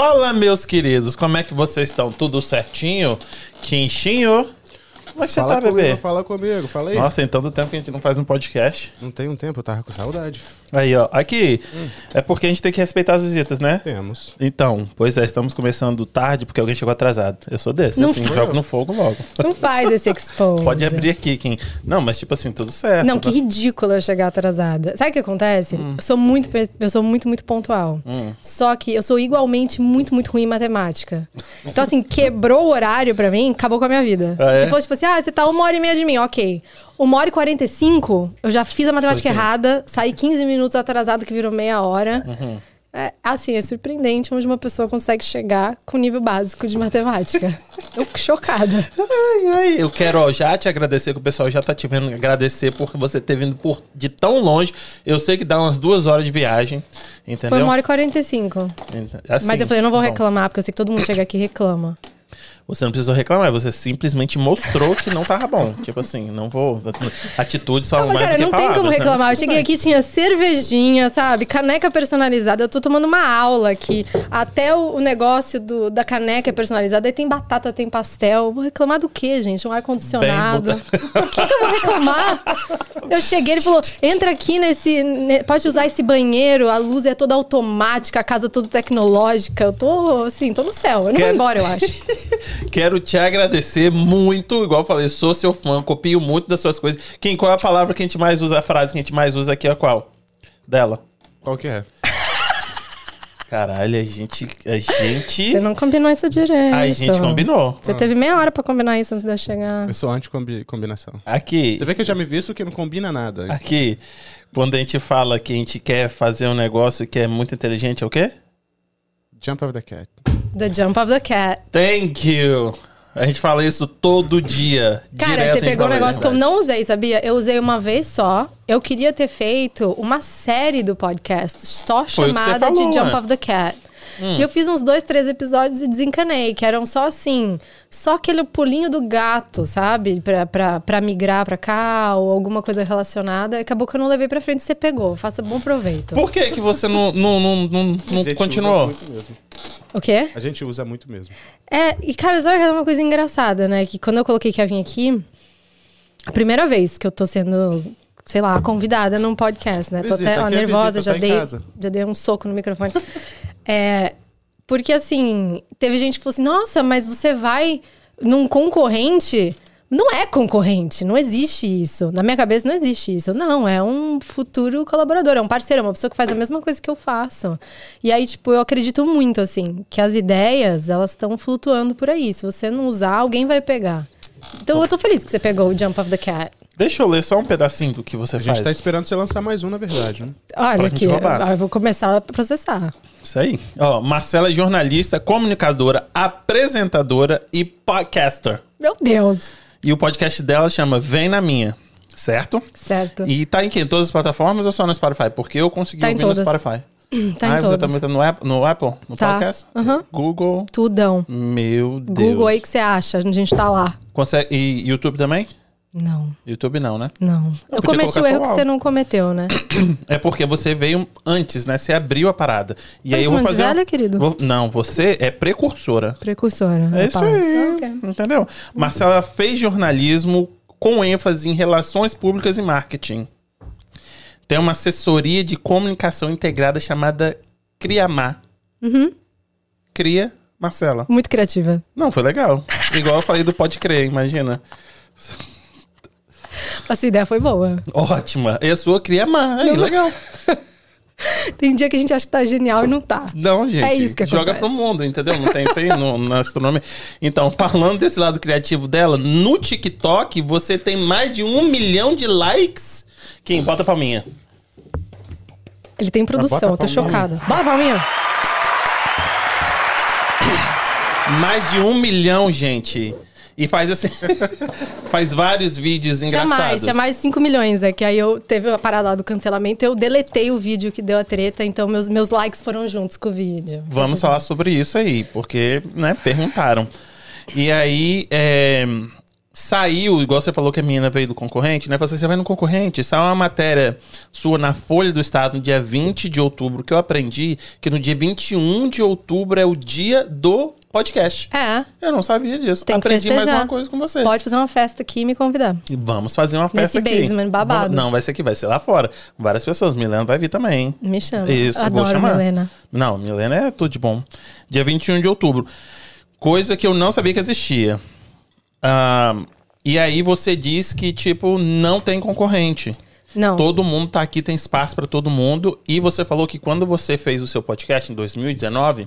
Fala, meus queridos, como é que vocês estão? Tudo certinho? Quinchinho? Como é que você Fala tá, comigo, bebê? fala comigo, fala aí. Nossa, tem tanto tempo que a gente não faz um podcast. Não tem um tempo, eu tava com saudade. Aí, ó. Aqui, é porque a gente tem que respeitar as visitas, né? Temos. Então, pois é, estamos começando tarde porque alguém chegou atrasado. Eu sou desse, Não assim, jogo no fogo logo. Não faz esse expose. Pode abrir aqui, quem. Não, mas tipo assim, tudo certo. Não, que ridículo eu chegar atrasada. Sabe o que acontece? Eu sou muito, eu sou muito, muito pontual. Só que eu sou igualmente muito, muito ruim em matemática. Então, assim, quebrou o horário pra mim, acabou com a minha vida. Ah, é? Se fosse tipo assim, ah, você tá uma hora e meia de mim, ok. Uma hora e quarenta e cinco, eu já fiz a matemática Pois é. errada, saí 15 minutos atrasado, que virou meia hora. Uhum. É, assim, é surpreendente onde uma pessoa consegue chegar com nível básico de matemática. eu fico chocada. Ai, ai, eu quero ó, já te agradecer, que o pessoal já tá te vendo agradecer por você ter vindo por, de tão longe. Eu sei que dá umas duas horas de viagem, entendeu? Foi uma hora e quarenta e cinco. Assim, Mas eu falei, eu não vou bom, reclamar, porque eu sei que todo mundo chega aqui e reclama. Você não precisou reclamar, você simplesmente mostrou que não tava bom. tipo assim, não vou. Atitude só Não, mais cara, do que não tem palavras, como né? reclamar. Mas Eu cheguei aqui, tinha cervejinha, sabe? Caneca personalizada. Eu tô tomando uma aula aqui. Até o, o negócio do, da caneca é personalizada. Aí tem batata, tem pastel. Vou reclamar do quê, gente? Um ar-condicionado. Por que, que eu vou reclamar? Eu cheguei, ele falou: entra aqui nesse. ne- pode usar esse banheiro, a luz é toda automática, a casa toda tecnológica. Eu tô, assim, tô no céu. Eu não Quero- vou embora, eu acho. Quero te agradecer muito, igual eu falei, sou seu fã, copio muito das suas coisas. Quem, qual é a palavra que a gente mais usa, a frase que a gente mais usa aqui é qual? Dela. Qual que é? Caralho, a gente. A gente. Você não combinou isso direito. A gente combinou. Você teve meia hora pra combinar isso antes de eu chegar. Eu sou anti-combinação. Aqui. Você vê que eu já me visto que não combina nada. Aqui. Quando a gente fala que a gente quer fazer um negócio que é muito inteligente, é o quê? Jump of the cat. The Jump of the Cat. Thank you. A gente fala isso todo dia. Cara, você pegou um negócio que eu não usei, sabia? Eu usei uma vez só. Eu queria ter feito uma série do podcast só Foi chamada falou, de Jump né? of the Cat. E eu fiz uns dois, três episódios e desencanei, que eram só assim, só aquele pulinho do gato, sabe? Pra, pra, pra migrar pra cá ou alguma coisa relacionada. Acabou que eu não levei pra frente, você pegou. Faça bom proveito. Por que, que você não, não, não, não, não continuou? O quê? A gente usa muito mesmo. É, e cara, sabe é uma coisa engraçada, né? Que quando eu coloquei que ia vir aqui, a primeira vez que eu tô sendo, sei lá, convidada num podcast, né? Tô Visita, até ó, é nervosa, visita, já tá em dei, casa. já dei um soco no microfone. é, porque assim, teve gente que falou assim: nossa, mas você vai num concorrente. Não é concorrente, não existe isso. Na minha cabeça não existe isso. Não, é um futuro colaborador, é um parceiro, é uma pessoa que faz a mesma coisa que eu faço. E aí, tipo, eu acredito muito, assim, que as ideias, elas estão flutuando por aí. Se você não usar, alguém vai pegar. Então eu tô feliz que você pegou o Jump of the Cat. Deixa eu ler só um pedacinho do que você A gente faz. tá esperando você lançar mais um, na verdade, né? Olha aqui, eu vou começar a processar. Isso aí. Ó, Marcela é jornalista, comunicadora, apresentadora e podcaster. Meu Deus. E o podcast dela chama Vem na Minha, certo? Certo. E tá em quem? Todas as plataformas ou só no Spotify? Porque eu consegui Tá ouvir no. Spotify. Tá em ah, você todas. também tá no, App- no Apple? No Tá. podcast? Aham. Google. Tudão. Meu Deus. Google aí que você acha, a gente tá lá. Consegue... E YouTube também? Não, YouTube não, né? não. Eu podia cometi o erro que você não cometeu, né? É porque você veio antes, né? Você abriu a parada. E Tá aí eu vou fazer. velha, querido? Vou- Não, você é precursora. Precursora. É isso Opa. aí. Ok. Entendeu? Marcela fez jornalismo com ênfase em relações públicas e marketing. Tem uma assessoria de comunicação integrada chamada Criamar. Uhum. Cria Marcela. Muito criativa. Não, foi legal. Igual eu falei do Pode Crer, imagina. A sua ideia foi boa. Ótima. E a sua Criamar. Aí, Não. legal. Tem dia que a gente acha que tá genial e não tá. Não, gente. É isso que Joga acontece. pro mundo, entendeu? Não tem isso aí no, na astronomia. Então, falando desse lado criativo dela, no TikTok você tem mais de um milhão de likes. Quem? Bota pra minha. Ele tem produção, eu tô chocada. Bota pra mim. Mais de um milhão, gente. E faz assim. faz vários vídeos Tinha engraçados. mais, tinha mais de 5 milhões. É que aí eu teve a parada lá do cancelamento, eu deletei o vídeo que deu a treta, então meus, meus likes foram juntos com o vídeo. Vamos falar sobre isso aí, porque, né, perguntaram. E aí, é, saiu, igual você falou que a menina veio do concorrente, né? Você, você vai no concorrente, saiu uma matéria sua na Folha do Estado no dia 20 de outubro, que eu aprendi que no dia 21 de outubro é o dia do podcast. É. Eu não sabia disso. Tem aprendi mais uma coisa com você. Pode fazer uma festa aqui e me convidar. E vamos fazer uma festa Nesse aqui. basement babado. Não, vai ser aqui, vai ser lá fora. Várias pessoas. Milena vai vir também. Me chama. Isso, vou Adoro chamar. Milena. Não, Milena é tudo de bom. Dia 21 de outubro. Coisa que eu não sabia que existia. Ah, e aí você diz que, tipo, não tem concorrente. Não. Todo mundo tá aqui, tem espaço pra todo mundo. E você falou que quando você fez o seu podcast em 2019,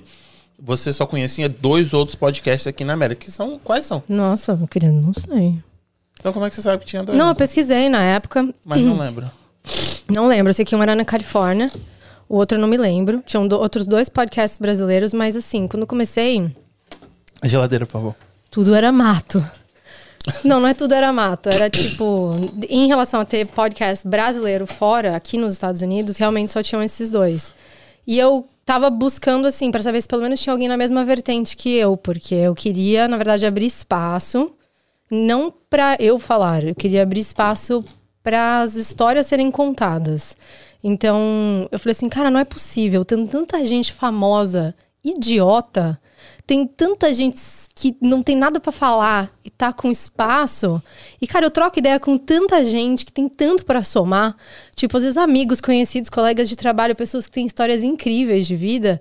você só conhecia dois outros podcasts aqui na América. Que são. Quais são? Nossa, meu querido, não sei. Então como é que você sabe que tinha dois? Não, eu pesquisei na época. Mas não lembro. Não lembro. Eu sei que um era na Califórnia, o outro eu não me lembro. Tinham do- outros dois podcasts brasileiros, mas assim, quando comecei, A geladeira, por favor. tudo era mato. Não, não é tudo era mato. Era tipo, em relação a ter podcast brasileiro fora, aqui nos Estados Unidos, realmente só tinham esses dois. E eu tava buscando, assim, pra saber se pelo menos tinha alguém na mesma vertente que eu, porque eu queria, na verdade, abrir espaço, não pra eu falar, eu queria abrir espaço para as histórias serem contadas. Então, eu falei assim, cara, não é possível, tem tanta gente famosa, idiota, tem tanta gente que não tem nada pra falar e tá com espaço. E, cara, eu troco ideia com tanta gente que tem tanto pra somar. Tipo, às vezes amigos, conhecidos, colegas de trabalho, pessoas que têm histórias incríveis de vida.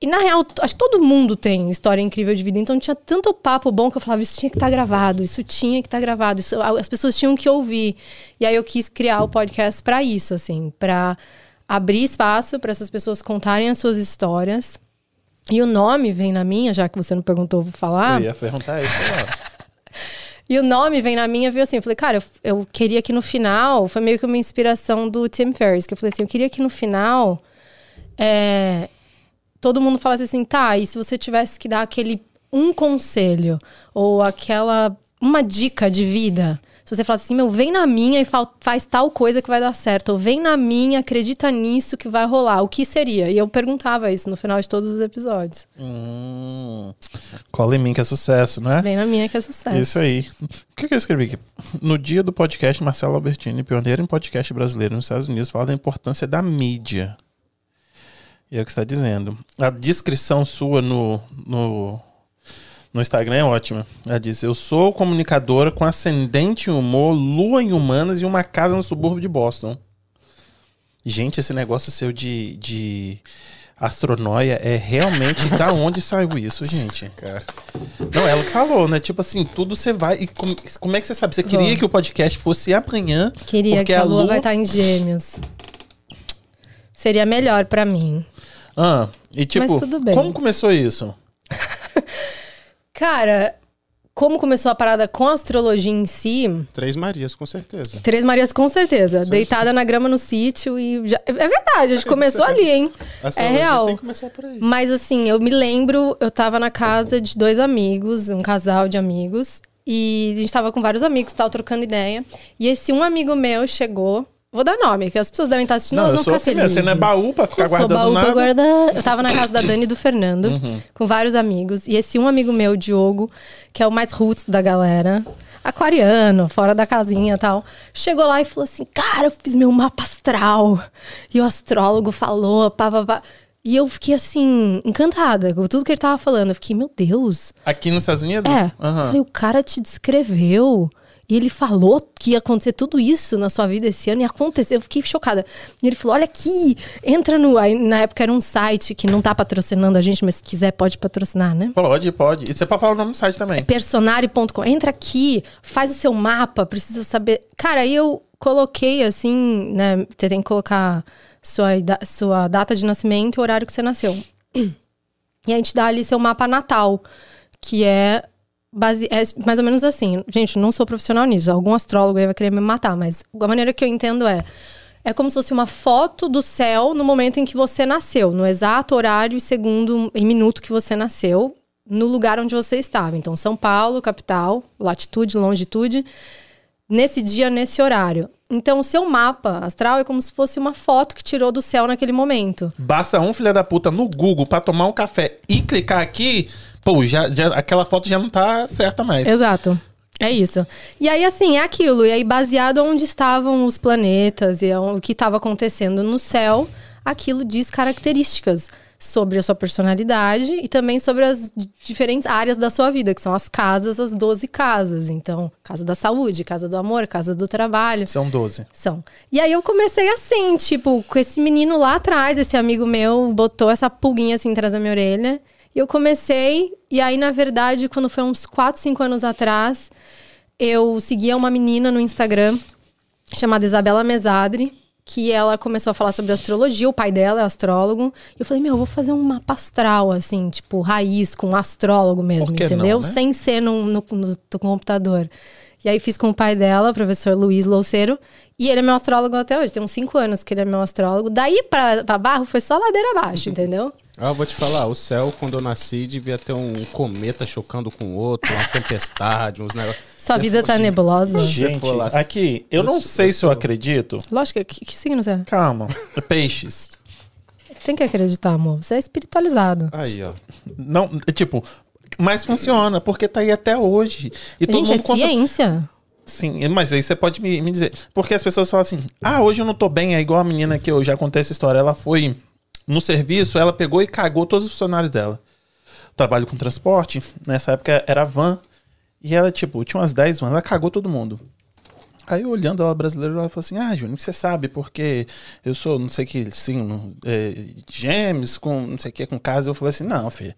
E, na real, acho que todo mundo tem história incrível de vida. Então, tinha tanto papo bom que eu falava, isso tinha que estar gravado, isso tinha que estar gravado, isso, as pessoas tinham que ouvir. E aí, eu quis criar o podcast pra isso, assim, pra abrir espaço para essas pessoas contarem as suas histórias. E o nome vem na minha, já que você não perguntou, vou falar. Eu ia perguntar isso agora. E o nome vem na minha, veio assim, eu falei, cara, eu, eu queria que no final, foi meio que uma inspiração do Tim Ferriss, que eu falei assim, eu queria que no final é, todo mundo falasse assim, tá, e se você tivesse que dar aquele um conselho, ou aquela, uma dica de vida, se você falasse assim, meu, vem na minha e fa- faz tal coisa que vai dar certo, ou vem na minha, acredita nisso que vai rolar, o que seria? E eu perguntava isso no final de todos os episódios. Hum, cola em mim que é sucesso, né? Vem na minha que é sucesso. Isso aí. O que, que eu escrevi aqui? No dia do podcast, Marcelo Albertini, pioneiro em podcast brasileiro nos Estados Unidos, fala da importância da mídia. E é o que está dizendo. A descrição sua no, no, no Instagram é ótima. Ela diz: Eu sou comunicadora com ascendente em humor, lua em humanas e uma casa no subúrbio de Boston. Gente, esse negócio seu de, de astronóia é realmente da onde saiu isso, gente? Cara. Não, ela que falou, né? Tipo assim, tudo você vai. E como, como é que você sabe? Você queria Vou. que o podcast fosse amanhã? Queria porque que a lua, vai estar em gêmeos. Seria melhor pra mim. Ah, e tipo, Mas tudo bem. como começou isso? Cara, como começou a parada com a astrologia em si, Três Marias, com certeza. Três Marias com certeza. Deitada na grama no sítio e. já- É verdade, a gente começou ali, hein? É real. tem que começar por aí. Mas assim, eu me lembro, eu tava na casa de dois amigos, um casal de amigos, e a gente tava com vários amigos, tava trocando ideia. E esse um amigo meu chegou. Vou dar nome, que as pessoas devem estar assistindo, Não, elas vão ficar assim felizes. Você não é baú pra ficar Eu sou guardando baú pra nada. guardar. Eu tava na casa da Dani e do Fernando, com vários amigos. E esse um amigo meu, Diogo, que é o mais roots da galera, aquariano, fora da casinha e tal, chegou lá e falou assim: Cara, eu fiz meu mapa astral. E o astrólogo falou, pá, pá, pá. E eu fiquei assim, encantada com tudo que ele tava falando. Eu fiquei, meu Deus. Aqui nos Estados Unidos? É. Eu falei, o cara te descreveu. E ele falou que ia acontecer tudo isso na sua vida esse ano e aconteceu. Eu fiquei chocada. E ele falou: olha aqui, entra no. Aí, na época era um site que não tá patrocinando a gente, mas se quiser pode patrocinar, né? Pode, pode. E você pode falar o nome do site também. Personari.com. Entra aqui, faz o seu mapa, precisa saber. Cara, aí eu coloquei assim, né? Você tem que colocar sua, sua data de nascimento e o horário que você nasceu. E a gente dá ali seu mapa natal, que é, base... é mais ou menos assim. Gente, não sou profissional nisso. Algum astrólogo aí vai querer me matar, mas a maneira que eu entendo é. É como se fosse uma foto do céu no momento em que você nasceu, no exato horário e segundo e minuto que você nasceu, no lugar onde você estava. Então, São Paulo, capital, latitude, longitude, nesse dia, nesse horário. Então, o seu mapa astral é como se fosse uma foto que tirou do céu naquele momento. Basta um filho da puta no Google pra tomar um café e clicar aqui, pô, já, já, aquela foto já não tá certa mais. Exato. É isso. E aí, assim, é aquilo. E aí, baseado onde estavam os planetas e o que estava acontecendo no céu, aquilo diz características sobre a sua personalidade e também sobre as diferentes áreas da sua vida, que são as casas, as 12 casas. Então, casa da saúde, casa do amor, casa do trabalho. São 12. São. E aí eu comecei assim, tipo, com esse menino lá atrás, esse amigo meu botou essa pulguinha assim atrás da minha orelha. E eu comecei, e aí, na verdade, quando foi uns 4, 5 anos atrás, eu seguia uma menina no Instagram chamada Isabela Mesadri, que ela começou a falar sobre astrologia, o pai dela é astrólogo. E eu falei, meu, eu vou fazer um mapa astral, assim, tipo, raiz, com um astrólogo mesmo, entendeu? não, né? Sem ser no, no, no- no computador. E aí fiz com o pai dela, o professor Luiz Louceiro. E ele é meu astrólogo até hoje. Tem uns cinco anos que ele é meu astrólogo. Daí pra, pra Barro foi só ladeira abaixo, entendeu? Ah, eu vou te falar, o céu, quando eu nasci, devia ter um cometa chocando com o outro, uma tempestade, uns negócios. Sua vida tá fosse- nebulosa. Gente, aqui, eu não Eu- sei eu se eu acredito. Lógico, que, que signo você é? Calma. Peixes. Tem que acreditar, amor. Você é espiritualizado. Aí, ó. Não, é tipo, mas funciona, porque tá aí até hoje. E todo Gente, é mundo conta. ciência. Sim, mas aí você pode me, me dizer. Porque as pessoas falam assim: ah, hoje eu não tô bem. É igual a menina que eu já contei essa história. Ela foi no serviço, ela pegou e cagou todos os funcionários dela. Trabalho com transporte, nessa época era van. E ela, tipo, tinha umas 10 vans, ela cagou todo mundo. Aí olhando ela brasileira, ela falou assim: Ah, Júnior, que você sabe, porque eu sou não sei que, sim, é, gêmeos, com não sei o que, com casa. Eu falei assim: Não, filho.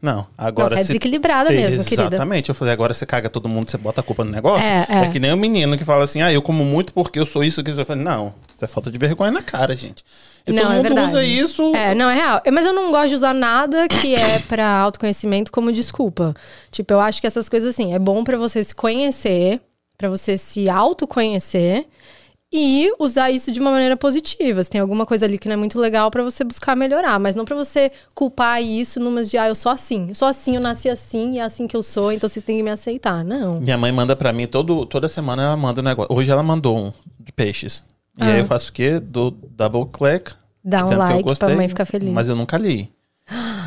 Não, agora Nossa, é se- desequilibrada mesmo, querida. Exatamente. Eu falei, agora você caga todo mundo, você bota a culpa no negócio. É, É, é. que nem o menino que fala assim, ah, eu como muito porque eu sou isso que eu falei, não, é falta de vergonha na cara, gente. E Não, todo é mundo verdade. usa isso. É, não, é real. Mas eu não gosto de usar nada que é pra autoconhecimento como desculpa. Tipo, eu acho que essas coisas assim, é bom pra você se conhecer, pra você se autoconhecer e usar isso de uma maneira positiva. Se tem alguma coisa ali que não é muito legal pra você buscar melhorar, mas não pra você culpar isso numas de, ah, eu sou assim. Eu sou assim, eu nasci assim e é assim que eu sou, então vocês têm que me aceitar. Não. Minha mãe manda pra mim, todo, toda semana ela manda um negócio. Hoje ela mandou um de peixes. E Ah. aí eu faço o quê? Dou double click. Dá um like pra gostei, mãe ficar feliz. Mas eu nunca li.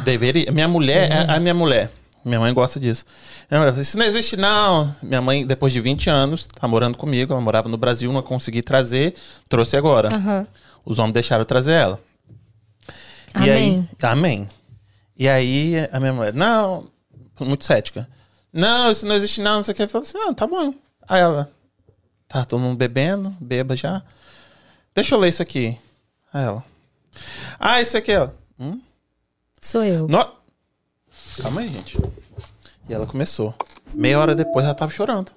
Deveria. Minha mulher, Uhum. a, a minha mulher. Minha mãe gosta disso. Minha mulher fala, Isso não existe, não. Minha mãe, depois de 20 anos, tá morando comigo. Ela morava no Brasil, não consegui trazer. Trouxe agora. Aham. Os homens deixaram trazer ela. E Amém. aí, amém. E aí a minha mulher, não, muito cética. Não, isso não existe não, não sei o que. Eu falei assim, ah, tá bom. Aí ela, tá todo mundo bebendo, beba já. Deixa eu ler isso aqui. Aí ela, ah, isso aqui, ó. Hum? Sou eu. No... Calma aí, gente. E ela começou. Meia hora depois ela tava chorando.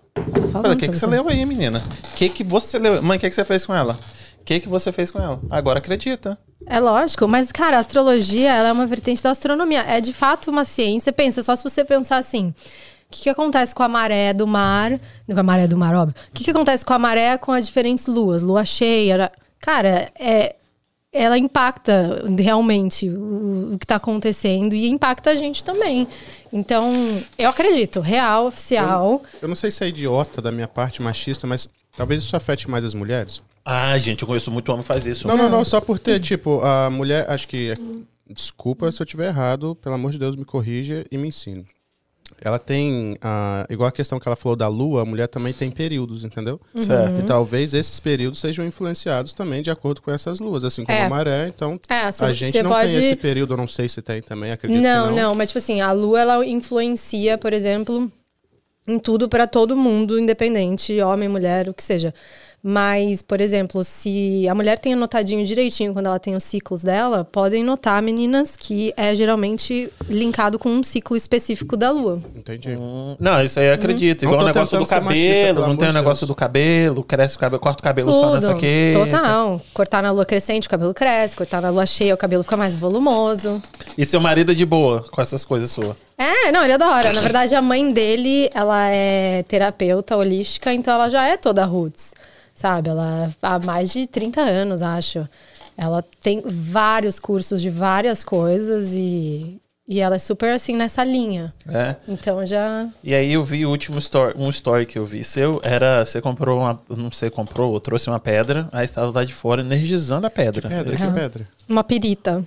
Falei, o que, que você leu aí, menina? O que, que você leu? Mãe, o que, que você fez com ela? O que, que você fez com ela? Agora acredita. É lógico, mas, cara, a astrologia ela é uma vertente da astronomia. É de fato uma ciência. Pensa, só se você pensar assim. O que, que acontece com a maré do mar? Com a maré do mar, óbvio. O que, que acontece com a maré com as diferentes luas? Lua cheia. Cara, é, ela impacta realmente o, o que tá acontecendo e impacta a gente também. Então, eu acredito, real, oficial. Eu não sei se é idiota da minha parte, machista, mas talvez isso afete mais as mulheres. Ah, gente, eu conheço muito homem que faz isso. Não, não, não, só por ter, tipo, a mulher, acho que. Desculpa se eu tiver errado, pelo amor de Deus, me corrija e me ensine. Ela tem, ah, igual a questão que ela falou da lua, a mulher também tem períodos, entendeu? Certo. E talvez esses períodos sejam influenciados também de acordo com essas luas, assim como É. a maré. Então, É, cê- a gente não pode- tem esse período, eu não sei se tem também, acredito não, que não, não. mas tipo assim, a lua ela influencia, por exemplo, em tudo pra todo mundo, independente, homem, mulher, o que seja. Mas, por exemplo, se a mulher tem anotadinho direitinho quando ela tem os ciclos dela, podem notar, meninas, que é geralmente linkado com um ciclo específico da lua. Entendi. Hum, Não, isso aí eu acredito. Não Igual o negócio do machista, cabelo, pelo não tem o negócio Deus. do cabelo, cresce o cabelo, corta o cabelo só nessa Tudo. aqui. Total. Cortar na lua crescente, o cabelo cresce. Cortar na lua cheia, o cabelo fica mais volumoso. E seu marido é de boa com essas coisas suas. É, não, ele adora. Na verdade, a mãe dele, ela é terapeuta holística, então ela já é toda roots, sabe? Ela há mais de 30 anos, acho. Ela tem vários cursos de várias coisas e, e ela é super assim nessa linha. É. Então já. E aí eu vi o último story, um story que eu vi seu, era, você comprou uma, não sei, comprou ou trouxe uma pedra, aí estava lá de fora energizando a pedra. Pedra, Ele- que pedra. Uma pirita.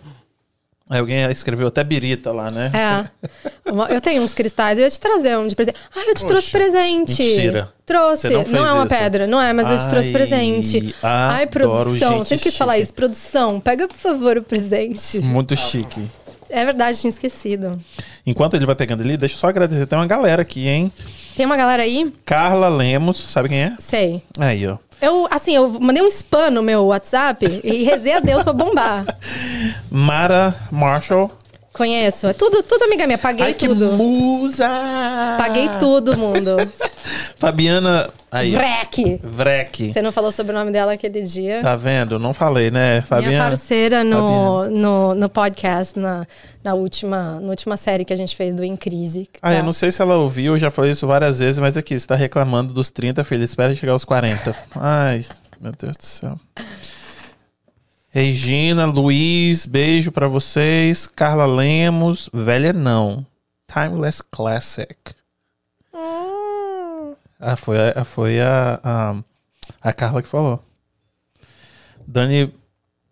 Aí alguém escreveu até birita lá, né? É. Uma- eu tenho uns cristais, eu ia te trazer um de presente. Ah, eu te trouxe presente. mentira. Trouxe. Não fez é uma isso. pedra, não é, mas eu te trouxe presente. Ai, produção. Sempre quis falar isso. Produção, pega, por favor, o presente. Muito chique. É verdade, tinha esquecido. Enquanto ele vai pegando ali, deixa eu só agradecer. Tem uma galera aqui, hein? Tem uma galera aí? Carla Lemos, sabe quem é? Sei. Aí, ó. Eu, assim, eu mandei um spam no meu WhatsApp e rezei a Deus pra bombar. Mara Marshall. Conheço. É tudo, tudo amiga minha. Paguei Ai, que tudo. musa! Paguei tudo, mundo. Fabiana. Aí. Vrek. Vrek. Você não falou sobre o nome dela aquele dia. Tá vendo? Não falei, né? Minha Fabiana. parceira no, no, no podcast, na, na, última, na última série que a gente fez do Em Crise. que Ah, tá- eu não sei se ela ouviu, eu já falei isso várias vezes, mas aqui, você tá reclamando dos 30, filho, espera chegar aos 40. Ai, meu Deus do céu. Regina, Luiz, beijo pra vocês. Carla Lemos, velha não. Timeless Classic. Hum. Ah, foi, a, foi a, a, a Carla que falou. Dani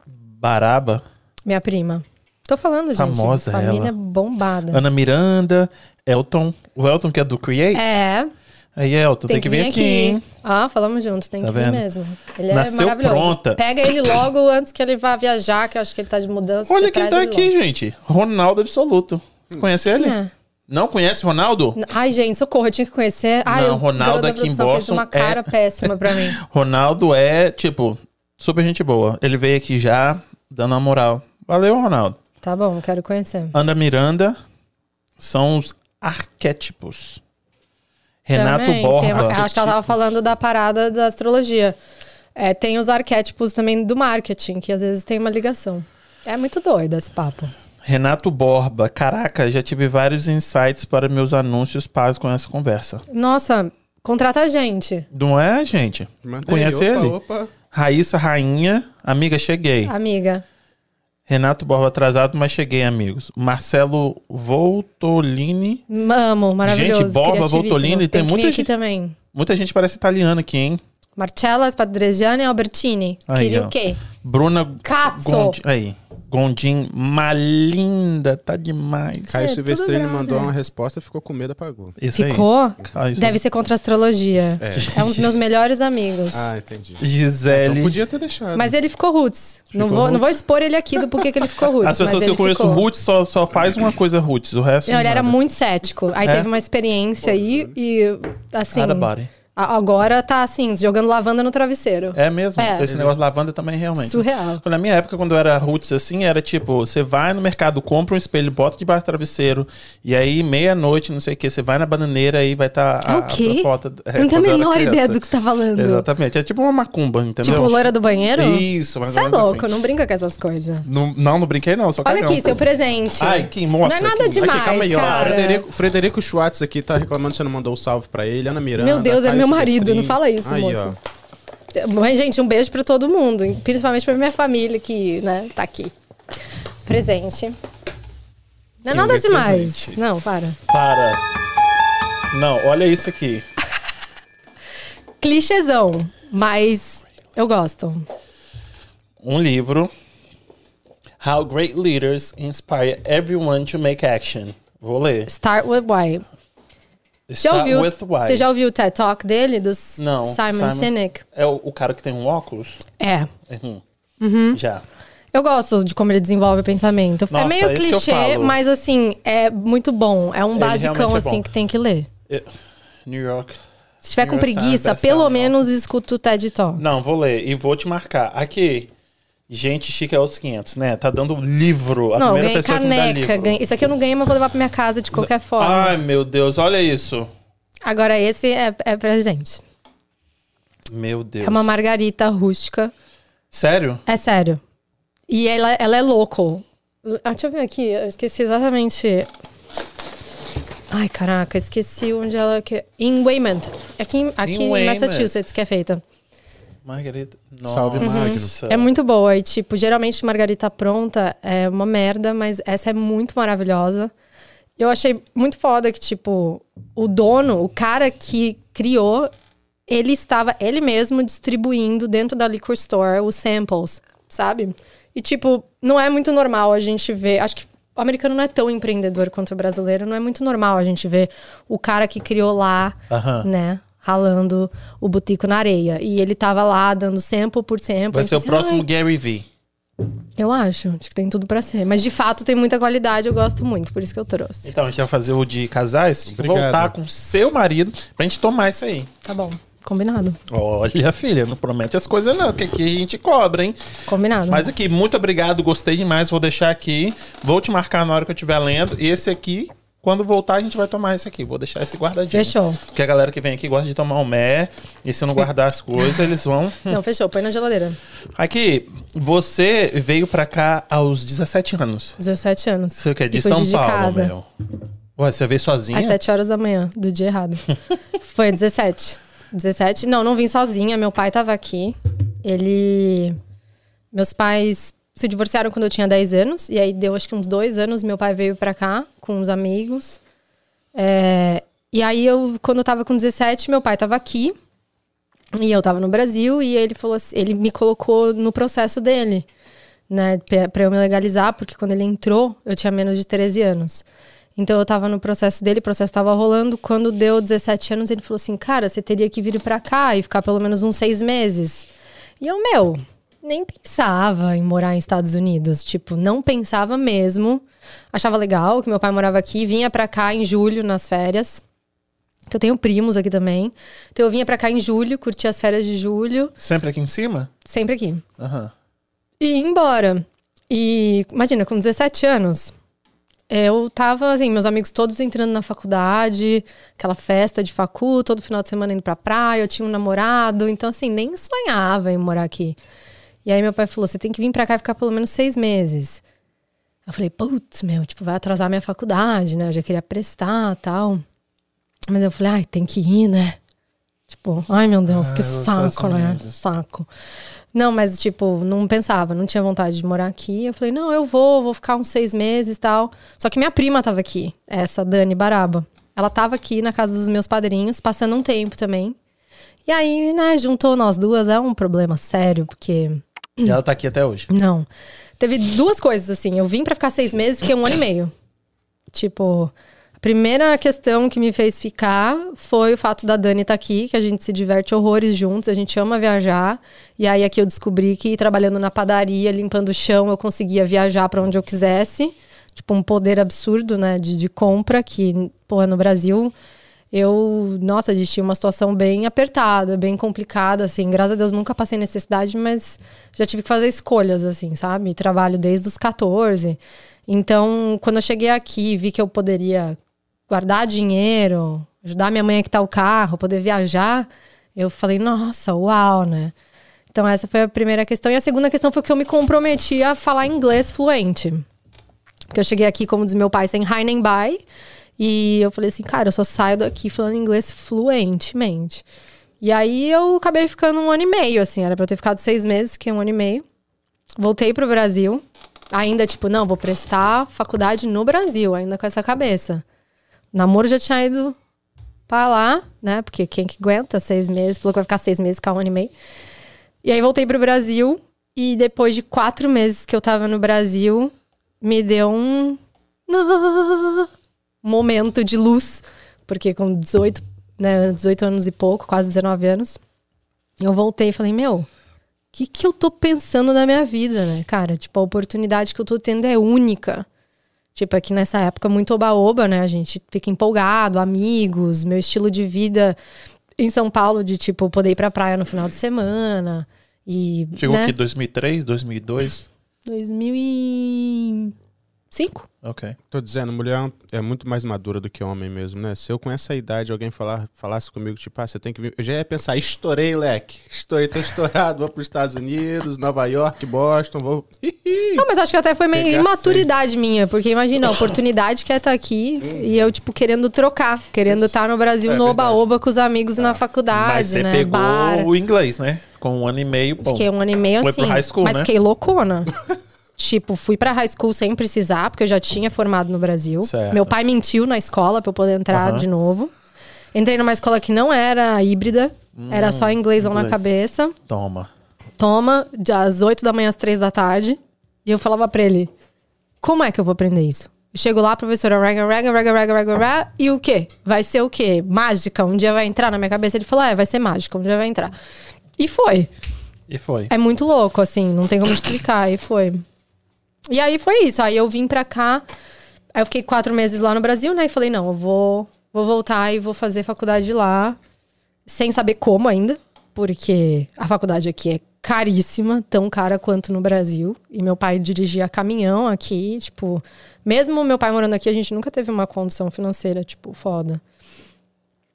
Baraba, Minha prima. Tô falando, gente. Famosa Família ela. bombada. Ana Miranda, Elton. O Elton que é do Create? É, Aí, Elton, tem, que vir aqui, hein? Ah, falamos junto, tem Tá que vir vendo? mesmo. Ele Nasceu é maravilhoso. pronta. Pega ele logo antes que ele vá viajar, que eu acho que ele tá de mudança. Olha quem tá aqui, logo. gente. Ronaldo Absoluto. Conhece ele? É. Não conhece Ronaldo? Ai, gente, socorro, eu tinha que conhecer. Ai, Não, o Ronaldo aqui em produção fez Boston uma cara é- péssima pra mim. Ronaldo é, tipo, super gente boa. Ele veio aqui já, dando a moral. Valeu, Ronaldo. Tá bom, quero conhecer. Ana Miranda são os arquétipos. Renato Também, Borba. tem uma- acho que ela tava falando da parada da astrologia. É, tem os arquétipos também do marketing, que às vezes tem uma ligação. É muito doido esse papo. Renato Borba. Caraca, já tive vários insights para meus anúncios paz com essa conversa. Nossa, contrata a gente. Não é, gente? Mandei, Conhece opa, ele? Opa. Raíssa Rainha. Amiga, cheguei. Amiga. Renato Borba atrasado, mas cheguei, amigos. Marcelo Voltolini. Amo, maravilhoso. Gente, Borba. Voltolini, tem que muita gente- também. Muita gente parece italiana aqui, hein? Marcella Spadregiani e Albertini. Aí, Queria ó. o quê? Bruna Cazzo. Gondi- Aí. Gondim, malinda, tá demais. Caio É, Silvestrini mandou uma resposta e ficou com medo, apagou. Isso aí. Ficou? Isso Deve aí. ser contra a astrologia. É. É. um dos meus melhores amigos. Ah, entendi. Gisele. Então podia ter deixado. Mas ele ficou roots. Não Ficou vou, não roots? vou expor ele aqui do porquê que ele ficou roots. As pessoas mas que ele eu conheço ficou. Roots só, só faz uma coisa Roots, o resto Não, ele era nada. muito cético. Aí É? teve uma experiência aí e, assim, body. Agora tá assim, jogando lavanda no travesseiro. É mesmo? É. Esse negócio de lavanda também, realmente. Surreal. Na minha época, quando eu era roots assim, era tipo, você vai no mercado, compra um espelho, bota debaixo do travesseiro, e aí, meia-noite, não sei o que, você vai na bananeira e vai estar É o quê? foto. é, eu não tenho a menor ideia do que você tá falando. Exatamente. É tipo uma macumba, entendeu? Tipo, loira do banheiro? Isso, mais Você é louco, assim. não brinca com essas coisas. Não, não, não brinquei não, só Olha cagão. aqui, seu presente. Ai, que Não mostra. é nada aqui. demais, Aqui, calma aí, ó. cara. Frederico, Frederico Schwartz aqui tá reclamando que você não mandou o salve pra ele. Ana Miranda. Meu Deus, é meu marido, não fala isso, aí, moço. Ó. Mas, gente, um beijo pra todo mundo, principalmente pra minha família que, né, tá aqui. Presente. Não é nada demais. presente. Não, para. Para. Não, olha isso aqui. Clichêzão, mas eu gosto. Um livro. How Great Leaders Inspire Everyone to Make Action. Vou ler. Start with Why. Já ouviu? Você já ouviu o TED Talk dele, do Não. Simon, Sinek? É o, o cara que tem um óculos? É. Uhum. Já. Eu gosto de como ele desenvolve o pensamento. Nossa, é meio é eu clichê, mas assim, é muito bom. É um Ele basicão é assim que tem que ler. Eu- New York. Se tiver com New York Times preguiça, pelo menos escuta o TED Talk. Não, vou ler e vou te marcar. Aqui, gente chique é os 500, né? Tá dando livro. A não, primeira pessoa que me dá caneca. livro. ganhei- Isso aqui eu não ganhei, mas vou levar pra minha casa de qualquer forma. Ai, meu Deus, olha isso. Agora esse é, é presente. Meu Deus. É uma margarita rústica. Sério? É sério. E ela, ela é local. Ah, deixa eu ver aqui. Eu esqueci exatamente. Ai, caraca, esqueci onde ela. que- Em Weymouth. Aqui, em- aqui Em em, Weymouth. Massachusetts que é feita. Margarita. Nossa. Salve, Magno. É muito boa. E, tipo, geralmente margarita pronta é uma merda, mas essa é muito maravilhosa. Eu achei muito foda que, tipo, o dono, o cara que criou, ele estava ele mesmo distribuindo dentro da liquor store os samples sabe? E, tipo, não é muito normal a gente ver. Acho que o americano não é tão empreendedor quanto o brasileiro. Não é muito normal a gente ver o cara que criou lá, né? Ralando o butico na areia. E ele tava lá dando sample por sample. Vai ser o assim, "Ai, próximo Gary V. Eu acho, acho que tem tudo pra ser. Mas de fato tem muita qualidade, eu gosto muito, por isso que eu trouxe. Então, a gente vai fazer o de casais. Obrigado. Voltar com seu marido pra gente tomar isso aí. Tá bom, combinado. Olha, filha, não promete as coisas não, que aqui a gente cobra, hein? Combinado. Mas aqui, muito obrigado, gostei demais. Vou deixar aqui. Vou te marcar na hora que eu estiver lendo. E esse aqui, quando voltar, a gente vai tomar esse aqui. Vou deixar esse guardadinho. Fechou. Porque a galera que vem aqui gosta de tomar um mé. E se eu não guardar as coisas, eles vão. Não, fechou, põe na geladeira. Aqui, você veio pra cá aos 17 anos. 17 anos. Você quer de E fugi São de Paulo, casa. meu. Ué, você veio sozinha? Às 7 horas da manhã, do dia errado. Foi 17. 17. Não, não vim sozinha. Meu pai tava aqui. Ele. Meus pais se divorciaram quando eu tinha 10 anos. E aí deu acho que uns dois anos. Meu pai veio pra cá com uns amigos. É, E aí eu, quando eu tava com 17, meu pai tava aqui. E eu tava no Brasil. E ele falou assim, ele me colocou no processo dele. Né, pra eu me legalizar, porque quando ele entrou, eu tinha menos de 13 anos. Então eu tava no processo dele, o processo tava rolando. Quando deu 17 anos, ele falou assim: Cara, você teria que vir pra cá e ficar pelo menos uns seis meses. E eu, meu, nem pensava em morar em Estados Unidos. Tipo, não pensava mesmo. Achava legal que meu pai morava aqui, vinha pra cá em julho nas férias. Que eu tenho primos aqui também. Então eu vinha pra cá em julho, curti as férias de julho, Sempre aqui em cima? sempre aqui. Aham. E ia embora. E imagina, com 17 anos, eu tava, assim, meus amigos todos entrando na faculdade, aquela festa de facu, todo final de semana indo pra praia, eu tinha um namorado, então, assim, nem sonhava em morar aqui. E aí meu pai falou: você tem que vir pra cá e ficar pelo menos seis meses. Eu falei, putz, meu, tipo, vai atrasar minha faculdade, né? Eu já queria prestar tal. Mas eu falei, ai, tem que ir, né? Tipo, ai meu Deus, Ah, que saco, né? mesmo. Saco. Não, mas tipo, não pensava, não tinha vontade de morar aqui. Eu falei, não, eu vou, vou ficar uns seis meses e tal. Só que minha prima tava aqui, essa Dani Baraba. Ela tava aqui na casa dos meus padrinhos, passando um tempo também. E aí, né, juntou nós duas, é um problema sério, porque E ela tá aqui até hoje. não. Teve duas coisas, assim. Eu vim pra ficar seis meses, fiquei um ano e meio. Tipo, a primeira questão que me fez ficar foi o fato da Dani estar aqui, que a gente se diverte horrores juntos, a gente ama viajar. E aí aqui eu descobri que trabalhando na padaria, limpando o chão, eu conseguia viajar pra onde eu quisesse. Tipo, um poder absurdo, né, de, de compra, que, pô, no Brasil eu, nossa, gente tinha uma situação bem apertada, bem complicada, assim. Graças a Deus nunca passei necessidade, mas já tive que fazer escolhas, assim, sabe? Trabalho desde os 14. Então, quando eu cheguei aqui, vi que eu poderia guardar dinheiro, ajudar minha mãe a quitar o carro, poder viajar, eu falei, nossa, uau, né? Então, essa foi a primeira questão. E a segunda questão foi que eu me comprometi a falar inglês fluente. Porque eu cheguei aqui, como diz meu pai, sem high nem by. E eu falei assim, cara, eu só saio daqui falando inglês fluentemente. E aí eu acabei ficando um ano e meio, assim. Era pra eu ter ficado seis meses, que é um ano e meio. Voltei pro Brasil. Ainda, tipo, não, vou prestar faculdade no Brasil, ainda com essa cabeça. Namoro já tinha ido pra lá, né? Porque quem que aguenta seis meses? Falou que vai ficar seis meses, ficar um ano e meio. E aí voltei pro Brasil. E depois de quatro meses que eu tava no Brasil, me deu um momento de luz, porque com 18, né, 18 anos e pouco, quase 19 anos, eu voltei e falei, meu, o que que eu tô pensando na minha vida, né, cara? Tipo, a oportunidade que eu tô tendo é única. Tipo, aqui nessa época muito oba-oba, né? A gente fica empolgado, amigos, meu estilo de vida em São Paulo, de tipo, poder ir pra praia no final de semana. E. Chegou né? aqui 2003, 2002? 2005? Ok. Tô dizendo, mulher é muito mais madura do que homem mesmo, né? Se eu com essa idade alguém falar, falasse comigo, tipo, ah, você tem que vir. Eu já ia pensar, estourei, leque. Estourei, tô estourado, vou pros Estados Unidos, Nova York, Boston, vou. Não, mas acho que até foi meio Pegar imaturidade minha, porque imagina, a oportunidade que é estar aqui e eu, tipo, querendo trocar, querendo estar no Brasil É no oba-oba com os amigos na faculdade, Mas você né? pegou Bar. o inglês, né? Com um ano e meio, bom. Fiquei um ano e meio Foi assim. pro high school, mas né? fiquei loucona. tipo, fui pra high school sem precisar, porque eu já tinha formado no Brasil. Certo. Meu pai mentiu na escola pra eu poder entrar Aham. de novo. Entrei numa escola que não era híbrida, era só inglêsão na Hum, inglês. cabeça. Toma. toma das 8 da manhã às 3 da tarde. E eu falava pra ele, como é que eu vou aprender isso? Eu chego lá, a professora, rega, rega, rega, rega, rega, rega, e o quê? Vai ser o quê? Mágica? Um dia vai entrar na minha cabeça? Ele falou, é, vai ser mágica, um dia vai entrar. E foi. E foi. É muito louco, assim, não tem como explicar. E foi. E aí foi isso. Aí eu vim pra cá. Aí eu fiquei quatro meses lá no Brasil, né? E falei, não, eu vou, vou voltar e vou fazer faculdade lá. Sem saber como ainda. Porque a faculdade aqui é caríssima, tão cara quanto no Brasil. E meu pai dirigia caminhão aqui, tipo, mesmo meu pai morando aqui, a gente nunca teve uma condição financeira, tipo, foda.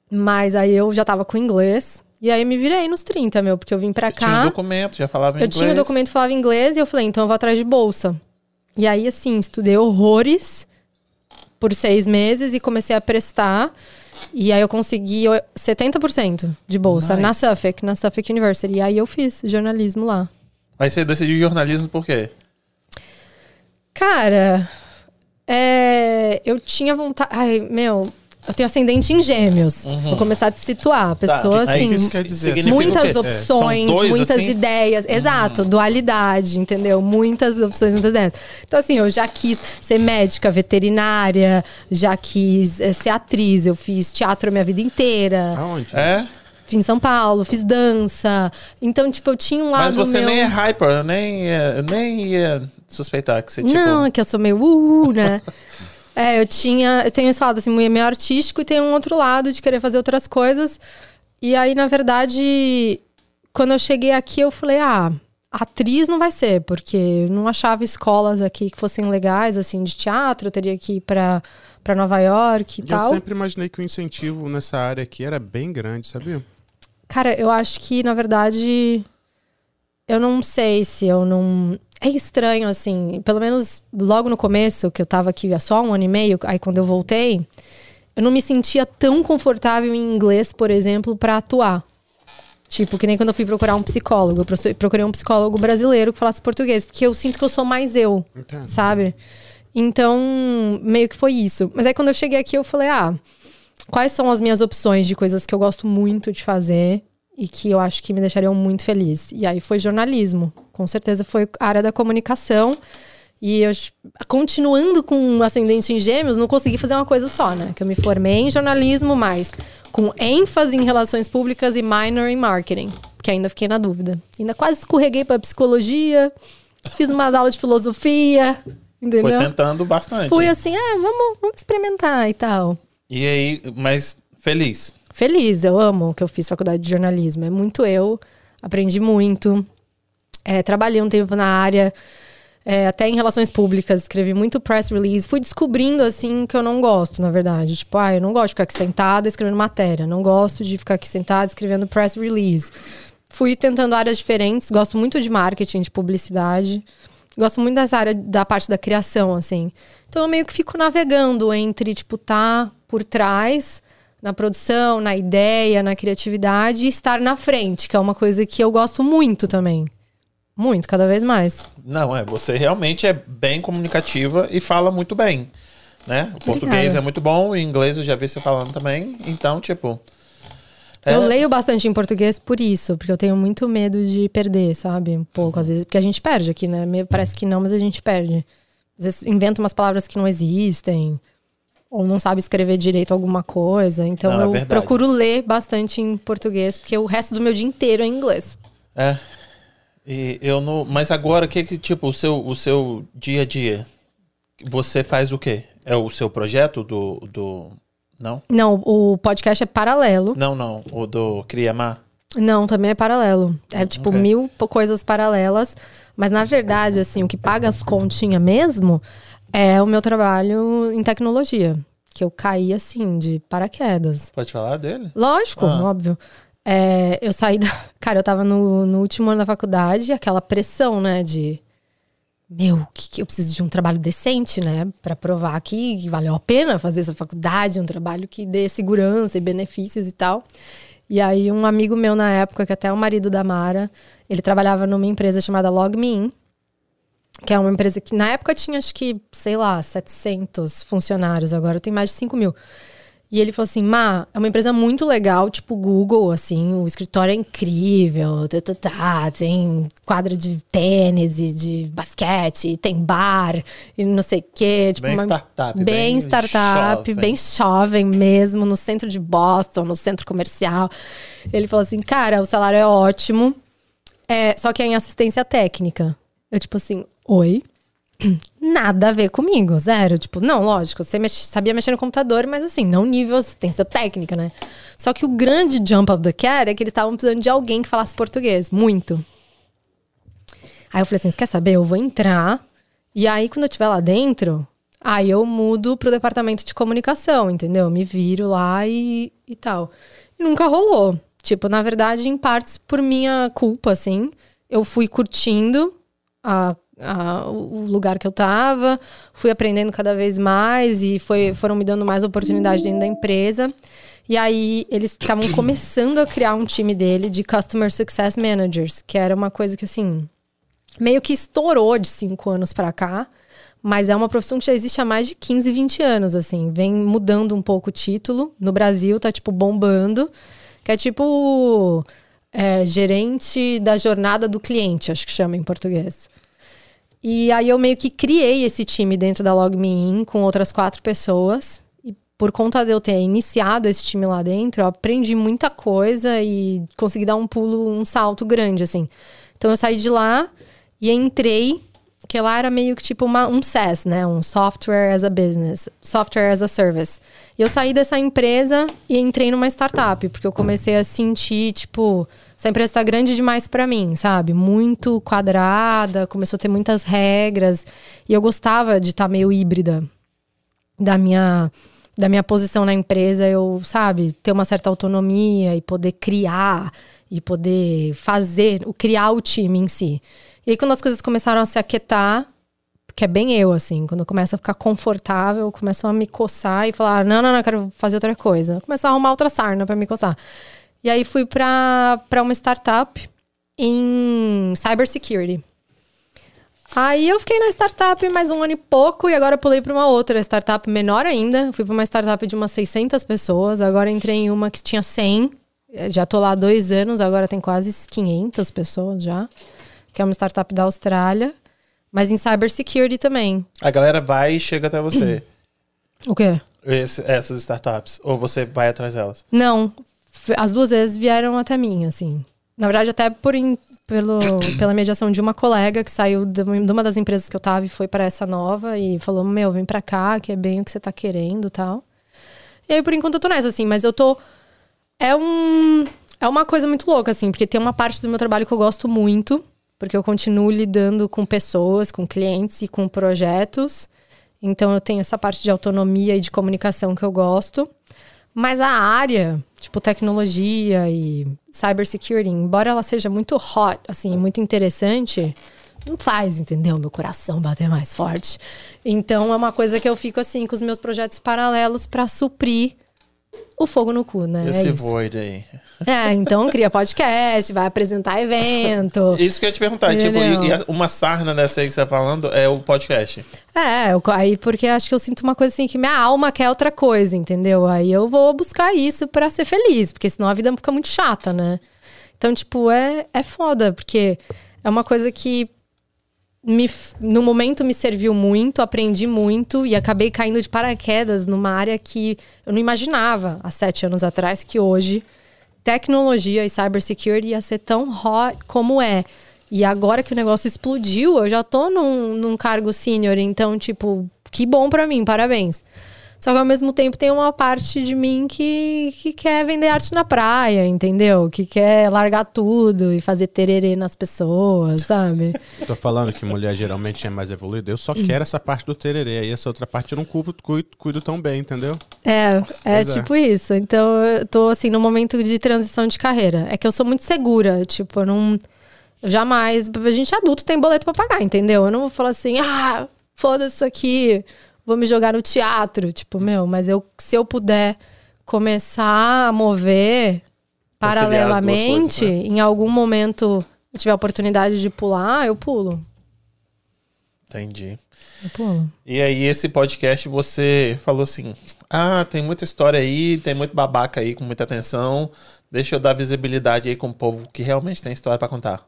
Mas aí eu já tava com inglês. E aí me virei nos 30, meu, porque eu vim pra Tinha um cá. documento, já falava Eu inglês. tinha o documento que falava inglês e eu falei, então eu vou atrás de bolsa. E aí, assim, estudei horrores por seis meses e comecei a prestar. E aí eu consegui o- 70% de bolsa na Nice. Suffolk, na Suffolk University. E aí eu fiz jornalismo lá. Mas você decidiu jornalismo por quê? Cara, é, eu tinha vontade. Ai, meu, eu tenho ascendente em gêmeos. Vou começar a te situar. A pessoa, Uhum. Tá, assim. dizer, o muitas opções, São dois, muitas assim? Hum. ideias. Exato, dualidade, entendeu? Muitas opções, muitas ideias. Então, assim, eu já quis ser médica, veterinária, já quis eh, ser atriz, eu fiz teatro a minha vida inteira. Aonde? É? Fiz em São Paulo, fiz dança. Então, tipo, eu tinha um lado Mas você meu... nem é hyper, eu nem ia, eu nem ia suspeitar que você, tipo... Não, é que eu sou meio uh, né? é, eu tinha. Eu tenho esse lado assim, meio artístico e tem um outro lado de querer fazer outras coisas. E aí, na verdade, quando eu cheguei aqui, eu falei, ah, atriz não vai ser, porque eu não achava escolas aqui que fossem legais, assim, de teatro, eu teria que ir pra, pra Nova York e Eu tal. sempre imaginei que o incentivo nessa área aqui era bem grande, sabia? Cara, eu acho que, na verdade, eu não sei se eu não. É estranho, assim. Pelo menos logo no começo, que eu tava aqui há só um ano e meio, aí quando eu voltei, eu não me sentia tão confortável em inglês, por exemplo, pra atuar. Tipo, que nem quando eu fui procurar um psicólogo. Eu procurei um psicólogo brasileiro que falasse português, porque eu sinto que eu sou mais eu Entendo. sabe? Então, meio que foi isso. Mas aí quando eu cheguei aqui, eu falei, ah, quais são as minhas opções de coisas que eu gosto muito de fazer e que eu acho que me deixariam muito feliz? E aí foi jornalismo. Com certeza foi a área da comunicação. E eu, continuando com um ascendente em gêmeos, não consegui fazer uma coisa só, né? Que eu me formei em jornalismo, mas com ênfase em relações públicas e minor em marketing. Que ainda fiquei na dúvida. Ainda quase escorreguei para psicologia, fiz umas aulas de filosofia, entendeu? Foi tentando bastante. Fui assim, ah, vamos, vamos experimentar e tal. E aí, mas feliz. Feliz, eu amo que eu fiz faculdade de jornalismo. É muito eu, aprendi muito. É, trabalhei um tempo na área, é, até em relações públicas, escrevi muito press release. Fui descobrindo, assim, que eu não gosto, na verdade. Tipo, ah, eu não gosto de ficar aqui sentada escrevendo matéria. Não gosto de ficar aqui sentada escrevendo press release. Fui tentando áreas diferentes. Gosto muito de marketing, de publicidade. Gosto muito dessa área da parte da criação, assim. Então eu meio que fico navegando entre, tipo, tá por trás na produção, na ideia, na criatividade e estar na frente, que é uma coisa que eu gosto muito também. Muito, cada vez mais. Não, é, você realmente é bem comunicativa e fala muito bem, né? O português é muito bom, o inglês eu já vi você falando também, então, tipo... é- Eu leio bastante em português por isso, porque eu tenho muito medo de perder, sabe? Um pouco, às vezes, porque a gente perde aqui, né? Me- Parece que não, mas a gente perde. Às vezes inventa umas palavras que não existem, ou não sabe escrever direito alguma coisa. Então Não, é eu verdade. procuro ler bastante em português, porque o resto do meu dia inteiro é em inglês. É. E eu não. Mas agora, o que que, tipo, o seu, o seu dia a dia? Você faz o quê? É o seu projeto do. do... Não? Não, o podcast é paralelo. Não, não. O do Criamar. Não, também é paralelo. É tipo ok. mil coisas paralelas. Mas na verdade, assim, o que paga as continhas mesmo é o meu trabalho em tecnologia. Que eu caí assim, de paraquedas. Pode falar dele? Lógico, Ah. óbvio. É, eu saí da. Cara, eu tava no, no último ano da faculdade, aquela pressão, né? De. Meu, que, que eu preciso de um trabalho decente, né? Pra provar que, que valeu a pena fazer essa faculdade, um trabalho que dê segurança e benefícios e tal. E aí, um amigo meu na época, que até é o marido da Mara, ele trabalhava numa empresa chamada LogMeIn, que é uma empresa que na época tinha, acho que, sei lá, 700 funcionários, agora tem mais de 5 mil. E ele falou assim: Má, é uma empresa muito legal, tipo Google, assim, o escritório é incrível, tá, tá, tá, tem quadra de tênis e de basquete, tem bar e não sei o quê. Tipo, Bem uma- startup, Bem, bem startup, jovem. bem jovem mesmo, no centro de Boston, no centro comercial. Ele falou assim: cara, o salário é ótimo, é, só que é em assistência técnica. Eu, tipo assim, oi? Nada a ver comigo, zero. Tipo, não, lógico, você mex- sabia mexer no computador, mas assim, não nível assistência técnica, né? Só que o grande jump of the cat é que eles estavam precisando de alguém que falasse português, muito. Aí eu falei assim: quer saber? Eu vou entrar. E aí, quando eu estiver lá dentro, aí eu mudo pro departamento de comunicação, entendeu? Me viro lá e, e tal. E nunca rolou. Tipo, na verdade, em partes por minha culpa, assim. Eu fui curtindo a, a- o lugar que eu tava, fui aprendendo cada vez mais e foi, foram me dando mais oportunidade dentro da empresa. E aí, eles estavam começando a criar um time dele de Customer Success Managers, que era uma coisa que, assim, meio que estourou de cinco anos pra cá, mas é uma profissão que já existe há mais de 15, 20 anos, assim. Vem mudando um pouco o título. No Brasil tá, tipo, bombando. Que é tipo é, gerente da jornada do cliente, acho que chama em português. E aí eu meio que criei esse time dentro da LogMeIn com outras quatro pessoas. E por conta de eu ter iniciado esse time lá dentro, eu aprendi muita coisa e consegui dar um pulo, um salto grande, assim. Então eu saí de lá e entrei, que lá era meio que tipo uma, um SaaS, né? Um Software as a Business, Software as a Service. E eu saí dessa empresa e entrei numa startup, porque eu comecei a sentir, tipo, essa empresa tá grande demais pra mim, sabe? Muito quadrada, começou a ter muitas regras. E eu gostava de estar meio híbrida da minha da minha posição na empresa, eu, sabe, ter uma certa autonomia e poder criar e poder fazer, o criar o time em si. E aí quando as coisas começaram a se aquietar, que é bem eu assim, quando eu começo a ficar confortável, começam a me coçar e falar: "Não, não, não, eu quero fazer outra coisa". Começar a arrumar outra sarna para me coçar. E aí fui para uma startup em cybersecurity. Aí eu fiquei na startup mais um ano e pouco e agora pulei para uma outra startup menor ainda. Fui para uma startup de umas 600 pessoas, agora entrei em uma que tinha 100. Eh, Já tô lá há dois anos, agora tem quase 500 pessoas já. Que é uma startup da Austrália, mas em cybersecurity também. A galera vai e chega até você. O quê? Esse- essas startups. Ou você vai atrás delas. Não, as duas vezes vieram até mim, assim. Na verdade, até por in- pelo, pela mediação de uma colega que saiu de uma das empresas que eu tava e foi para essa nova e falou: Meu, vem pra cá, que é bem o que você tá querendo e tal. E aí, por enquanto, eu tô nessa, assim, mas eu tô. É um. É uma coisa muito louca, assim, porque tem uma parte do meu trabalho que eu gosto muito, porque eu continuo lidando com pessoas, com clientes e com projetos. Então eu tenho essa parte de autonomia e de comunicação que eu gosto. Mas a área, tipo tecnologia e cybersecurity, embora ela seja muito hot, assim, muito interessante, não faz, entendeu? Meu coração bater mais forte. Então é uma coisa que eu fico assim com os meus projetos paralelos pra suprir o fogo no cu, né? Esse é void aí. É, então cria podcast, vai apresentar evento. Isso que eu ia te perguntar. Tipo, e, e uma sarna dessa aí que você tá falando é o podcast. É, eu- aí porque acho que eu sinto uma coisa assim que minha alma quer outra coisa, entendeu? Aí eu vou buscar isso pra ser feliz, porque senão a vida fica muito chata, né? Então, tipo, é, é foda, porque é uma coisa que me, no momento me serviu muito, aprendi muito e acabei caindo de paraquedas numa área que eu não imaginava há sete anos atrás, que hoje tecnologia e cybersecurity ia ser tão hot como é. E agora que o negócio explodiu, eu já tô num, num cargo sênior, então, tipo, que bom pra mim, parabéns. Só que ao mesmo tempo tem uma parte de mim que, que quer vender arte na praia, entendeu? Que quer largar tudo e fazer tererê nas pessoas, sabe? Tô falando que mulher geralmente é mais evoluída. Eu só quero essa parte do tererê. Aí essa outra parte eu não cuido, cuido, cuido tão bem, entendeu? É, é é. tipo isso. Então eu tô assim no momento de transição de carreira. É que eu sou muito segura, tipo, eu não eu jamais, a gente adulto tem boleto pra pagar, entendeu? Eu não vou falar assim: "Ah, foda-se isso aqui, vou me jogar no teatro", tipo, meu, mas eu se eu puder começar a mover paralelamente, coisas, né? em algum momento eu tiver a oportunidade de pular, eu pulo. Entendi. No pulo. E aí, esse podcast, você falou assim: ah, tem muita história aí, tem muito babaca aí com muita atenção. Deixa eu dar visibilidade aí com o povo que realmente tem história pra contar.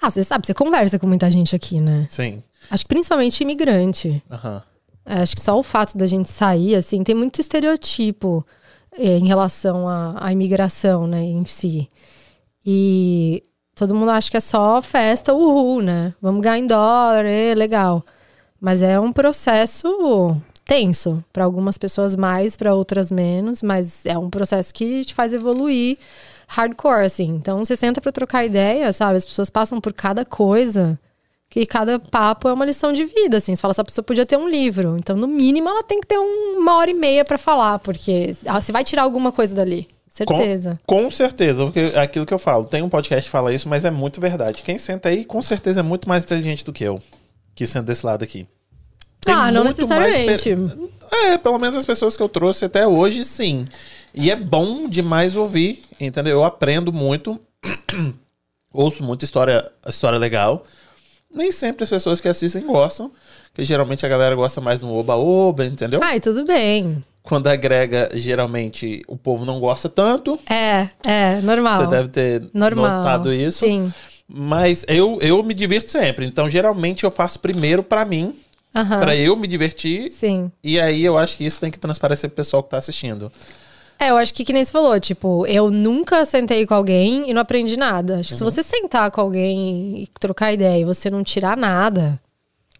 Ah, você sabe, você conversa com muita gente aqui, né? Sim. Acho que principalmente imigrante. Aham. É, Acho que só o fato da gente sair, assim, tem muito estereotipo é, em relação à, à imigração, né, em si. E todo mundo acha que é só festa, uhul, né? Vamos ganhar em dólar, é legal. Mas é um processo tenso. Para algumas pessoas mais, para outras menos. Mas é um processo que te faz evoluir hardcore, assim. Então você senta para trocar ideia, sabe? As pessoas passam por cada coisa que cada papo é uma lição de vida, assim. Você fala, essa pessoa podia ter um livro. Então, no mínimo, ela tem que ter um- uma hora e meia pra falar, porque você vai tirar alguma coisa dali. Certeza. Com, com certeza, porque é aquilo que eu falo. Tem um podcast que fala isso, mas é muito verdade. Quem senta aí, com certeza, é muito mais inteligente do que eu, que senta desse lado aqui. Tem ah, não mais necessariamente. pe- É, pelo menos as pessoas que eu trouxe até hoje, sim. E é bom demais ouvir, entendeu? Eu aprendo muito, ouço muita história, história legal. Nem sempre as pessoas que assistem gostam, que geralmente a galera gosta mais do oba-oba, entendeu? Ai, tudo bem. Quando agrega, geralmente o povo não gosta tanto. É, é, normal. Você deve ter normal. notado isso. Sim. Mas eu, eu me divirto sempre. Então, geralmente, eu faço primeiro pra mim, Aham. pra eu me divertir. Sim. E aí eu acho que isso tem que transparecer pro pessoal que tá assistindo. É, eu acho que que nem você falou, tipo, eu nunca sentei com alguém e não aprendi nada. Acho que se Uhum. você sentar com alguém e trocar ideia e você não tirar nada,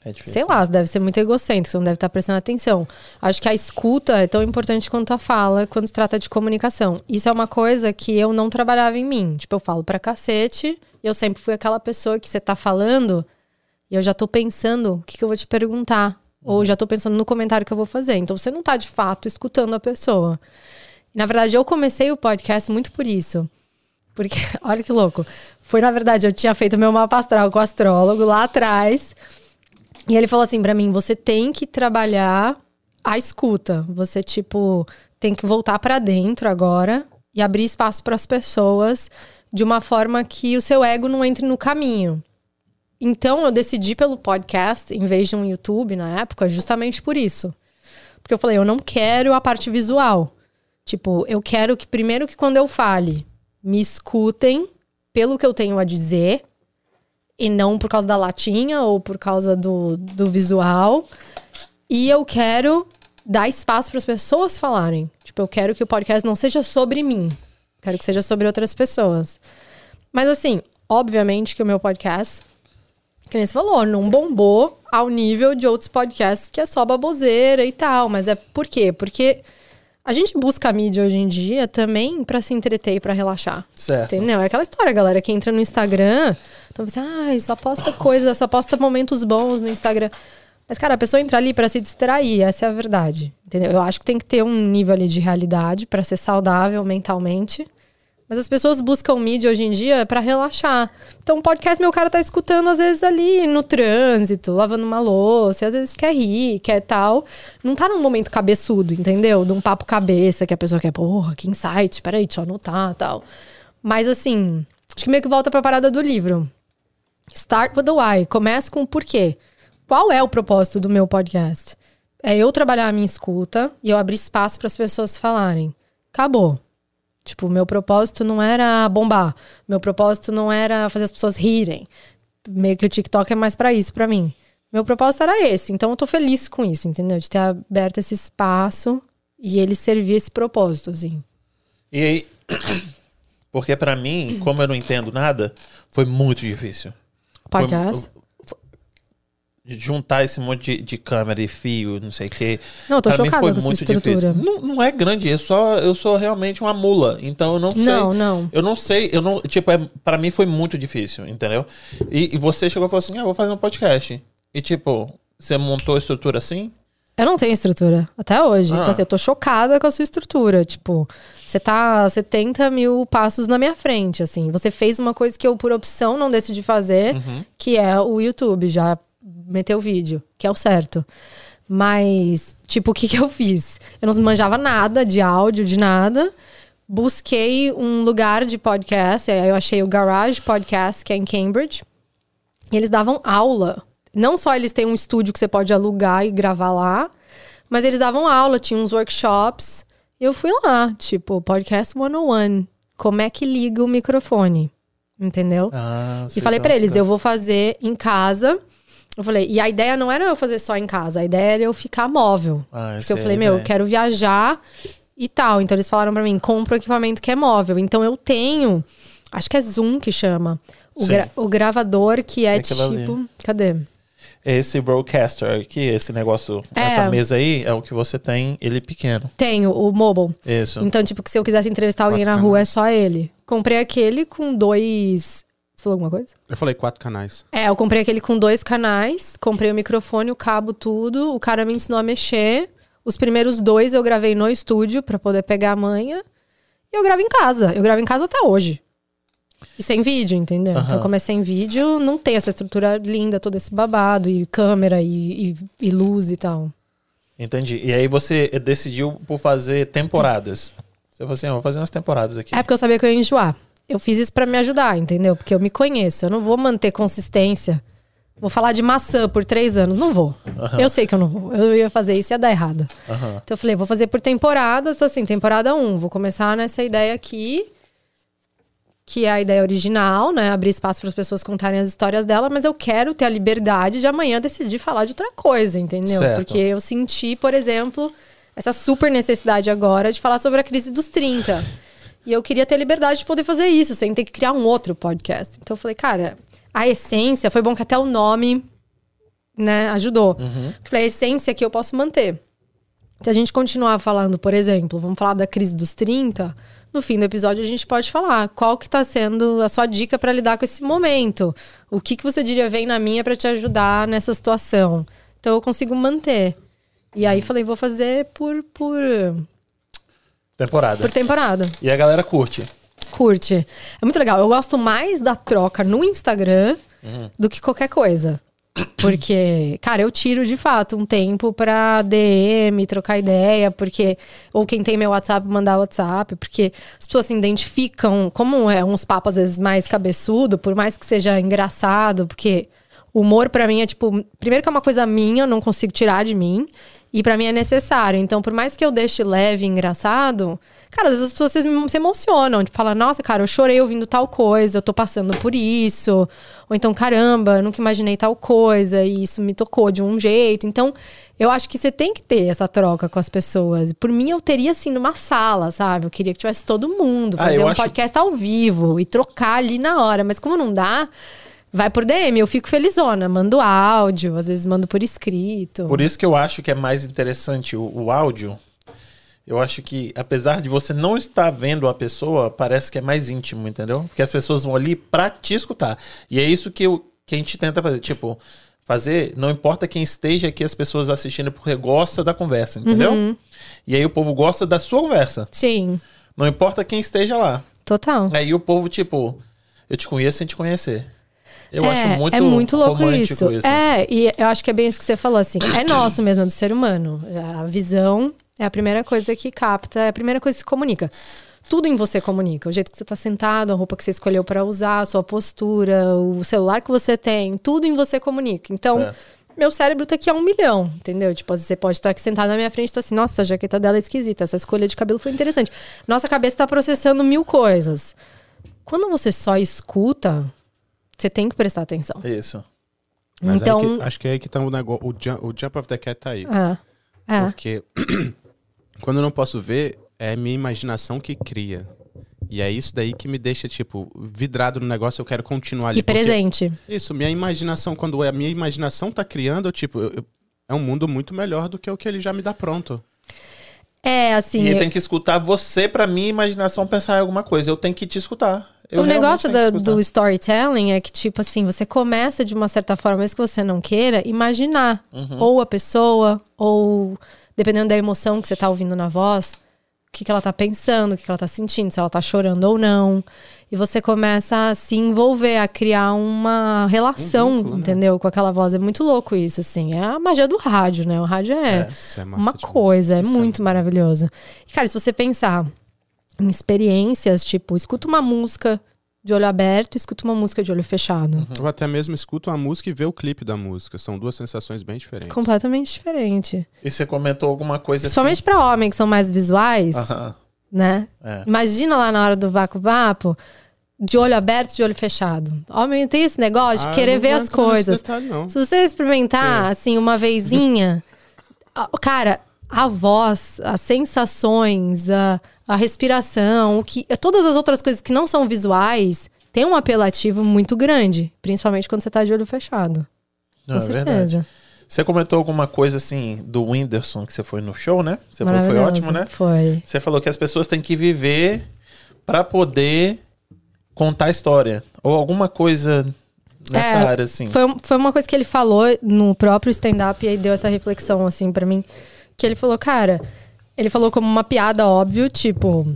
É difícil. sei lá, você deve ser muito egocêntrico, você não deve estar prestando atenção. Acho que a escuta é tão importante quanto a fala quando se trata de comunicação. Isso é uma coisa que eu não trabalhava em mim. Tipo, eu falo pra cacete, e eu sempre fui aquela pessoa que você tá falando e eu já tô pensando o que, que eu vou te perguntar. Ou já tô pensando no comentário que eu vou fazer. Então você não tá de fato escutando a pessoa. Na verdade, eu comecei o podcast muito por isso. Porque, olha que louco. Foi, na verdade, eu tinha feito meu mapa astral com o astrólogo lá atrás. E ele falou assim pra mim: você tem que trabalhar a escuta. Você, tipo, tem que voltar pra dentro agora e abrir espaço para as pessoas de uma forma que o seu ego não entre no caminho. Então, eu decidi pelo podcast, em vez de um YouTube na época, justamente por isso. Porque eu falei, eu não quero a parte visual. Tipo, eu quero que, primeiro, que quando eu fale, me escutem pelo que eu tenho a dizer, e não por causa da latinha ou por causa do, do visual. E eu quero dar espaço para as pessoas falarem. Tipo, eu quero que o podcast não seja sobre mim. Quero que seja sobre outras pessoas. Mas assim, obviamente que o meu podcast, que nem você falou, não bombou ao nível de outros podcasts que é só baboseira e tal. Mas é por quê? Porque a gente busca a mídia hoje em dia também para se entreter e para relaxar. Certo. Entendeu? É aquela história, galera, que entra no Instagram, então você, ai, só posta coisa, só posta momentos bons no Instagram. Mas, cara, a pessoa entra ali pra se distrair, essa é a verdade. Entendeu? Eu acho que tem que ter um nível ali de realidade pra ser saudável mentalmente. Mas as pessoas buscam mídia hoje em dia pra relaxar. Então, podcast, meu cara tá escutando, às vezes, ali no trânsito, lavando uma louça, às vezes quer rir, quer tal. Não tá num momento cabeçudo, entendeu? De um papo cabeça, que a pessoa quer, porra, que insight, peraí, deixa eu anotar tal. Mas assim, acho que meio que volta pra parada do livro. Start with the why. Comece com o porquê. Qual é o propósito do meu podcast? É eu trabalhar a minha escuta e eu abrir espaço para as pessoas falarem. Acabou. Tipo, meu propósito não era bombar. Meu propósito não era fazer as pessoas rirem. Meio que o TikTok é mais para isso, para mim. Meu propósito era esse. Então eu tô feliz com isso, entendeu? De ter aberto esse espaço e ele servir esse propósito, assim. E aí, porque pra mim, como eu não entendo nada, foi muito difícil. Foi- Podcast? Juntar esse monte de, de câmera e fio, não sei o quê. Não, eu tô pra mim chocada foi com a sua muito estrutura. difícil. Não, não é grande, eu só eu sou realmente uma mula, então eu não sei. Não, não. Eu não sei, eu não, tipo, é, para mim foi muito difícil, entendeu? E, e você chegou e falou assim: "Ah, vou fazer um podcast". E tipo, você montou a estrutura assim? Eu não tenho estrutura, até hoje. Ah. Então, assim, eu tô chocada com a sua estrutura. Tipo, você tá 70 mil passos na minha frente, assim. Você fez uma coisa que eu, por opção, não decidi fazer, Uhum. que é o YouTube. Já meteu vídeo, que é o certo. Mas, tipo, o que que eu fiz? Eu não manjava nada de áudio, de nada. Busquei um lugar de podcast. Aí eu achei o Garage Podcast, que é em Cambridge. E eles davam aula, não só eles têm um estúdio que você pode alugar e gravar lá, mas eles davam aula, tinham uns workshops. E eu fui lá, tipo, podcast 101. Como é que liga o microfone? Entendeu? Ah, E falei pra eles, eu vou fazer em casa. Eu falei, e a ideia não era eu fazer só em casa, a ideia era eu ficar móvel. Ah, Porque eu falei, meu, eu quero viajar e tal. Então eles falaram pra mim, compra o equipamento que é móvel. Então eu tenho, acho que é Zoom que chama. O, gra- o gravador que é, É aquilo ali. tipo. Cadê? Esse broadcaster aqui, esse negócio, É. essa mesa aí, é o que você tem, ele pequeno. Tenho, o mobile. Isso. Então, tipo, que se eu quisesse entrevistar alguém na rua, é só ele. Comprei aquele com dois. Você falou alguma coisa? Eu falei quatro canais. É, eu comprei aquele com dois canais, comprei o microfone, o cabo, tudo. O cara me ensinou a mexer. Os primeiros dois eu gravei no estúdio pra poder pegar a manha. E eu gravo em casa. Eu gravo em casa até hoje. E sem vídeo, entendeu? Aham. Então, como é sem vídeo, não tem essa estrutura linda, todo esse babado, e câmera, e, e- e luz e tal. Entendi. E aí você decidiu por fazer temporadas. Você falou assim, ó, vou fazer umas temporadas aqui. É porque eu sabia que eu ia enjoar. Eu fiz isso pra me ajudar, entendeu? Porque eu me conheço. Eu não vou manter consistência. Vou falar de maçã por três anos. Não vou. Eu sei que eu não vou. Eu ia fazer isso e ia dar errado. Aham. Então eu falei, vou fazer por temporadas. Assim, temporada 1. Vou começar nessa ideia aqui. Que é a ideia original, né? Abrir espaço para as pessoas contarem as histórias dela, mas eu quero ter a liberdade de amanhã decidir falar de outra coisa, entendeu? Certo. Porque eu senti, por exemplo, essa super necessidade agora de falar sobre a crise dos 30. E eu queria ter liberdade de poder fazer isso, sem ter que criar um outro podcast. Então eu falei, cara, a essência, foi bom que até o nome, né, ajudou. Eu Falei, a essência que eu posso manter. Se a gente continuar falando, por exemplo, vamos falar da crise dos 30, no fim do episódio a gente pode falar qual que tá sendo a sua dica para lidar com esse momento. O que que você diria vem na minha para te ajudar nessa situação. Então eu consigo manter. E aí falei, vou fazer por por, Temporada. por temporada. E a galera curte. Curte. É muito legal. Eu gosto mais da troca no Instagram do que qualquer coisa. Porque, cara, eu tiro de fato um tempo pra DM, trocar ideia, porque. Ou quem tem meu WhatsApp, mandar WhatsApp, porque as pessoas se identificam, como é uns papos às vezes mais cabeçudo, por mais que seja engraçado, porque humor pra mim é tipo. Primeiro que é uma coisa minha, eu não consigo tirar de mim. E pra mim é necessário. Então, por mais que eu deixe leve e engraçado, cara, às vezes as pessoas se emocionam. Tipo, falam, nossa, cara, eu chorei ouvindo tal coisa, eu tô passando por isso. Ou então, caramba, eu nunca imaginei tal coisa e isso me tocou de um jeito. Então, eu acho que você tem que ter essa troca com as pessoas. Por mim, eu teria assim numa sala, sabe? Eu queria que tivesse todo mundo, Ah, fazer eu um acho- podcast ao vivo e trocar ali na hora. Mas como não dá, vai por DM. Eu fico felizona, mando áudio, às vezes mando por escrito. Por isso que eu acho que é mais interessante o, o áudio. Eu acho que, apesar de você não estar vendo a pessoa, parece que é mais íntimo, entendeu? Porque as pessoas vão ali pra te escutar. E é isso que, eu, que a gente tenta fazer. Tipo, fazer, não importa quem esteja aqui, as pessoas assistindo, porque gosta da conversa, entendeu? Uhum. E aí o povo gosta da sua conversa. Sim, Não importa quem esteja lá. total. Aí o povo, tipo, eu te conheço sem te conhecer. Eu é, acho muito é muito louco romântico isso. É, e eu acho que é bem isso que você falou, assim. É nosso mesmo, é do ser humano. A visão é a primeira coisa que capta, é a primeira coisa que se comunica. Tudo em você comunica. O jeito que você tá sentado, a roupa que você escolheu para usar, a sua postura, o celular que você tem, tudo em você comunica. Então, Certo. meu cérebro tá aqui a um milhão, entendeu? Tipo, você pode estar aqui sentado na minha frente e tô assim, nossa, a jaqueta dela é esquisita, essa escolha de cabelo foi interessante. Nossa cabeça tá processando mil coisas. Quando você só escuta, você tem que prestar atenção. Isso. Mas então, que- acho que é aí que tá o negócio. O jump, o jump of the cat tá aí. é, é, Porque quando eu não posso ver, é a minha imaginação que cria. E é isso daí que me deixa, tipo, vidrado no negócio, eu quero continuar ali. e presente. Isso, minha imaginação, quando a minha imaginação tá criando, eu, tipo, eu- eu- é um mundo muito melhor do que o que ele já me dá pronto. É, assim, E eu- tem que escutar você pra minha imaginação pensar em alguma coisa. Eu tenho que te escutar. Eu o negócio da- do storytelling é que, tipo assim, você começa de uma certa forma, mesmo que você não queira, imaginar. Uhum. Ou a pessoa, ou dependendo da emoção que você tá ouvindo na voz, o que, que ela tá pensando, o que, que ela tá sentindo, se ela tá chorando ou não. E você começa a se envolver, a criar uma relação, Um vínculo, né? entendeu? Com aquela voz. É muito louco isso, assim. É a magia do rádio, né? O rádio é, é massa uma demais. coisa, é Isso muito maravilhoso. E, cara, se você pensar em experiências, tipo, escuta uma música de olho aberto e escuto uma música de olho fechado. Ou até mesmo escuta uma música e vê o clipe da música. São duas sensações bem diferentes. Completamente diferente. E você comentou alguma coisa Principalmente pra homens que são mais visuais, assim. Aham. né? É. Imagina lá na hora do vácuo vapo, de olho aberto, de olho fechado. Homem tem esse negócio de Ah, querer não ver as coisas. detalhe, não. Se você experimentar, É. assim, uma vezinha, cara, a voz, as sensações, a, a respiração, o que, todas as outras coisas que não são visuais, tem um apelativo muito grande. Principalmente quando você tá de olho fechado. Não, Com é verdade. certeza. Você comentou alguma coisa assim do Whindersson que você foi no show, né? Você falou que foi ótimo, né? Foi. Você falou que as pessoas têm que viver pra poder contar a história. Ou alguma coisa nessa É, área, assim. Foi, foi uma coisa que ele falou no próprio stand-up e aí deu essa reflexão, assim, pra mim. Que ele falou, cara, ele falou como uma piada, óbvio, tipo.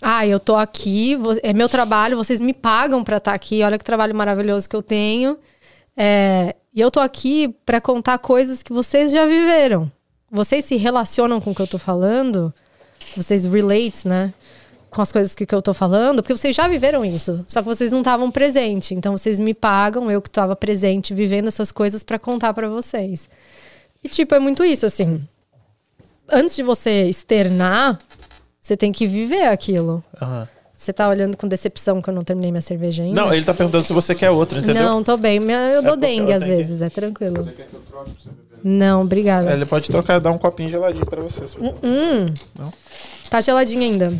Ah, eu tô aqui, é meu trabalho, vocês me pagam pra estar aqui, olha que trabalho maravilhoso que eu tenho. É, e eu tô aqui pra contar coisas que vocês já viveram. Vocês se relacionam com o que eu tô falando, vocês relate, né? Com as coisas que, que eu tô falando, porque vocês já viveram isso. Só que vocês não estavam presentes. Então vocês me pagam, eu que tava presente, vivendo essas coisas pra contar pra vocês. E tipo, é muito isso, assim. Antes de você externar, você tem que viver aquilo. Aham. Você tá olhando com decepção que eu não terminei minha cerveja ainda? Não, ele tá perguntando se você quer outra, entendeu? Não, tô bem. Eu dou porque dengue eu às que- vezes, é tranquilo. Não, obrigada. É, Ele pode trocar, dar um copinho geladinho pra você. se- Hum. Não? Tá geladinho ainda.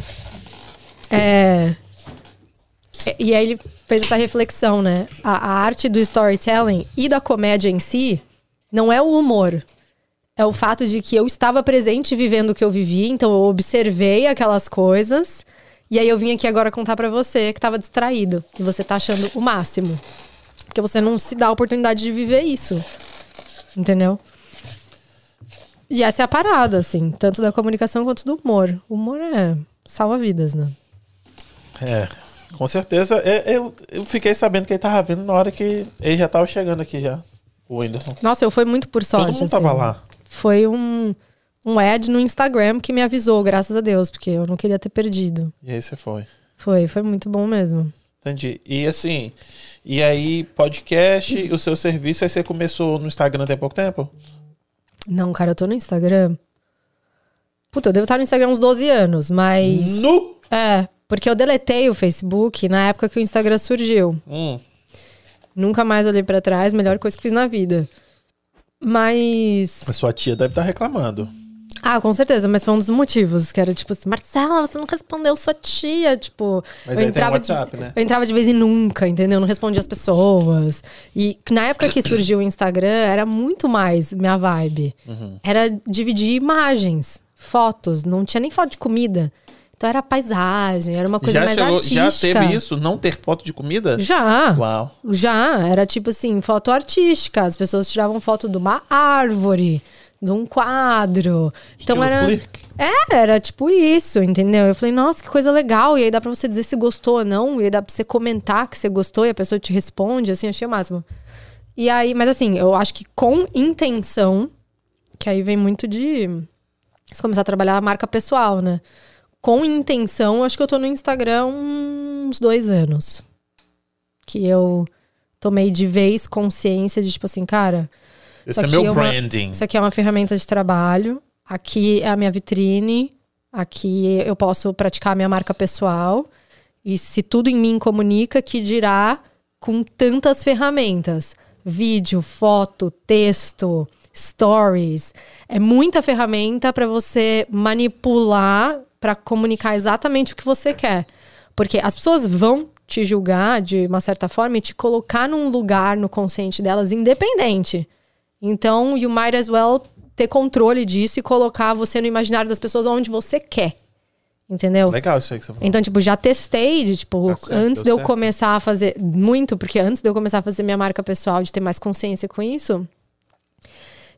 É. E e aí ele fez essa reflexão, né? A, a arte do storytelling e da comédia em si não é o humor. É o fato de que eu estava presente vivendo o que eu vivi, então eu observei aquelas coisas. E aí eu vim aqui agora contar pra você que tava distraído. E você tá achando o máximo. Porque você não se dá a oportunidade de viver isso. Entendeu? E essa é a parada, assim, tanto da comunicação quanto do humor. O humor é salva vidas, né? É, com certeza. É, eu, eu fiquei sabendo que ele tava vindo na hora que ele já tava chegando aqui já, o Whindersson. Nossa, eu fui muito por sorte. Todo mundo tava assim. lá. Foi um, um ad no Instagram que me avisou, graças a Deus, porque eu não queria ter perdido. E aí você foi. Foi, foi muito bom mesmo. Entendi. E assim, e aí, podcast, o seu serviço, aí você começou no Instagram tem pouco tempo? Não, cara, eu tô no Instagram. Puta, eu devo estar no Instagram uns 12 anos, mas. Nu! É, porque eu deletei o Facebook na época que o Instagram surgiu. Hum, Nunca mais olhei pra trás, melhor coisa que fiz na vida. Mas. a sua tia deve estar reclamando. Ah, com certeza, mas foi um dos motivos, que era tipo assim, Marcela, você não respondeu sua tia, tipo... Mas eu entrava WhatsApp, de, né? Eu entrava de vez em nunca, entendeu? Eu não respondia as pessoas. E na época que surgiu o Instagram, era muito mais minha vibe. Uhum. Era dividir imagens, fotos, não tinha nem foto de comida. Então era paisagem, era uma coisa Já, mais chegou, artística. já teve isso? Não ter foto de comida? Já. Uau. Já, era tipo assim, foto artística. As pessoas tiravam foto de uma árvore, de um quadro. Então Estilo era. Flick? É, era tipo isso, entendeu? Eu falei, nossa, que coisa legal. E aí dá pra você dizer se gostou ou não. E aí dá pra você comentar que você gostou e a pessoa te responde, assim, achei o máximo. E aí, mas assim, eu acho que com intenção, que aí vem muito de você começar a trabalhar a marca pessoal, né? Com intenção, acho que eu tô no Instagram uns dois anos. Que eu tomei de vez consciência de, tipo assim, cara, Esse Isso é aqui meu é uma- branding. isso aqui é uma ferramenta de trabalho. Aqui é a minha vitrine. Aqui eu posso praticar a minha marca pessoal. E se tudo em mim comunica, que dirá com tantas ferramentas: vídeo, foto, texto, stories. É muita ferramenta para você manipular para comunicar exatamente o que você quer. Porque as pessoas vão te julgar de uma certa forma e te colocar num lugar no consciente delas independente. Então, you might as well ter controle disso e colocar você no imaginário das pessoas onde você quer. Entendeu? Legal isso aí que você falou. Então, tipo, já testei de, tipo, Tá certo, antes de eu certo. começar a fazer. Muito, porque antes de eu começar a fazer minha marca pessoal, de ter mais consciência com isso,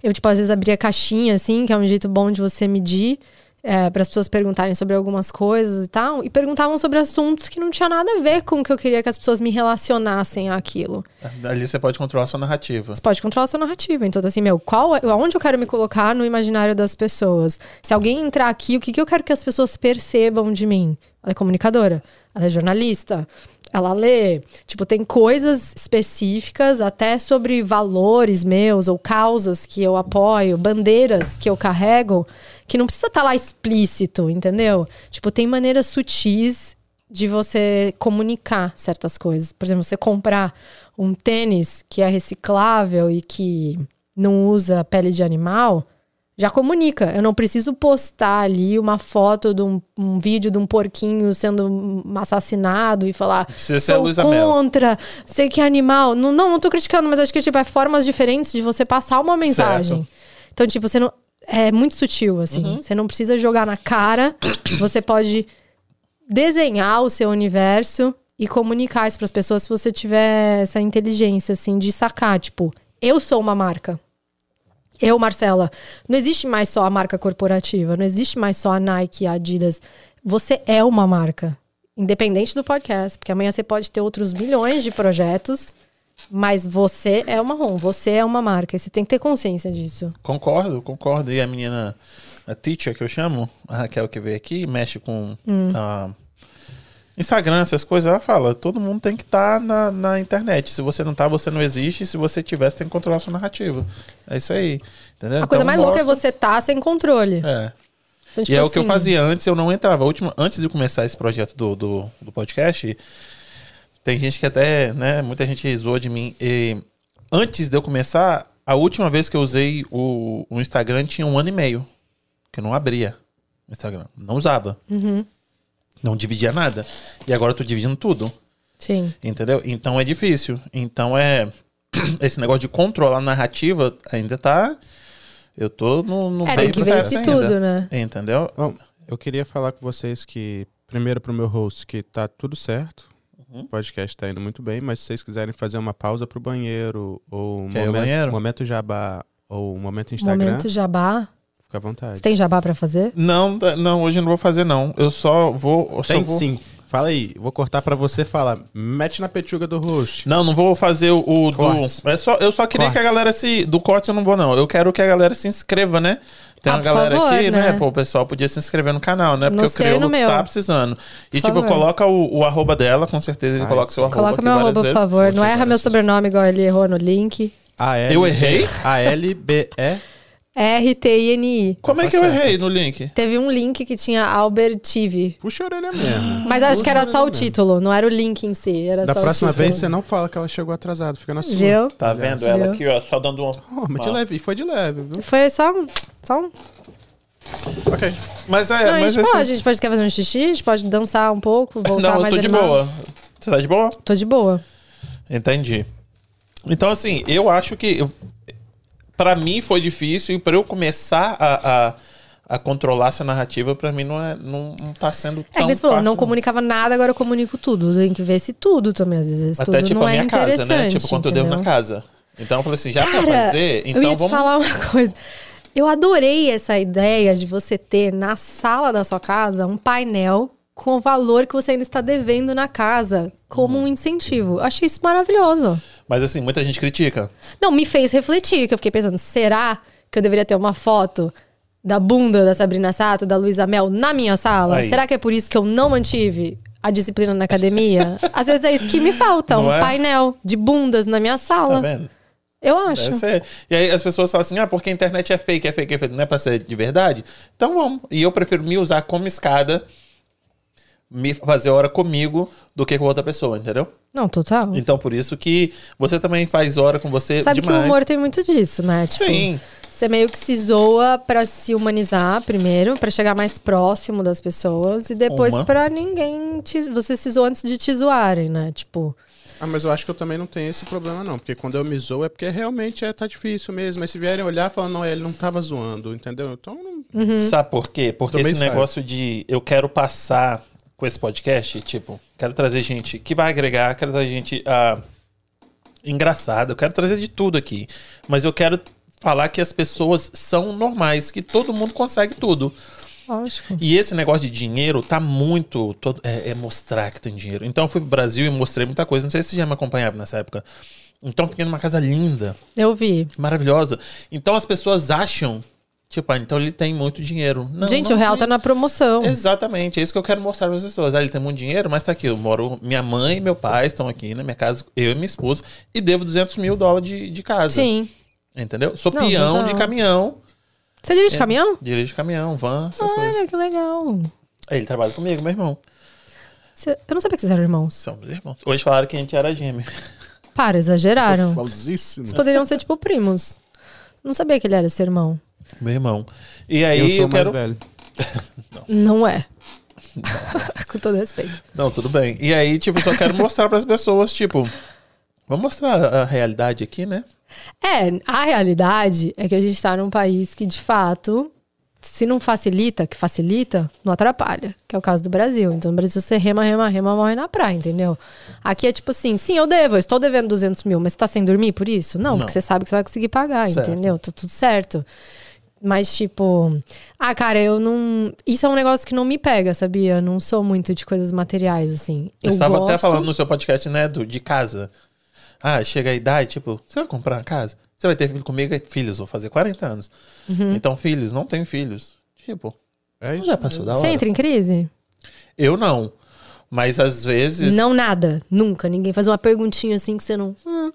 eu, tipo, às vezes abria caixinha, assim, que é um jeito bom de você medir, para as pessoas perguntarem sobre algumas coisas e tal, e perguntavam sobre assuntos que não tinha nada a ver com o que eu queria que as pessoas me relacionassem àquilo. Ali você pode controlar a sua narrativa. Você pode controlar a sua narrativa. Então, assim, meu, qual, é- aonde eu quero me colocar no imaginário das pessoas? Se alguém entrar aqui, o que, que eu quero que as pessoas percebam de mim? Ela é comunicadora, ela é jornalista, ela lê. Tipo, tem coisas específicas, até sobre valores meus ou causas que eu apoio, bandeiras que eu carrego, que não precisa estar lá explícito, entendeu? Tipo, tem maneiras sutis de você comunicar certas coisas. Por exemplo, você comprar um tênis que é reciclável e que não usa pele de animal, já comunica. Eu não preciso postar ali uma foto de um, um vídeo de um porquinho sendo assassinado e falar Precisa sou Mel." contra, sei que é animal. Não, não, não tô criticando, mas acho que tipo, é formas diferentes de você passar uma mensagem. Certo. Então, tipo, você não. É muito sutil, assim. Uhum. Você não precisa jogar na cara. Você pode desenhar o seu universo e comunicar isso para as pessoas se você tiver essa inteligência, assim, de sacar. Tipo, eu sou uma marca. Eu, Marcela. Não existe mais só a marca corporativa. Não existe mais só a Nike, a Adidas. Você é uma marca. Independente do podcast. Porque amanhã você pode ter outros milhões de projetos. Mas você é uma ROM. Você é uma marca. E você tem que ter consciência disso. Concordo, concordo. E a menina, a teacher que eu chamo, a Raquel que veio aqui, mexe com Hum. ah, Instagram, essas coisas, ela fala, todo mundo tem que estar na, na internet. Se você não tá, você não existe. Se você tiver, você tem que controlar a sua narrativa. É isso aí. Entendeu? A coisa Então, mais louca é você estar sem controle. É. Então, E tipo é o que eu assim, fazia antes, eu não entrava. A última, antes de começar esse projeto do, do, do podcast, tem gente que até, né, muita gente zoou de mim. E antes de eu começar, a última vez que eu usei o, o Instagram tinha um ano e meio. Que eu não abria o Instagram. Não usava. Uhum. Não dividia nada. E agora eu tô dividindo tudo. Sim. Entendeu? Então é difícil. Então é. Esse negócio de controlar a narrativa ainda tá. Eu tô no. no É, tem que ainda. tudo, né? Entendeu? Bom, eu queria falar com vocês que, primeiro pro meu host, que tá tudo certo. Uhum. O podcast tá indo muito bem, mas se vocês quiserem fazer uma pausa pro banheiro, ou um momento, banheiro? momento jabá, ou um momento Instagram, Momento jabá. fica à vontade. Você tem jabá pra fazer? Não, não, hoje eu não vou fazer, não. Eu só vou. Eu só Tem vou... sim. Fala aí, vou cortar pra você falar. Mete na pechuga do host. Não, não vou fazer o, o do. Cortes. É só, eu só queria que a Cortes. galera se. Do corte eu não vou, não. Eu quero que a galera se inscreva, né? Tem Ah, uma por galera favor, aqui, né? né? Pô, o pessoal podia se inscrever no canal, né? Porque No o Criolo no meu. tá precisando. E, Por tipo, favor. coloca o, o arroba dela, com certeza ele Ai, coloca seu sim. arroba. Coloca meu arroba, por vezes. favor. Não erra meu sobrenome igual ele errou no link. A L Eu errei? A L B E. R-T-I-N-I. Como é Tá que eu errei no link? Teve um link que tinha Albert TV. Puxa a orelha mesmo. Mas acho que era Puxa a só o mesmo. título, não era o link em si. Era Da só próxima o título. vez você não fala que ela chegou atrasada, fica na sua. Viu? Tá vendo ela Viu? aqui, ó, só dando um. Oh, mas de Ah. leve, e foi de leve, viu? Foi só um. Só um. Ok. Mas é, não, a mas gente assim- pode, a gente pode quer fazer um xixi, a gente pode dançar um pouco, voltar Não, eu mais tô de animado. boa. Você tá de boa? Tô de boa. Entendi. Então, assim, eu acho que. Eu, pra mim foi difícil e pra eu começar a, a, a controlar essa narrativa, pra mim não, é, não, não tá sendo É tão que você falou, fácil, não comunicava nada, agora eu comunico tudo. Tem que ver se tudo também, às vezes. Até tudo tipo a minha é casa, né? Tipo, quanto eu devo na entendeu? casa. Então eu falei assim, já Cara, pra fazer, então eu ia te vamos. falar uma coisa. Eu adorei essa ideia de você ter na sala da sua casa um painel com o valor que você ainda está devendo na casa, como Uhum. um incentivo. Eu achei isso maravilhoso. Mas assim, muita gente critica. Não, me fez refletir, que eu fiquei pensando, será que eu deveria ter uma foto da bunda da Sabrina Sato, da Luísa Mel na minha sala? Aí. Será que é por isso que eu não mantive a disciplina na academia? Às vezes é isso que me falta, Não um é? painel de bundas na minha Tá sala. vendo? eu acho. E aí as pessoas falam assim, ah, porque a internet é fake, é fake, é fake, não é pra ser de verdade? Então vamos. E eu prefiro me usar como escada, me fazer hora comigo, do que com outra pessoa, entendeu? Não, total. Então por isso que você também faz hora com você Sabe demais. que o humor tem muito disso, né? Tipo, Sim. Você meio que se zoa pra se humanizar primeiro, pra chegar mais próximo das pessoas e depois Uma. pra ninguém te, você se zoa antes de te zoarem, né? Tipo, Ah, mas eu acho que eu também não tenho esse problema, não. Porque quando eu me zoo é porque realmente é, tá difícil mesmo. Mas se vierem olhar, falam, não, ele não tava zoando, entendeu? Então, não... Uhum. Sabe por quê? Porque Também esse sai. negócio de eu quero passar com esse podcast, tipo, quero trazer gente que vai agregar, quero trazer gente ah, engraçada, eu quero trazer de tudo aqui. Mas eu quero falar que as pessoas são normais, que todo mundo consegue tudo. lógico. E esse negócio de dinheiro tá muito. todo- é, é mostrar que tem dinheiro. Então eu fui pro Brasil e mostrei muita coisa. Não sei se você já me acompanhava nessa época. Então eu fiquei numa casa linda, Eu vi. maravilhosa. Então as pessoas acham Tipo, ah, então ele tem muito dinheiro. Não, Gente, não o real tem. tá na promoção. Exatamente, é isso que eu quero mostrar para as pessoas. Ah, ele tem muito dinheiro, mas tá aqui. Eu moro. Minha mãe e meu pai estão aqui na minha casa, eu e minha esposa, e devo 200 mil dólares de, de casa. Sim. Entendeu? Sou Não, peão de caminhão. Você dirige É. caminhão? Dirige caminhão, van, essas coisas. Olha, que legal. Aí ele trabalha comigo, meu irmão. Você- Eu não sabia que vocês eram irmãos. Somos irmãos. Hoje falaram que a gente era gêmeo. Para, exageraram. Famosíssimo. Vocês poderiam ser, tipo, primos. Não sabia que ele era seu irmão. Meu irmão. E aí eu eu, sou o mais quero. velho. Não é. Com todo respeito. Não, tudo bem. E aí, tipo, eu só quero mostrar para as pessoas, tipo. Vamos mostrar a realidade aqui, né? É, a realidade é que a gente tá num país que, de fato, se não facilita, que facilita, não atrapalha. Que é o caso do Brasil. Então, no Brasil, você rema, rema, rema, morre na praia, entendeu? Aqui é tipo assim, sim, eu devo, eu estou devendo 200 mil, mas você tá sem dormir por isso? Não, Não. porque você sabe que você vai conseguir pagar, Certo. entendeu? Tá tudo certo. Mas, tipo, ah, cara, eu não. Isso é um negócio que não me pega, sabia? Eu não sou muito de coisas materiais, assim. Você Eu estava gosto... até falando no seu podcast, né, do, de casa. Ah, chega a idade, tipo, você vai comprar uma casa? Você vai ter filho comigo? Filhos, vou fazer 40 anos. Uhum. Então, filhos, não tenho filhos. Tipo, É isso. já passou da hora. Você entra em crise? Eu não. Mas às vezes. Não, nada. Nunca. Ninguém faz uma perguntinha assim que você não. Hum.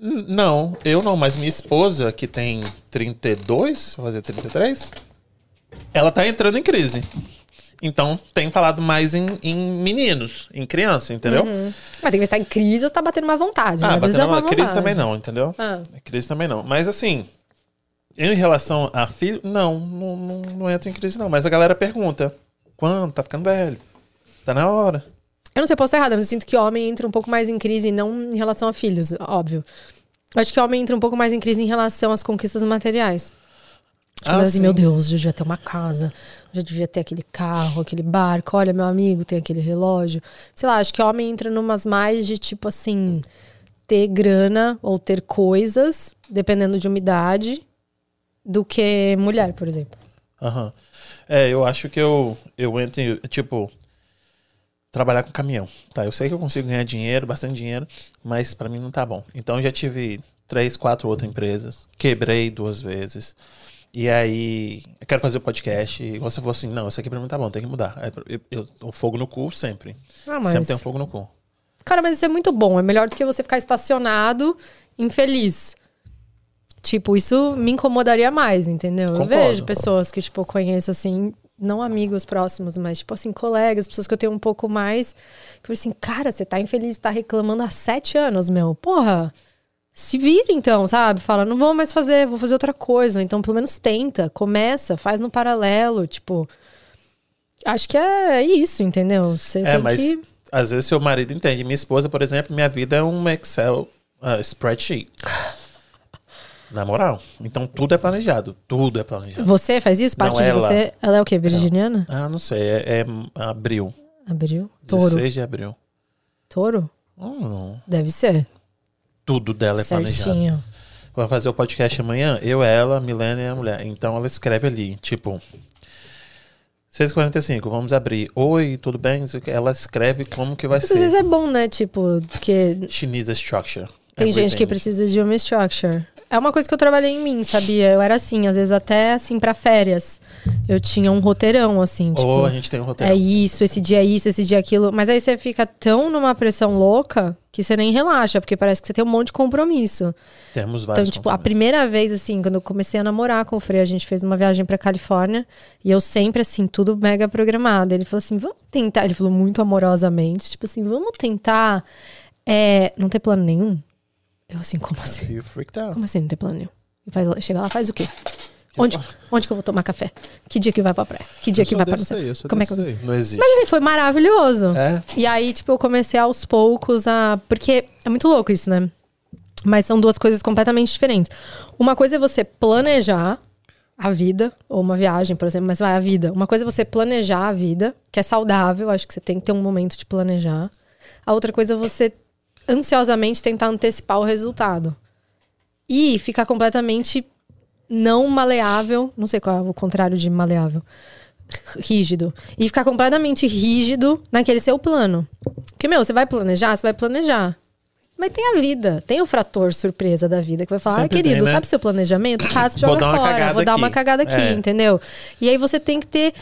Não, eu não, mas minha esposa, que tem 32, vai fazer 33, ela tá entrando em crise. Então tem falado mais em, em meninos, em criança, entendeu? Mas tem que ver se tá em crise ou se tá batendo uma vontade. Ah, às vezes batendo é uma uma crise vontade. também não, entendeu? Ah. Crise também não. Mas assim, em relação a filho, não, não, não, não entro em crise não. Mas a galera pergunta, quando? Tá ficando velho? Tá na hora. Eu não sei, eu posso estar errada, mas eu sinto que homem entra um pouco mais em crise, não em relação a filhos, óbvio. Eu acho que homem entra um pouco mais em crise em relação às conquistas materiais. Tipo, Ah, assim, sim. meu Deus, eu já devia ter uma casa, eu já devia ter aquele carro, aquele barco, olha, meu amigo tem aquele relógio. Sei lá, acho que homem entra numas mais de tipo assim, ter grana ou ter coisas, dependendo de uma idade, do que mulher, por exemplo. Aham. É, eu acho que eu, eu entro em, tipo, trabalhar com caminhão. Tá, eu sei que eu consigo ganhar dinheiro, bastante dinheiro, mas pra mim não tá bom. Então eu já tive três, quatro outras empresas, quebrei duas vezes. E aí, eu quero fazer o podcast. E você falou assim: não, isso aqui pra mim tá bom, tem que mudar. Eu, eu, o fogo no cu sempre. Ah, mas... Sempre tem um fogo no cu. Cara, mas isso é muito bom. É melhor do que você ficar estacionado, infeliz. Tipo, isso me incomodaria mais, entendeu? Concordo. Eu vejo pessoas que, tipo, eu conheço, assim, não amigos próximos, mas, tipo, assim, colegas, pessoas que eu tenho um pouco mais. Que eu assim, cara, você tá infeliz, tá reclamando há sete anos, meu. Porra, se vira então, sabe? Fala, não vou mais fazer, vou fazer outra coisa. Então, pelo menos tenta, começa, faz no paralelo, tipo. Acho que é isso, entendeu? Você É, mas que. às vezes seu marido entende. Minha esposa, por exemplo, minha vida é um Excel ah, spreadsheet. Na moral. Então tudo é planejado. Tudo é planejado. Você faz isso? Parte Não, de ela. você? Ela é o quê? Virginiana? Ah, não sei. É, é abril. Abril? Touro. 16 de abril. Touro? Hum, não. Deve ser. Tudo dela é planejado. Certinho. Vai fazer o podcast amanhã? Eu, ela, a Milena e a mulher. Então ela escreve ali, tipo. 6h45, vamos abrir. Oi, tudo bem? Não. Ela escreve como que vai Mas às vezes ser. é bom, né? Tipo, porque Chinese structure. tem gente que Everything. precisa de uma structure. É uma coisa que eu trabalhei em mim, sabia? Eu era assim, às vezes até assim pra férias. Eu tinha um roteirão, assim, tipo. Ou a gente tem um roteiro. É isso, esse dia é isso, esse dia é aquilo. Mas aí você fica tão numa pressão louca que você nem relaxa, porque parece que você tem um monte de compromisso. Temos vários. Então, tipo, a primeira vez, assim, quando eu comecei a namorar com o Frei, a gente fez uma viagem pra Califórnia e eu sempre, assim, tudo mega programado. Ele falou assim: vamos tentar. Ele falou muito amorosamente, tipo assim, vamos tentar. é, não ter plano nenhum? Eu, assim, como assim? You freaked out. Como assim não ter plano nenhum? E faz, chega lá, faz o quê? Onde, onde que eu vou tomar café? Que dia que vai pra praia? Que dia que vai pra não sei- Como é que eu... Não existe. Mas assim, foi maravilhoso. É? E aí, tipo, eu comecei aos poucos a. Porque é muito louco isso, né? Mas são duas coisas completamente diferentes. Uma coisa é você planejar a vida, ou uma viagem, por exemplo, mas vai a vida. Uma coisa é você planejar a vida, que é saudável, acho que você tem que ter um momento de planejar. A outra coisa é você ansiosamente tentar antecipar o resultado. E ficar completamente não maleável, não sei qual é o contrário de maleável rígido. E ficar completamente rígido naquele seu plano. Porque, meu, você vai planejar, você vai planejar. Mas tem a vida, tem o frator surpresa da vida que vai falar, ah, querido, tem, né? sabe seu planejamento? Casa, Vou joga dar uma fora, cagada vou dar uma cagada aqui, É. entendeu? E aí você tem que ter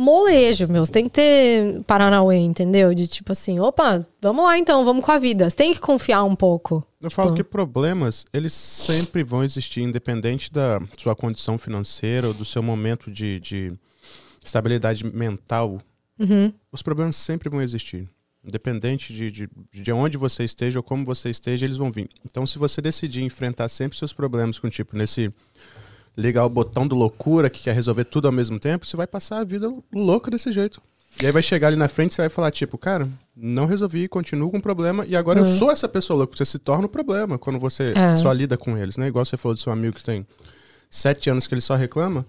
molejo, meu. Você tem que ter Paranauê, entendeu? De tipo assim, opa, vamos lá então, vamos com a vida. Você tem que confiar um pouco. Eu falo Tipo- que problemas, eles sempre vão existir, independente da sua condição financeira ou do seu momento de, de estabilidade mental. Uhum. Os problemas sempre vão existir. Independente de, de, de onde você esteja ou como você esteja, eles vão vir. Então, se você decidir enfrentar sempre seus problemas com, tipo, nesse ligar o botão do loucura que quer resolver tudo ao mesmo tempo, você vai passar a vida louca desse jeito. E aí vai chegar ali na frente e você vai falar, tipo, cara, não resolvi, continuo com o problema e agora eu sou essa pessoa louca. Você se torna o problema quando você É. só lida com eles, né? Igual você falou do seu amigo que tem sete anos que ele só reclama.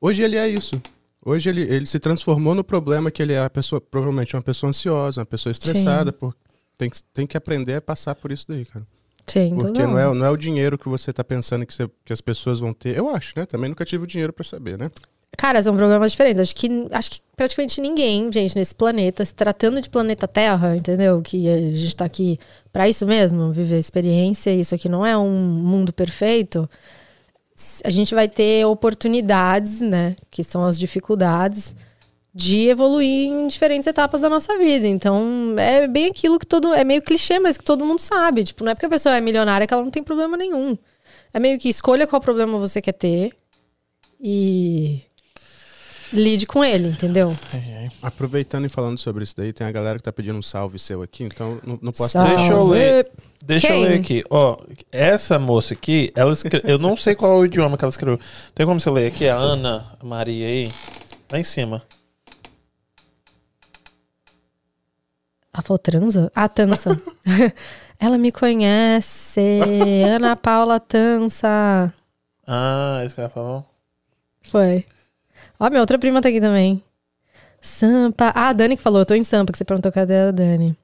Hoje ele é isso. Hoje ele, ele se transformou no problema que ele é a pessoa, provavelmente uma pessoa ansiosa, uma pessoa estressada, por, tem, que, tem que aprender a passar por isso daí, cara. Sim, Porque não é, não é o dinheiro que você tá pensando que, você- que as pessoas vão ter. Eu acho, né? Também nunca tive o dinheiro pra saber, né? Cara, são problemas diferentes. Acho que, acho que praticamente ninguém, gente, nesse planeta, se tratando de planeta Terra, entendeu? Que a gente tá aqui pra isso mesmo, viver a experiência. Isso aqui não é um mundo perfeito. A gente vai ter oportunidades, né? Que são as dificuldades de evoluir em diferentes etapas da nossa vida. Então, é bem aquilo que todo. É meio clichê, mas que todo mundo sabe. Tipo, não é porque a pessoa é milionária que ela não tem problema nenhum. É meio que escolha qual problema você quer ter e lide com ele, entendeu? Aproveitando e falando sobre isso daí, tem a galera que tá pedindo um salve seu aqui, então não, não posso Salve. Deixa eu ler. Deixa Quem? eu ler aqui. Ó, essa moça aqui, ela escre... eu não sei qual é o idioma que ela escreveu. Tem como você ler aqui? A Ana Maria aí. Lá em cima. A falou transa? Ah, tança. Ela me conhece. Ana Paula Tança. Ah, isso que ela falou. Foi. Ó, minha outra prima tá aqui também. Sampa. Ah, a Dani que falou, eu tô em Sampa, que você perguntou cadê a Dani.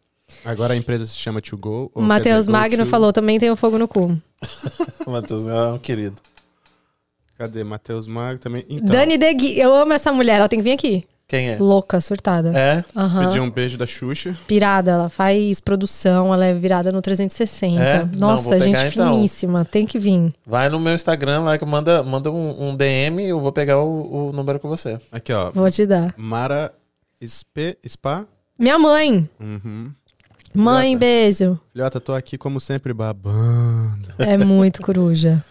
Agora a empresa se chama To Go. Matheus Magno To- falou, também tem o fogo no cu. Matheus é um querido. Cadê? Matheus Magno também. Então, Dani Degui, eu amo essa mulher, ela tem que vir aqui. Quem é? Louca, surtada. É? Pedi um beijo da Xuxa. Pirada, ela faz produção, ela é virada no 360. É? Não, Nossa, pegar, gente então. finíssima, tem que vir. Vai no meu Instagram lá que manda, manda um, um DM eu vou pegar o, o número com você. Aqui, ó. Vou te dar. Mara Spe, Spa. Minha mãe. Uhum. Mãe, Filhota. beijo. Filhota, tô aqui como sempre babando. É muito coruja.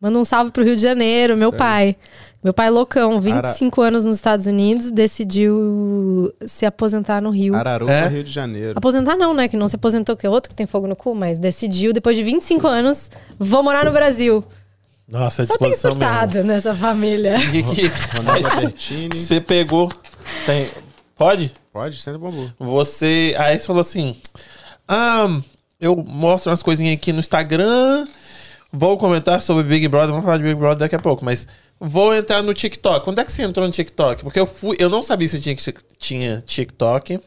Manda um salve pro Rio de Janeiro, meu Sério? pai. Meu pai loucão, 25 anos nos Estados Unidos, decidiu se aposentar no Rio. Araruca, É? Rio de Janeiro. Aposentar não, né? Que não se aposentou, que é outro que tem fogo no cu, mas decidiu, depois de 25 anos, vou morar no Brasil. Nossa, a Só tem disposição mesmo. surtado nessa família. Você pegou. Tem, pode? Pode, senta bambu. Você. Aí você falou assim: Ah, eu mostro umas coisinhas aqui no Instagram. Vou comentar sobre Big Brother. Vamos falar de Big Brother daqui a pouco. Mas vou entrar no TikTok. Quando é que você entrou no TikTok? Porque eu fui. Eu não sabia se tinha, tinha TikTok.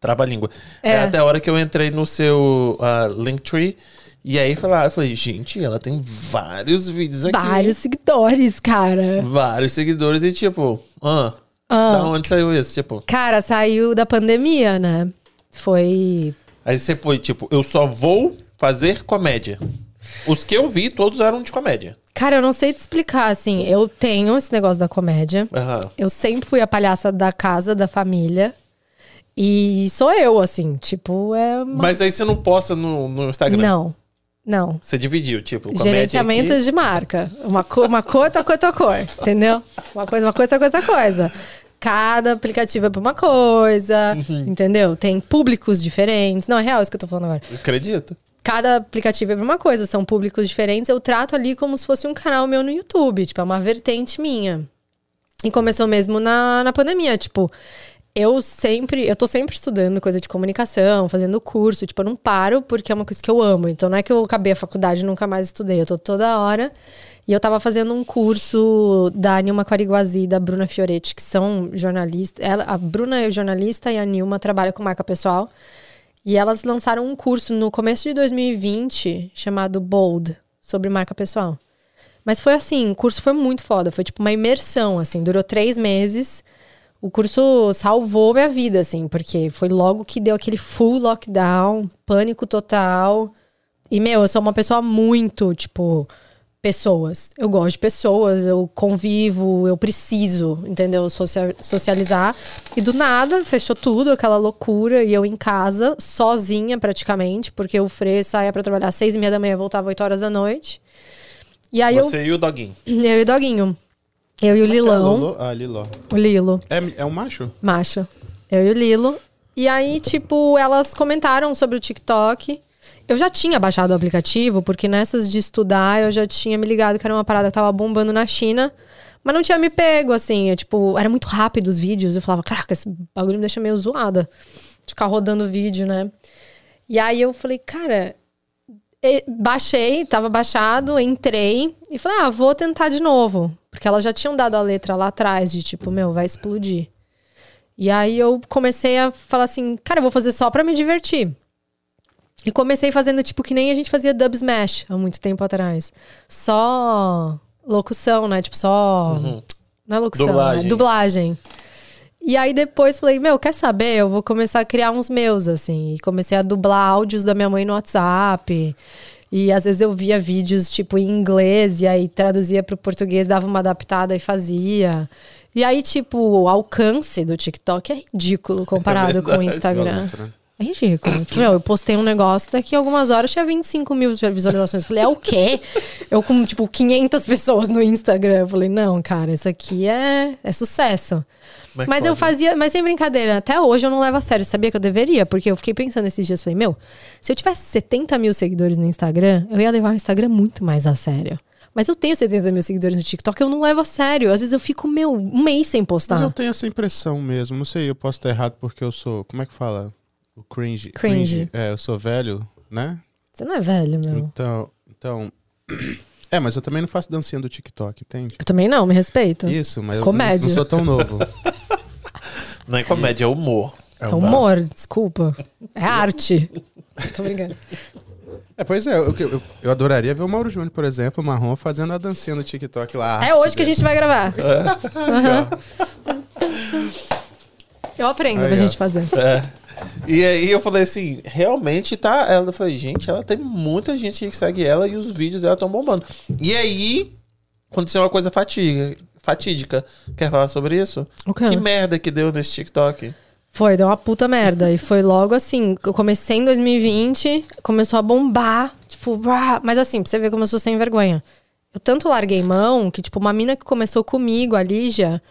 Trava a língua. É. É. Até a hora que eu entrei no seu ah, Linktree. E aí falar, eu falei, gente, ela tem vários vídeos aqui. Vários seguidores, cara. Vários seguidores e tipo, ah, Ah. da onde saiu isso? Tipo, Cara, saiu da pandemia, né? Foi. aí você foi tipo, eu só vou fazer comédia. Os que eu vi, todos eram de comédia. Cara, eu não sei te explicar, assim. Eu tenho esse negócio da comédia. Aham. Eu sempre fui a palhaça da casa, da família. E sou eu, assim. Tipo, é. Uma... Mas aí você não posta no, no Instagram. Não. Não. Você dividiu, tipo, comédia Gerenciamento aqui. de marca. Uma cor, uma cor, outra cor, outra cor. Entendeu? Uma coisa, uma coisa, outra coisa, outra coisa. Cada aplicativo é pra uma coisa. Uhum. Entendeu? Tem públicos diferentes. Não, é real isso que eu tô falando agora. Acredito. Cada aplicativo é pra uma coisa, são públicos diferentes. Eu trato ali como se fosse um canal meu no YouTube, tipo, é uma vertente minha. E começou mesmo na, na pandemia, tipo, eu sempre, eu tô sempre estudando coisa de comunicação, fazendo curso, tipo, eu não paro porque é uma coisa que eu amo. Então não é que eu acabei a faculdade e nunca mais estudei, eu tô toda hora. E eu tava fazendo um curso da Nilma Quariguazi e da Bruna Fioretti, que são jornalistas. Ela, a Bruna é jornalista e a Nilma trabalha com marca pessoal. E elas lançaram um curso no começo de 2020 chamado Bold, sobre marca pessoal. Mas foi assim, o curso foi muito foda. Foi tipo uma imersão, assim, durou três meses. O curso salvou minha vida, assim, porque foi logo que deu aquele full lockdown, pânico total. E, meu, eu sou uma pessoa muito, tipo, pessoas. Eu gosto de pessoas, eu convivo, eu preciso, entendeu? Socia- socializar. E do nada, fechou tudo, aquela loucura. E eu em casa, sozinha praticamente, porque o Frei saía pra trabalhar às seis e meia da manhã, voltava oito horas da noite. E aí Você e o Doguinho. eu, eu e o Doguinho. Eu e o Lilão. Lolo- Ah, Liló. O Lilo. É, é um macho? Macho. Eu e o Lilo. E aí, tipo, elas comentaram sobre o TikTok. Eu já tinha baixado o aplicativo, porque nessas de estudar eu já tinha me ligado que era uma parada que tava bombando na China. Mas não tinha me pego, assim. é, tipo, era muito rápido os vídeos. Eu falava, caraca, esse bagulho me deixa meio zoada. De ficar rodando vídeo, né? E aí eu falei, cara, baixei, tava baixado, entrei e falei, ah, vou tentar de novo. Porque elas já tinham dado a letra lá atrás de tipo, meu, vai explodir. E aí eu comecei a falar assim, cara, eu vou fazer só pra me divertir. E comecei fazendo tipo que nem a gente fazia Dub Smash há muito tempo atrás. Só locução, né? Tipo, só. Não é locução, Dublagem. é dublagem. E aí depois falei, meu, quer saber? Eu vou começar a criar uns meus, assim. E comecei a dublar áudios da minha mãe no WhatsApp. E às vezes eu via vídeos, tipo, em inglês, e aí traduzia pro português, dava uma adaptada e fazia. E aí, tipo, o alcance do TikTok é ridículo comparado com o Instagram. Né? É ridículo. Tipo, meu, eu postei um negócio, daqui a algumas horas tinha 25 mil visualizações. Eu falei, é o quê? Eu com, tipo, 500 pessoas no Instagram. Eu falei, não, cara, isso aqui é, é sucesso. Como é Mas eu fazia, mas sem brincadeira, até hoje eu não levo a sério. Sabia que eu deveria? Porque eu fiquei pensando esses dias, falei, meu, se eu tivesse 70 mil seguidores no Instagram, eu ia levar o Instagram muito mais a sério. Mas eu tenho 70 mil seguidores no TikTok, eu não levo a sério. Às vezes eu fico, meu, um mês sem Mas postar. eu tenho essa impressão mesmo. Não sei, eu posso estar errado porque eu sou. Como é que fala? O cringe. Cringe. É, eu sou velho, né? Você não é velho, meu. Então. Então. É, mas eu também não faço dancinha do TikTok, entende? Eu também não, me respeita. Isso, mas eu Comédia. não sou tão novo. Não é comédia, é humor. É humor, desculpa. É arte. Tô brincando. É, pois é, eu, eu, eu adoraria ver o Mauro Júnior, por exemplo, o Marrom, fazendo a dancinha no TikTok lá. É hoje que a gente vai gravar. Aham. Eu aprendo Aí, pra ó. gente fazer. É. E aí eu falei assim, realmente tá. Ela falei, gente, ela tem muita gente que segue ela e os vídeos dela estão bombando. E aí aconteceu uma coisa fatídica. fatídica. Quer falar sobre isso? Que merda que deu nesse TikTok. Foi, deu uma puta merda. E foi logo assim. Eu comecei em 2020, começou a bombar. Tipo, brá. mas assim, pra você ver como eu sou sem vergonha. Eu tanto larguei mão que, tipo, uma mina que começou comigo, a Lígia,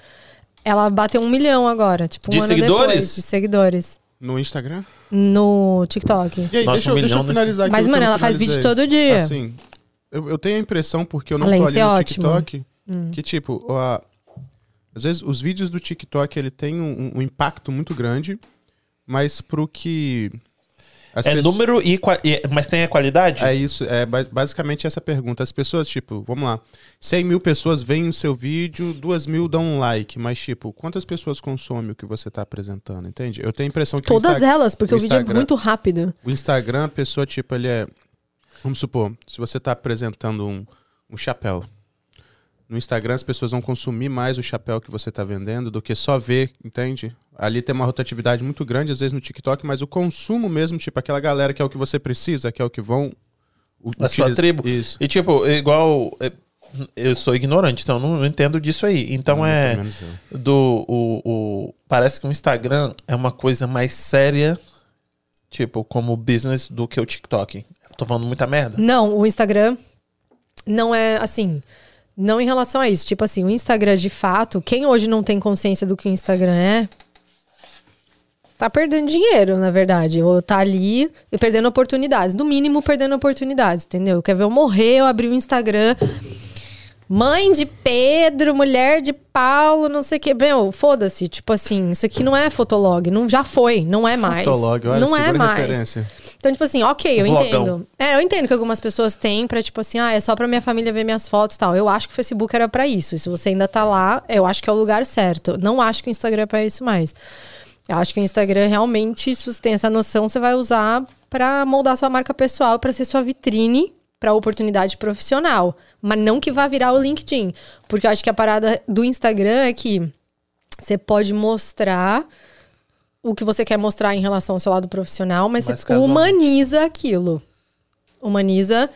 ela bateu um milhão agora. Tipo, um De ano seguidores? depois. De seguidores. No Instagram? No TikTok. E aí, Nossa, deixa, eu- um deixa eu finalizar aqui. Mas, mano, ela faz vídeo todo dia. Assim, eu, eu tenho a impressão, porque eu não Além tô de ali ser no ótimo. Hum. TikTok, que tipo, a- às vezes os vídeos do TikTok, ele tem um, um impacto muito grande, mas pro que... as é pessoas- número e, Mas tem a qualidade? É isso, é ba- basicamente essa pergunta. As pessoas, tipo, vamos lá, 100 mil pessoas veem o seu vídeo, 2 mil dão um like, mas, tipo, quantas pessoas consomem o que você tá apresentando, entende? Eu tenho a impressão que Todas Insta- elas, porque o, o vídeo é Instagram- muito rápido. o Instagram, a pessoa, tipo, ele é. Vamos supor, se você tá apresentando um, um chapéu. No Instagram, as pessoas vão consumir mais o chapéu que você tá vendendo do que só ver, entende? Ali tem uma rotatividade muito grande, às vezes no TikTok, mas o consumo mesmo, tipo, aquela galera que é o que você precisa, que é o que vão. A sua tribo. Isso. E tipo, igual. é, Eu sou ignorante, então não entendo disso aí. Então é. Menos eu. do o, o- parece que o Instagram é uma coisa mais séria, tipo, como business do que o TikTok. Tô falando muita merda. Não, o Instagram não é assim. Não em relação a isso. Tipo assim, o Instagram de fato, quem hoje não tem consciência do que o Instagram é, tá perdendo dinheiro, na verdade. Ou tá ali e perdendo oportunidades. No mínimo, perdendo oportunidades, entendeu? Quer ver eu morrer, eu abri o Instagram. Mãe de Pedro, mulher de Paulo, não sei o que. Meu, foda-se. Tipo assim, isso aqui não é fotolog. Não, já foi, não é mais. Fotolog, olha, não é mais. referência. Então, tipo assim, ok, eu Vlogão. entendo. É, eu entendo que algumas pessoas têm pra, tipo assim, ah, é só pra minha família ver minhas fotos e tal. Eu acho que o Facebook era pra isso. E se você ainda tá lá, eu acho que é o lugar certo. Não acho que o Instagram é pra isso mais. Eu acho que o Instagram realmente, se você tem essa noção, você vai usar pra moldar sua marca pessoal, pra ser sua vitrine pra oportunidade profissional. Mas não que vá virar o LinkedIn. Porque eu acho que a parada do Instagram é que você pode mostrar o que você quer mostrar em relação ao seu lado profissional, mas você humaniza aquilo. humaniza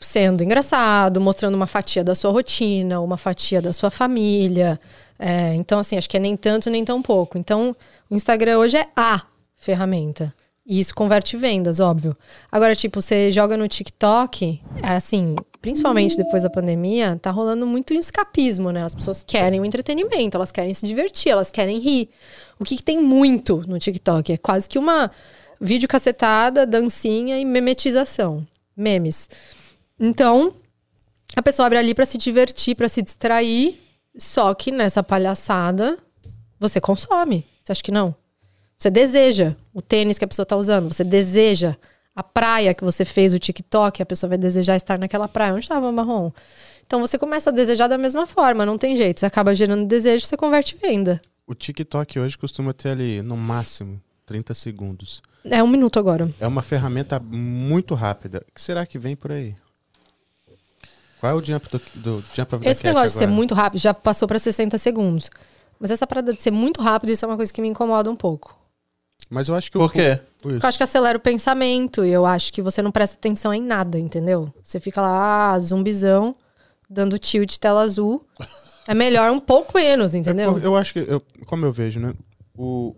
sendo engraçado, mostrando uma fatia da sua rotina, uma fatia da sua família. É, então, assim, acho que é nem tanto nem tão pouco. Então, o Instagram hoje é a ferramenta. E isso converte vendas, óbvio. Agora, tipo, você joga no TikTok, é assim, principalmente depois da pandemia, tá rolando muito escapismo, né? As pessoas querem o entretenimento, elas querem se divertir, elas querem rir. O que, que tem muito no TikTok? É quase que uma vídeo cacetada, dancinha e memetização. Memes. Então, a pessoa abre ali para se divertir, para se distrair, só que nessa palhaçada você consome. Você acha que não? Você deseja o tênis que a pessoa tá usando, você deseja a praia que você fez, o TikTok, a pessoa vai desejar estar naquela praia. Onde estava marrom? Então você começa a desejar da mesma forma, não tem jeito. Você acaba gerando desejo, você converte em venda. O TikTok hoje costuma ter ali, no máximo, 30 segundos. É um minuto agora. É uma ferramenta muito rápida. O que será que vem por aí? Qual é o jump do, do jump Esse negócio de ser agora? muito rápido já passou para 60 segundos. Mas essa parada de ser muito rápido, isso é uma coisa que me incomoda um pouco. Mas eu acho que Por quê? o- isso. Eu acho que acelera o pensamento e eu acho que você não presta atenção em nada, entendeu? Você fica lá, ah, zumbizão, dando tilt tela azul. É melhor um pouco menos, entendeu? Eu, eu acho que, eu, como eu vejo, né? O,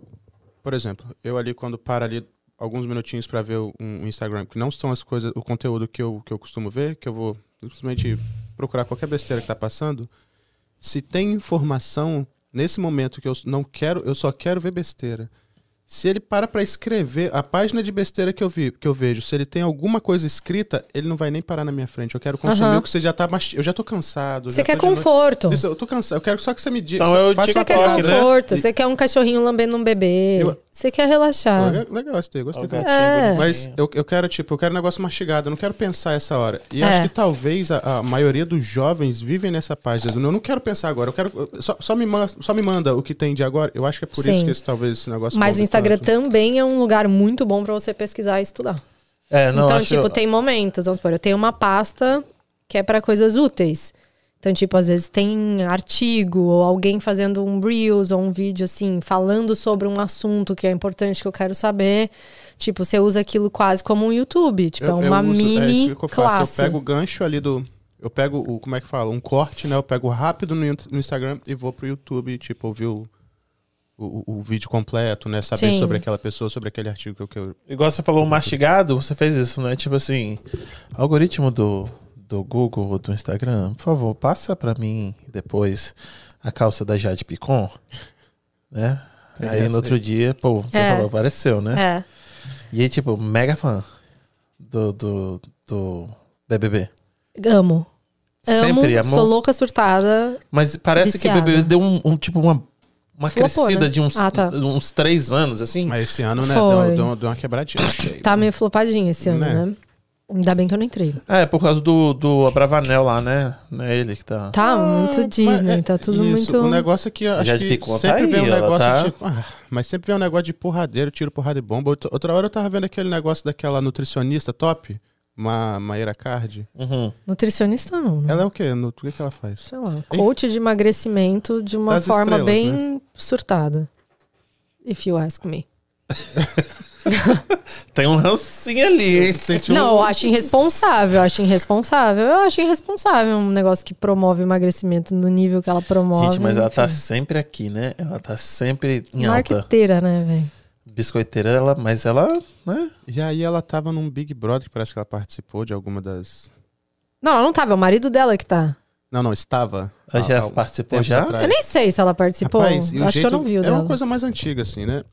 por exemplo, eu ali quando paro ali alguns minutinhos pra ver um, um Instagram, que não são as coisas, o conteúdo que eu, que eu costumo ver, que eu vou simplesmente procurar qualquer besteira que tá passando. Se tem informação nesse momento que eu não quero, eu só quero ver besteira. Se ele para pra escrever a página de besteira que eu, vi, que eu vejo, se ele tem alguma coisa escrita, ele não vai nem parar na minha frente. Eu quero consumir o que você já tá. Eu já tô cansado. Você quer de conforto. Isso, eu tô cansado. Eu quero só que você me diga. Então é o faça Você quer TikTok, né? conforto, você quer um cachorrinho lambendo um bebê. Eu- Você quer relaxar. Legal, legal gostei. O dele. gatinho É. Mas eu, eu quero, tipo, eu quero um negócio mastigado, eu não quero pensar essa hora. E É. acho que talvez a, a maioria dos jovens vivem nessa página. Eu não quero pensar agora, eu quero. Só, só me manda, só me manda o que tem de agora. Eu acho que é por isso Sim. que esse, talvez esse negócio. Mas o Instagram tanto. também é um lugar muito bom pra você pesquisar e estudar. É, não, então, acho... tipo, tem momentos, vamos supor, eu tenho uma pasta que é pra coisas úteis. Então, tipo, às vezes tem artigo, ou alguém fazendo um Reels ou um vídeo, assim, falando sobre um assunto que é importante que eu quero saber. Tipo, você usa aquilo quase como um YouTube. Tipo, é Eu- eu uma uso- é mini isso que eu faço. classe. Eu pego o gancho ali do. Eu pego o. Como é que fala? Um corte, né? Eu pego rápido no, no Instagram e vou pro YouTube, tipo, ouvir o, o, o vídeo completo, né? Saber Sim. sobre aquela pessoa, sobre aquele artigo que eu. Que eu Igual você falou mastigado, você fez isso, né? Tipo assim, algoritmo do, do Google ou do Instagram, por favor, passa pra mim depois a calça da Jade Picon, né? Tem aí no outro aí. dia, pô, você É. falou, apareceu, né? É. E aí, tipo, mega fã do, do, do BBB. Amo. Amo, Sempre amou. sou louca surtada. Mas parece Viciada. que o BBB deu um, um, tipo, uma, uma Flopou, crescida né? de uns, Ah, tá. uns três anos, assim. Mas esse ano, né? Deu, deu, deu uma quebradinha. achei. Tá meio flopadinho esse ano, Né? né? Ainda bem que eu não entrei. É, por causa do, do Abravanel lá, né? Não é ele que tá... Tá muito Disney, Mas, tá é, tudo isso, muito. O negócio é que eu acho Jade que tá sempre aí, vem um ela negócio tá- de. ah, mas sempre vem um negócio de porradeiro, tiro, porrada e bomba. Outra, outra hora eu tava vendo aquele negócio daquela nutricionista top, Ma, Maíra Card. Uhum. Nutricionista não, né? Ela é o quê? No, o que, que ela faz? Sei lá. Coach de emagrecimento de uma Das forma estrelas, bem né? surtada. If you ask me. Tem um rancinho ali, hein? Sente um- Não, eu acho irresponsável, eu acho irresponsável. Eu acho irresponsável um negócio que promove emagrecimento no nível que ela promove. Gente, mas ela tá enfim. sempre aqui, né? Ela tá sempre em alta. Marqueteira, né, velho? Biscoiteira, ela, mas ela, né? E aí ela tava num Big Brother, que parece que ela participou de alguma das. Não, ela não tava, é o marido dela que tá. Não, não, estava. Ela já participou já? atrás. Eu nem sei se ela participou. Rapaz, acho jeito, que eu não vi o É dela. uma coisa mais antiga, assim, né?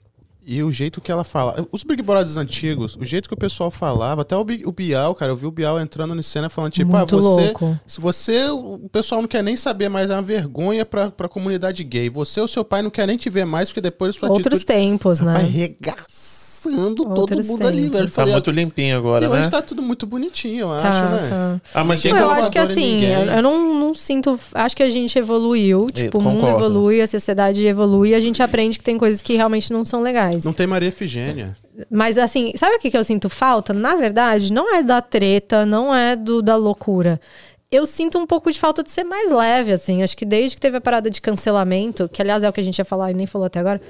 E o jeito que ela fala. Os Big Brothers antigos, o jeito que o pessoal falava, até o, Bi- o Bial, cara, eu vi o Bial entrando na cena falando, tipo, Muito ah, você. louco. Se você. O pessoal não quer nem saber mais, é uma vergonha pra, pra comunidade gay. Você ou seu pai não quer nem te ver mais, porque depois sua Outros atitude. tempos, né? Vai regaçando todo Outros mundo ali, tempos. velho. Tá Falei, muito limpinho e agora, hoje né? tá tudo muito bonitinho, eu Tá, acho, né? tá. Ah, mas Não, eu acho que assim, eu, não, não sinto. Acho que a gente evoluiu. Tipo, o mundo evolui, a sociedade evolui, a gente aprende que tem coisas que realmente não são legais. Não tem Maria Efigênia. Mas assim, sabe o que, que eu sinto falta? Na verdade, não é da treta, não é do da loucura. Eu sinto um pouco de falta de ser mais leve, assim. Acho que desde que teve a parada de cancelamento, que aliás é o que a gente ia falar e nem falou até agora,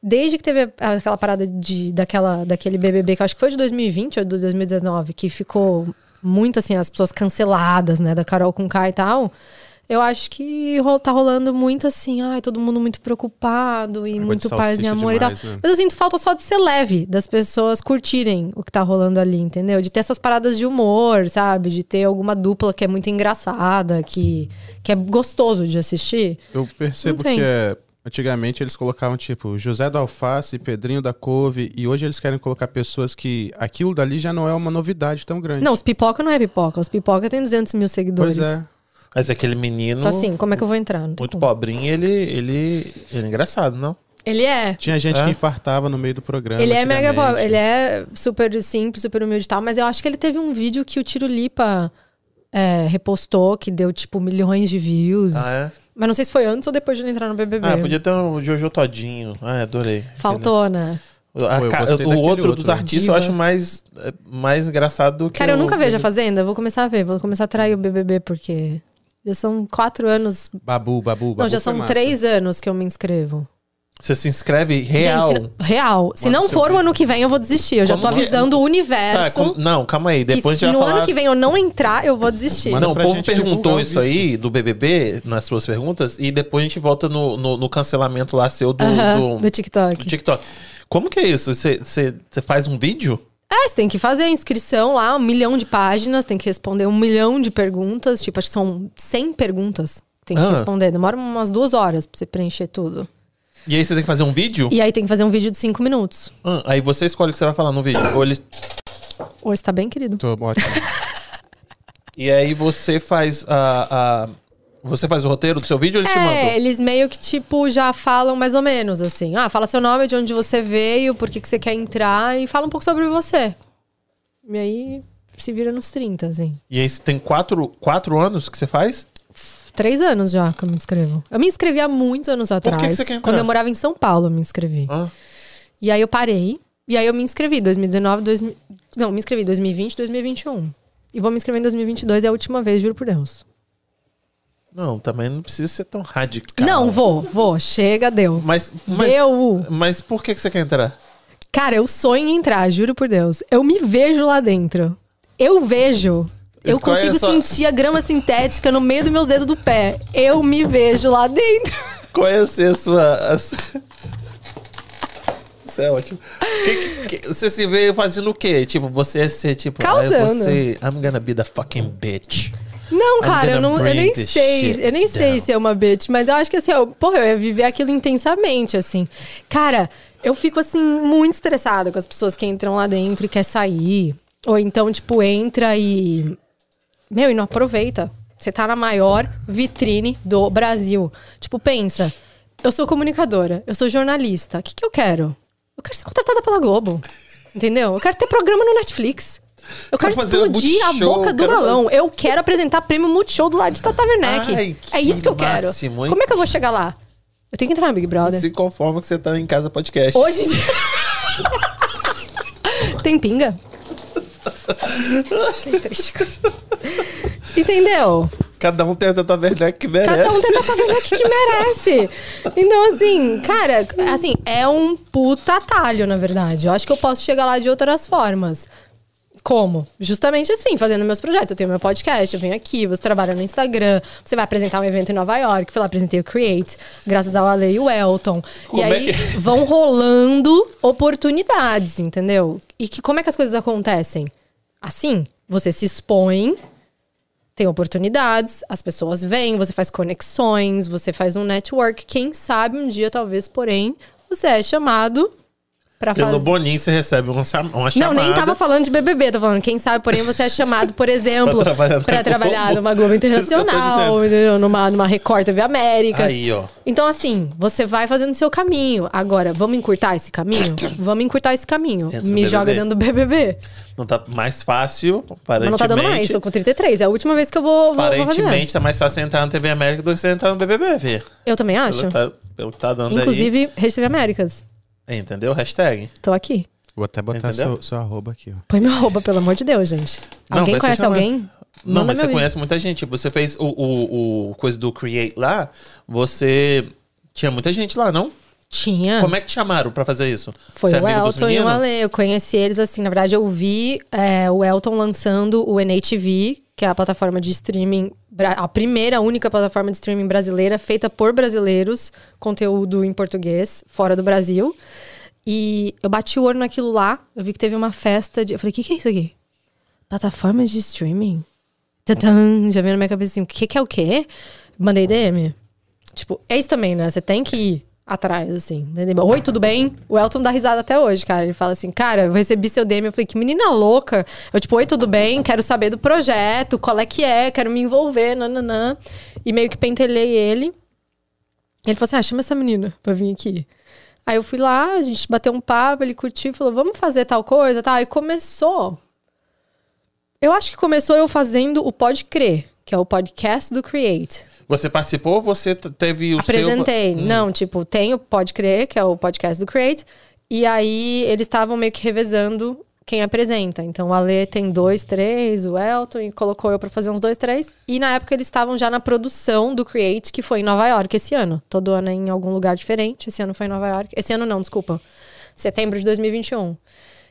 desde que teve aquela parada de, daquela, daquele BBB, que acho que foi de 2020 ou de 2019, que ficou muito assim, as pessoas canceladas, né, da Carol com K e tal. Eu acho que tá rolando muito assim, ai, todo mundo muito preocupado e Água muito paz e amor e tal. demais, né? Mas eu sinto falta só de ser leve, das pessoas curtirem o que tá rolando ali, entendeu? De ter essas paradas de humor, sabe? De ter alguma dupla que é muito engraçada, que, que é gostoso de assistir. Eu percebo que é, antigamente eles colocavam tipo José da Alface, Pedrinho da Couve, e hoje eles querem colocar pessoas que aquilo dali já não é uma novidade tão grande. Não, os pipoca não é pipoca. Os pipoca tem 200 mil seguidores. pois é. Mas aquele menino. Então, assim, como é que eu vou entrar? Não Muito como. pobrinho, ele, ele, ele é engraçado, não? Ele é. Tinha gente É? que infartava no meio do programa. Ele é mega pobre. Ele é super simples, super humilde e tal, mas eu acho que ele teve um vídeo que o Tiro Lipa é, repostou, que deu, tipo, milhões de views. Ah, é? Mas não sei se foi antes ou depois de ele entrar no BBB. Ah, podia ter um Jojo Todinho. Ah, adorei. Faltou, né? A ca- o outro, outro, dos artistas Diva. eu acho mais, mais engraçado do que. Cara, eu o- nunca vejo a Fazenda. Vou começar a ver. Vou começar a trair o BBB, porque já são quatro anos. Babu, babu, babu. não, já são massa. três anos que eu me inscrevo. Você se inscreve real. Gente, se, real. Se não for o ano que vem, eu vou desistir. Eu já tô Como- avisando o Tá, universo. com- não, calma aí. que Depois se a gente no vai falar. ano que vem eu não entrar, eu vou desistir. Manda Não, o povo gente perguntou isso aí do BBB nas suas perguntas e depois a gente volta no, no, no cancelamento lá seu do, Aham, do, do TikTok. do TikTok. Como que é isso? Você faz um vídeo? É, você tem que fazer a inscrição lá, um milhão de páginas, tem que responder um milhão de perguntas. Tipo, acho que são 100 perguntas que tem que Ah. responder. Demora umas duas horas pra você preencher tudo. E aí você tem que fazer um vídeo? E aí tem que fazer um vídeo de cinco minutos. Ah, aí você escolhe o que você vai falar no vídeo. Ou ele... Hoje tá bem, querido. Tô ótimo. E aí você faz a, a- Você faz o roteiro do seu vídeo ou ele te É, manda? eles meio que, tipo, já falam mais ou menos assim. Ah, fala seu nome, de onde você veio, por que, que você quer entrar e fala um pouco sobre você. E aí se vira nos 30, assim. E aí tem quatro, quatro anos que você faz? Três anos já que eu me inscrevo. Eu me inscrevi há muitos anos que atrás. que você quer entrar? Quando eu morava em São Paulo, eu me inscrevi. Ah, E aí eu parei. E aí eu me inscrevi 2019, 2000... não, me inscrevi 2020, 2021. E vou me inscrever em 2022, é a última vez, juro por Deus. Não, também não precisa ser tão radical. Não, vou, vou. Chega, deu. Mas, mas, Deu. mas por que que você quer entrar? Cara, eu sonho em entrar, juro por Deus. Eu me vejo lá dentro. Eu vejo. Eu Qual é a consigo sua- sentir a grama sintética no meio dos meus dedos do pé. Eu me vejo lá dentro. Qual é a ser a sua. a su- Isso é ótimo. Que- que- você se vê fazendo o quê? Tipo, você é ser tipo. ah, eu vou Causando. ser. I'm gonna be the fucking bitch. Não, cara, eu, não, eu nem sei. Eu nem sei down. se é uma bitch, mas eu acho que assim, eu, porra, eu ia viver aquilo intensamente, assim. Cara, eu fico assim, muito estressada com as pessoas que entram lá dentro e quer sair. Ou então, tipo, entra e. Meu, e não aproveita. Você tá na maior vitrine do Brasil. Tipo, pensa, eu sou comunicadora, eu sou jornalista. O que, que eu quero? Eu quero ser contratada pela Globo. Entendeu? Eu quero ter programa no Netflix. Eu quero explodir a boca do quero balão. Eu quero apresentar prêmio Multishow do lado de Tata Werneck. Ai, é isso que eu que quero. hein? Como é que eu vou chegar lá? Eu tenho que entrar no Big Brother. Se conforma que você tá em casa podcast. Hoje em dia... Tem pinga? Triste. Entendeu? Cada um tem a Tata Werneck que merece. Cada um tem Tata Werneck que merece. Então, assim, cara, assim, é um puta atalho, na verdade. Eu acho que eu posso chegar lá de outras formas. Como? Justamente assim, fazendo meus projetos. Eu tenho meu podcast, eu venho aqui, você trabalha no Instagram, você vai apresentar um evento em Nova York, fui lá, apresentei o Create, graças ao Ale e o Elton. Como e é aí que- vão rolando oportunidades, entendeu? E que, como é que as coisas acontecem? Assim, você se expõe, tem oportunidades, as pessoas vêm, você faz conexões, você faz um network. Quem sabe um dia, talvez, porém, você é chamado pra Pelo fazer. Boninho você recebe uma, uma Não, chamada. nem tava falando de BBB, tô falando. Quem sabe, porém, você é chamado, por exemplo, Pra trabalhar pra trabalhar numa Globo Internacional, numa, numa Record TV Américas. Aí, ó. Então, assim, você vai fazendo o seu caminho. Agora, vamos encurtar esse caminho? vamos encurtar esse caminho. Entra Me joga dentro do BBB. Não tá mais fácil, aparentemente. Mas não tá dando mais, tô com 33. É a última vez que eu vou, vou, vou. Aparentemente tá mais fácil entrar na TV América do que você entrar no BBB, Fê. Eu também acho. Pelo, tá, pelo que tá dando Inclusive, Rede TV Américas. Entendeu? Hashtag. Tô aqui. Vou até botar seu, seu arroba aqui, ó. Põe meu arroba, pelo amor de Deus, gente. Não, Alguém conhece alguém? Não, Manda mas você vídeo. conhece muita gente. Você fez o, o, o coisa do Create lá, você. Tinha muita gente lá, não? Tinha. Como é que te chamaram pra fazer isso? Foi Você é o dos Elton e o? Ale. Eu conheci eles assim, na verdade, eu vi é, o Elton lançando o NATV, que é a plataforma de streaming, a primeira, única plataforma de streaming brasileira feita por brasileiros, conteúdo em português, fora do Brasil. E eu bati o olho naquilo lá, eu vi que teve uma festa de. Eu falei, o que, que é isso aqui? Plataforma de streaming? Tadã, já veio na minha cabeça assim, o que, que é o quê? Mandei DM. Tipo, é isso também, né? Você tem que ir atrás, assim. Oi, tudo bem? O Elton dá risada até hoje, cara. Ele fala assim, cara, eu recebi seu DM. Eu falei, que menina louca. Eu, tipo, oi, tudo bem? Quero saber do projeto, qual é que é, quero me envolver, nananã. E meio que pentelhei ele. Ele falou assim, ah, chama essa menina pra vir aqui. Aí eu fui lá, a gente bateu um papo, ele curtiu, falou, vamos fazer tal coisa, tá? E começou. Eu acho que começou eu fazendo o Pode Crer, que é o podcast do Create. Você participou ou você teve o Apresentei. seu... Hum. Não, tipo, tem o Pode Crer, que é o podcast do Create. E aí eles estavam meio que revezando quem apresenta. Então o Ale tem dois, três, o Elton, e colocou eu pra fazer uns dois, três. E na época eles estavam já na produção do Create, que foi em Nova York esse ano. Todo ano é em algum lugar diferente. Esse ano foi em Nova York. Esse ano não, desculpa. Setembro de 2021.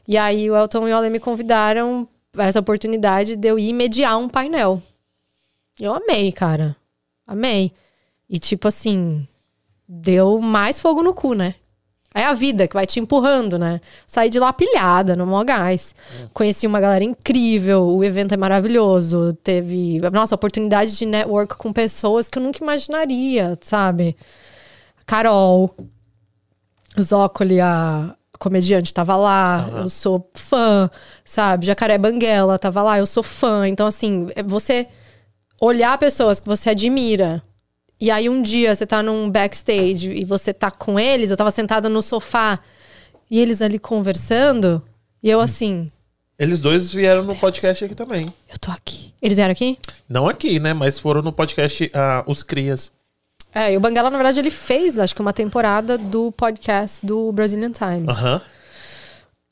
E aí o Elton e o Ale me convidaram a essa oportunidade de eu ir mediar um painel. Eu amei, cara. Amei. E tipo assim, deu mais fogo no cu, né? É a vida que vai te empurrando, né? Saí de lá pilhada, no mó gás. Conheci uma galera incrível, o evento é maravilhoso. Teve, nossa, oportunidade de network com pessoas que eu nunca imaginaria, sabe? Carol, Zócoli, a comediante, tava lá. Eu sou fã, sabe? Jacaré Banguela tava lá, eu sou fã. Então, assim, é você olhar pessoas que você admira. E aí um dia você tá num backstage e você tá com eles, eu tava sentada no sofá e eles ali conversando, e eu assim, Eles dois vieram no podcast aqui também. eu tô aqui. Eles vieram aqui? Não aqui, né? Mas foram no podcast ah, Os Crias. É, e o Banguela, na verdade, ele fez, acho que uma temporada do podcast do Brazilian Times. Aham.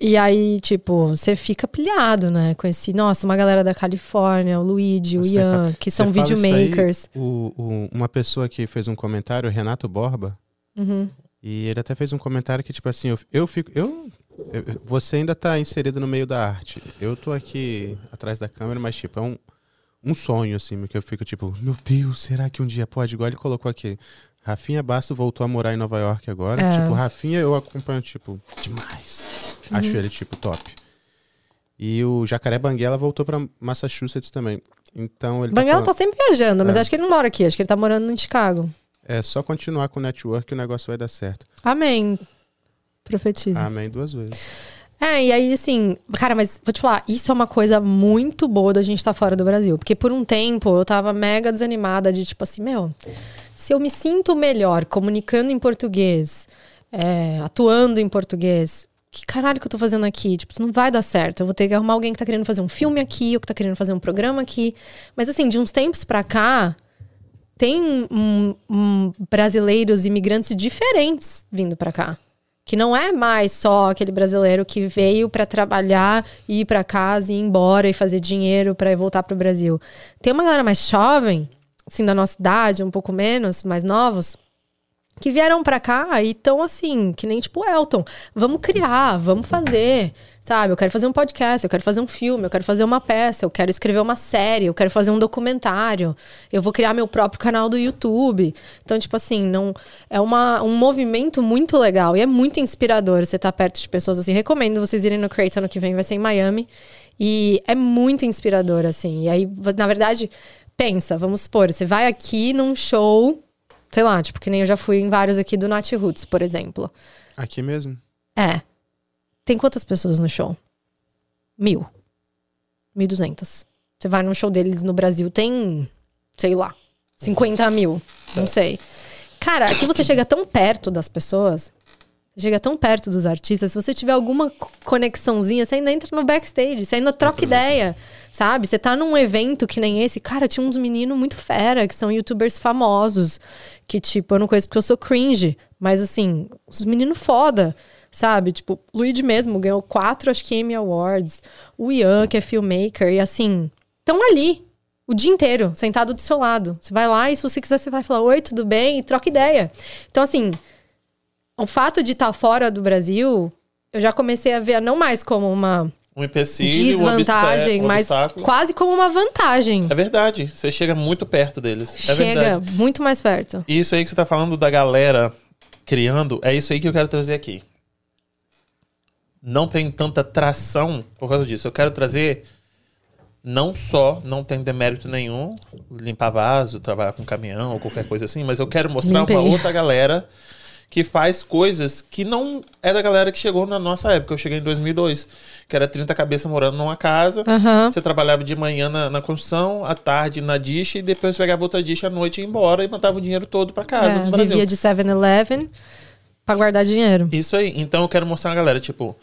E aí, tipo, você fica pilhado, né? Conheci, nossa, uma galera da Califórnia, o Luigi, o Você Ian, que são isso aí, videomakers. o- o- uma pessoa que fez um comentário, o Renato Borba, Uhum. e ele até fez um comentário que, tipo assim, eu, eu fico. Eu, eu- você ainda tá inserido no meio da arte. Eu tô aqui atrás da câmera, mas, tipo, é um, um sonho, assim, que eu fico, tipo, meu Deus, será que um dia pode? Igual ele colocou aqui. Rafinha Basto voltou a morar em Nova York agora. É. Tipo, Rafinha eu acompanho, tipo, demais. Acho ele, tipo, top. E o Jacaré Banguela voltou pra Massachusetts também. Então ele Banguela tá tá falando, sempre viajando, mas É. acho que ele não mora aqui, acho que ele tá morando em Chicago. É só continuar com o network que o negócio vai dar certo. Amém. Profetiza. Amém duas vezes. É, e aí, assim, cara, mas vou te falar, isso é uma coisa muito boa da gente estar fora do Brasil. Porque por um tempo eu tava mega desanimada de tipo assim, meu, se eu me sinto melhor comunicando em português, é, atuando em português, que caralho que eu tô fazendo aqui? Tipo, isso não vai dar certo. Eu vou ter que arrumar alguém que tá querendo fazer um filme aqui, ou que tá querendo fazer um programa aqui. Mas assim, de uns tempos pra cá, tem um- um brasileiros imigrantes diferentes vindo pra cá. Que não é mais só aquele brasileiro que veio pra trabalhar, ir pra casa e ir embora e fazer dinheiro pra voltar pro Brasil. Tem uma galera mais jovem, assim, da nossa idade, um pouco menos, mais novos, que vieram pra cá e estão assim, que nem tipo Elton. Vamos criar, vamos fazer, sabe? Eu quero fazer um podcast, eu quero fazer um filme, eu quero fazer uma peça, eu quero escrever uma série, eu quero fazer um documentário, eu vou criar meu próprio canal do YouTube. Então, tipo assim, não é uma, um movimento muito legal e é muito inspirador você estar perto de pessoas assim. Recomendo vocês irem no Create ano que vem, vai ser em Miami. E é muito inspirador, assim. E aí, na verdade, pensa, vamos supor, você vai aqui num show sei lá, tipo, que nem eu já fui em vários aqui do Nat Roots, por exemplo. Aqui mesmo? É. Tem quantas pessoas no show? Mil. Mil duzentas. Você vai num show deles no Brasil, tem, sei lá, 50 mil. Não sei. Cara, aqui você chega tão perto das pessoas, chega tão perto dos artistas, se você tiver alguma co- conexãozinha, você ainda entra no backstage, você ainda troca ideia, sabe? Você tá num evento que nem esse, cara, tinha uns meninos muito fera, que são youtubers famosos, que tipo, eu não conheço porque eu sou cringe, mas assim, os meninos foda, sabe? Tipo, Luigi mesmo ganhou quatro, acho que Emmy Awards, o Ian, que é filmmaker, e assim, estão ali, o dia inteiro, sentado do seu lado. Você vai lá e se você quiser, você vai falar, oi, tudo bem? E troca ideia. Então, assim, o fato de estar fora do Brasil, eu já comecei a ver não mais como uma Um empecilho, desvantagem, um mas obstáculo. quase como uma vantagem. É verdade, você chega muito perto deles. É Chega muito mais perto. E isso aí que você tá falando da galera criando, é isso aí que eu quero trazer aqui. Não tem tanta tração por causa disso. Eu quero trazer não só, não tem demérito nenhum, limpar vaso, trabalhar com caminhão ou qualquer coisa assim, mas eu quero mostrar Limpei. uma outra galera que faz coisas que não é da galera que chegou na nossa época. Eu cheguei em 2002, que era 30 cabeças morando numa casa. Aham. Você trabalhava de manhã na, na construção, à tarde na dish e depois pegava outra dish à noite e ia embora e mandava o dinheiro todo pra casa É, no Brasil. vivia de 7-Eleven pra guardar dinheiro. Isso aí. Então eu quero mostrar a galera, tipo,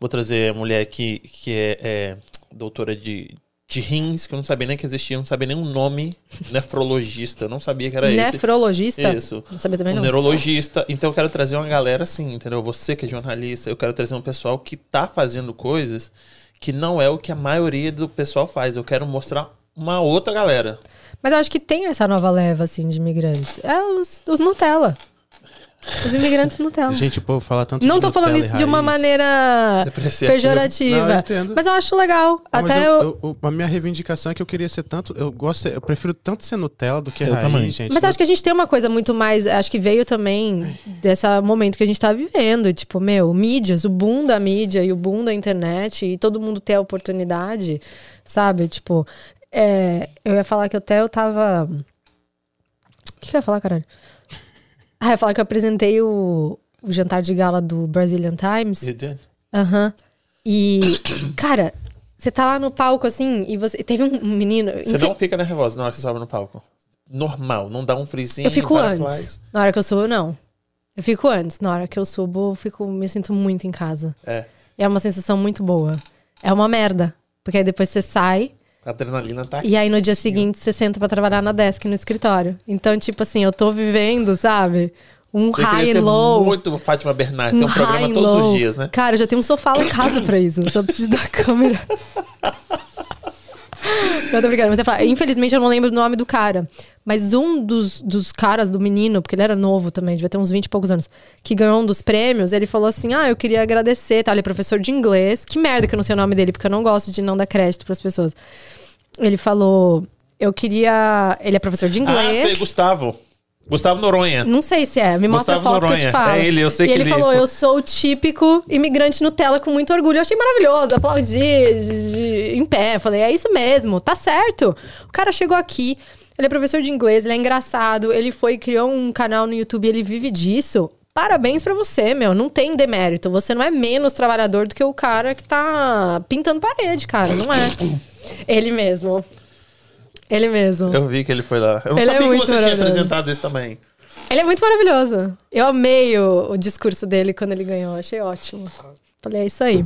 vou trazer a mulher que, que é, é doutora de, de rins, que eu não sabia nem que existia, não sabia nem o nome, nefrologista, eu não sabia que era esse. Nefrologista? Isso. Não sabia também Um não. neurologista. Então eu quero trazer uma galera assim, entendeu? Você que é jornalista, eu quero trazer um pessoal que tá fazendo coisas que não é o que a maioria do pessoal faz. Eu quero mostrar uma outra galera. Mas eu acho que tem essa nova leva, assim, de imigrantes. É os, os Nutella. Os imigrantes Nutella. Gente, o povo fala tanto não de tô falando isso de uma maneira pejorativa. Não, eu entendo. mas eu acho legal. Ah, Até eu- eu. eu- a minha reivindicação é que eu queria ser tanto. Eu gosto, eu prefiro tanto ser Nutella do que Eu raiz, também. gente. Mas acho que a gente tem uma coisa muito mais. Acho que veio também desse momento que a gente tá vivendo. Tipo, meu, mídias, o boom da mídia e o boom da internet e todo mundo ter a oportunidade, sabe? Tipo, é, eu ia falar que até eu tava. O que, que eu ia falar, caralho? Ah, eu falar que eu apresentei o, o jantar de gala do Brazilian Times. You did? Aham. E, cara, você tá lá no palco assim e você. Teve um menino. Você infe- não fica nervosa na hora que você sobe no palco. Normal, não dá um frisinho. Eu fico butterflies. antes. Na hora que eu subo, não. Eu fico antes. Na hora que eu subo, eu fico, me sinto muito em casa. É. E é uma sensação muito boa. É uma merda. Porque aí depois você sai A adrenalina tá e aí no dia seguinte você senta pra trabalhar na desk no escritório. Então, tipo assim, eu tô vivendo, sabe? Um Você high and low. muito Fátima Bernardes. Um high programa and todos low. os dias, né? Cara, eu já tenho um sofá lá em casa pra isso. Só preciso da câmera. Não, tô brincando. Mas eu falo, infelizmente eu não lembro o nome do cara. Mas um dos, dos caras, do menino, porque ele era novo também, devia ter uns 20 e poucos anos, que ganhou um dos prêmios, ele falou assim: Ah, eu queria agradecer, tá? Ele é professor de inglês. Que merda que eu não sei o nome dele, porque eu não gosto de não dar crédito pras pessoas. Ele falou: Eu queria. Ele é professor de Ah, inglês. sei, Gustavo. Gustavo Noronha. Não sei se é. Me mostra Gustavo a foto que eu Noronha. te falo. É ele, eu sei e que ele ele- falou: Eu sou o típico imigrante Nutella com muito orgulho. Eu achei maravilhoso. Aplaudi de- de- em pé. Falei: É isso mesmo, tá certo. O cara chegou aqui. Ele é professor de inglês, ele é engraçado. Ele foi criou um canal no YouTube, ele vive disso. Parabéns pra você, meu. Não tem demérito. Você não é menos trabalhador do que o cara que tá pintando parede, cara. Não é. Ele mesmo. Ele mesmo. Eu vi que ele foi lá. Eu não Ele é sabia que muito você tinha apresentado isso também. Ele é muito maravilhoso. Eu amei o, o discurso dele quando ele ganhou. Achei ótimo. Falei, é isso aí.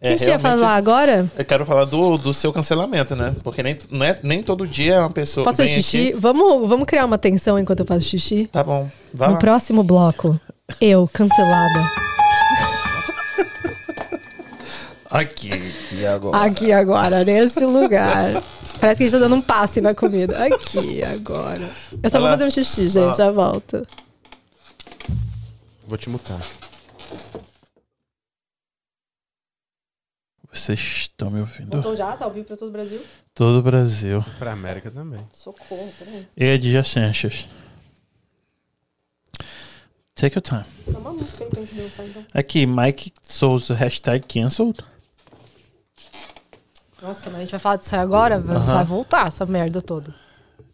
O que É, a gente ia falar agora? Eu quero falar do, do seu cancelamento, né? Porque nem, não é- nem todo dia é uma pessoa. Posso fazer xixi? aqui- Vamos, vamos criar uma tensão enquanto eu faço xixi? Tá bom. Vai no lá. próximo bloco, eu, cancelada. Aqui e agora. Aqui agora, nesse lugar. Parece que a gente tá dando um passe na comida. Aqui agora. Eu só Vai vou fazer um xixi, gente. Ah. Já volto. Vou te mutar. Vocês estão me ouvindo? já? Tá ao vivo pra todo o Brasil? Todo o Brasil. Pra América também. Socorro, peraí. E adjacências. Take your time. Dá uma música aí pra gente dançar então. Aqui, Mike Souza, hashtag cancelled. Nossa, mas a gente vai falar disso aí agora? Vai, Aham. vai voltar essa merda toda.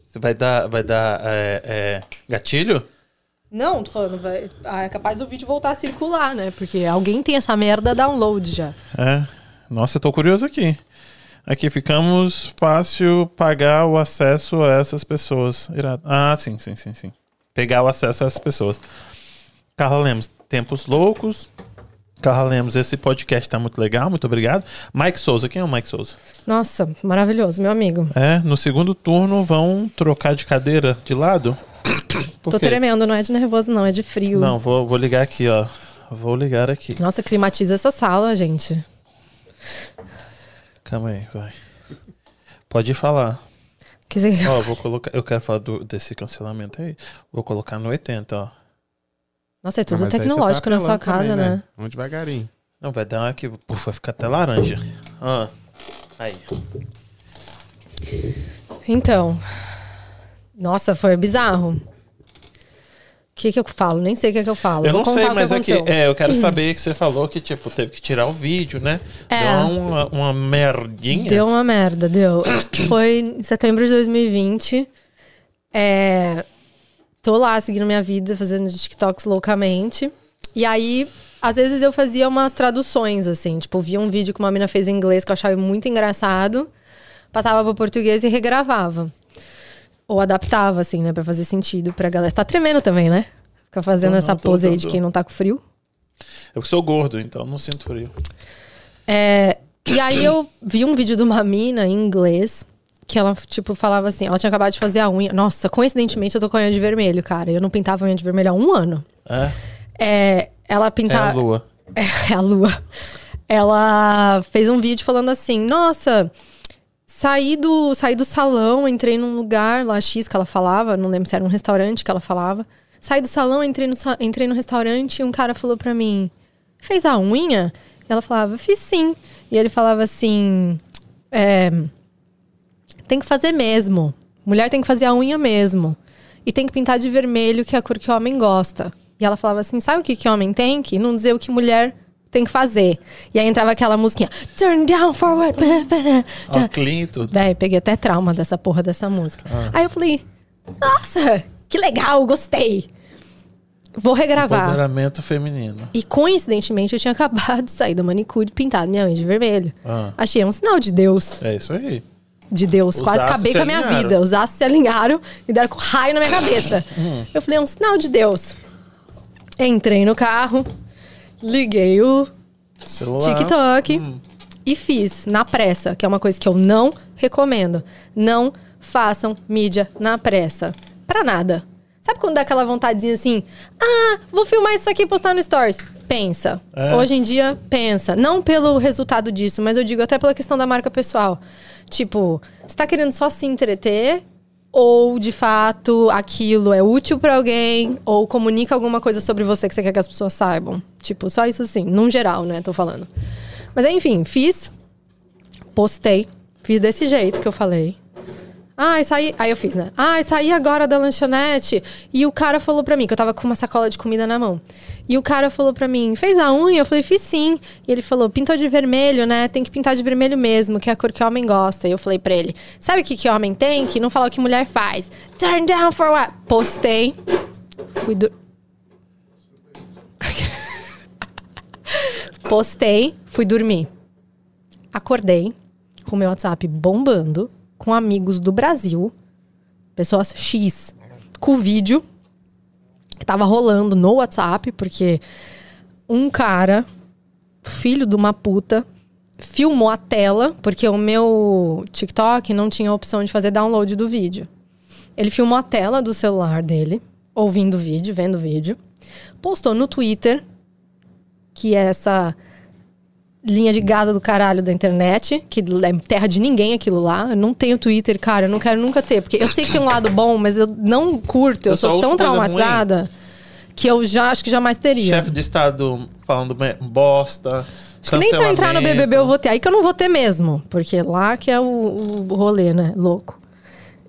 Você vai dar, vai dar é, é, gatilho? Não, tô falando, vai, ah, é capaz do vídeo voltar a circular, né? Porque alguém tem essa merda download já. É. Nossa, eu tô curioso aqui. Aqui ficamos fácil pagar o acesso a essas pessoas. Irado. Ah, sim, sim, sim, sim. Pegar o acesso a essas pessoas. Carla Lemos, Tempos Loucos. Carla Lemos, esse podcast tá muito legal, muito obrigado. Mike Souza, quem é o Mike Souza? Nossa, maravilhoso, meu amigo. É, no segundo turno vão trocar de cadeira de lado? Tô tremendo, não é de nervoso, não, é de frio. Não, vou, vou ligar aqui, ó. Vou ligar aqui. Nossa, climatiza essa sala, gente. Calma aí, vai. Pode falar. Que você- Ó, vou colocar. Eu quero falar do- desse cancelamento aí. Vou colocar no 80, ó. Nossa, é tudo Mas aí você tecnológico tá na sua casa, também, né? Vamos devagarinho. Não, vai dar aqui. Puf, vai ficar até laranja. Ah. Aí. Então. Nossa, foi bizarro. O que que eu falo? Nem sei o que que eu falo. Eu Vou não sei, o que mas é que é, eu quero saber que você falou que, tipo, teve que tirar o vídeo, né? É. Deu uma, uma merdinha. Deu uma merda, deu. Foi em setembro de 2020. É, tô lá seguindo minha vida, fazendo TikToks loucamente. E aí, às vezes eu fazia umas traduções, assim. Tipo, via um vídeo que uma mina fez em inglês que eu achava muito engraçado. Passava pro português e regravava. Ou adaptava, assim, né? Pra fazer sentido pra galera. Você tá tremendo também, né? Fica fazendo não, essa tô, pose tô, aí de quem não tá com frio. Eu sou gordo, então não sinto frio. É, e aí eu vi um vídeo de uma mina em inglês que ela, tipo, falava assim, ela tinha acabado de fazer a unha. Nossa, coincidentemente eu tô com a unha de vermelho, cara. Eu não pintava a unha de vermelho há um ano. É? É, ela É a pintava. lua. É a lua. Ela fez um vídeo falando assim: Nossa, saí do, saí do salão, entrei num lugar lá X que ela falava, não lembro se era um restaurante que ela falava. Saí do salão, entrei no, entrei no restaurante e um cara falou pra mim: Fez a unha? Ela falava: Fiz sim. E ele falava assim: é, Tem que fazer mesmo. Mulher tem que fazer a unha mesmo. E tem que pintar de vermelho, que é a cor que o homem gosta. E ela falava assim: sabe o que, que homem tem que? Não dizer o que mulher tem que fazer. E aí entrava aquela musiquinha: Turn down forward. E tudo. Véi, peguei até trauma dessa porra dessa música. Aí eu falei: Nossa, que legal, gostei. Vou regravar. Empoderamento feminino. E coincidentemente eu tinha acabado de sair da manicure e pintado minha unha de vermelho. Ah. Achei um sinal de Deus. É isso aí. De Deus. Os Quase acabei com a minha alinharam. vida. Os astros se alinharam e deram com raio na minha cabeça. Eu falei, é um sinal de Deus. Entrei no carro, liguei o Celular. TikTok e fiz na pressa, que é uma coisa que eu não recomendo. Não façam mídia na pressa. Pra nada. Sabe quando dá aquela vontadezinha assim? Ah, vou filmar isso aqui e postar no Stories. Pensa. É. Hoje em dia, pensa. Não pelo resultado disso, mas eu digo até pela questão da marca pessoal. Tipo, você tá querendo só se entreter? Ou, de fato, aquilo é útil pra alguém? Ou comunica alguma coisa sobre você que você quer que as pessoas saibam? Tipo, só isso assim. Num geral, né? Tô falando. Mas, enfim, fiz. Postei. Fiz desse jeito que eu falei. Ah, saí. Aí eu fiz, né? Ah, saí agora da lanchonete. E o cara falou pra mim, que eu tava com uma sacola de comida na mão. E o cara falou pra mim, fez a unha? Eu falei, fiz sim. E ele falou, pintou de vermelho, né? Tem que pintar de vermelho mesmo, que é a cor que o homem gosta. E eu falei pra ele, sabe o que, que homem tem? Que não falar o que mulher faz. Turn down for what? Postei. Fui do... Postei, fui dormir. Acordei com meu WhatsApp bombando, com amigos do Brasil, pessoas X, com o vídeo que tava rolando no WhatsApp, porque um cara, filho de uma puta, filmou a tela, porque o meu TikTok não tinha a opção de fazer download do vídeo. Ele filmou a tela do celular dele, ouvindo o vídeo, vendo o vídeo, postou no Twitter, que é essa linha de Gaza do caralho da internet, que é terra de ninguém aquilo lá. Eu não tenho Twitter, cara, eu não quero nunca ter, porque eu sei que tem um lado bom, mas eu não curto, eu, Eu sou tão traumatizada que eu já acho que jamais teria. Chefe de Estado falando bosta. Acho que nem se eu entrar no. BBB eu vou ter. Aí que eu não vou ter mesmo. Porque lá que é o, o rolê, né? Louco.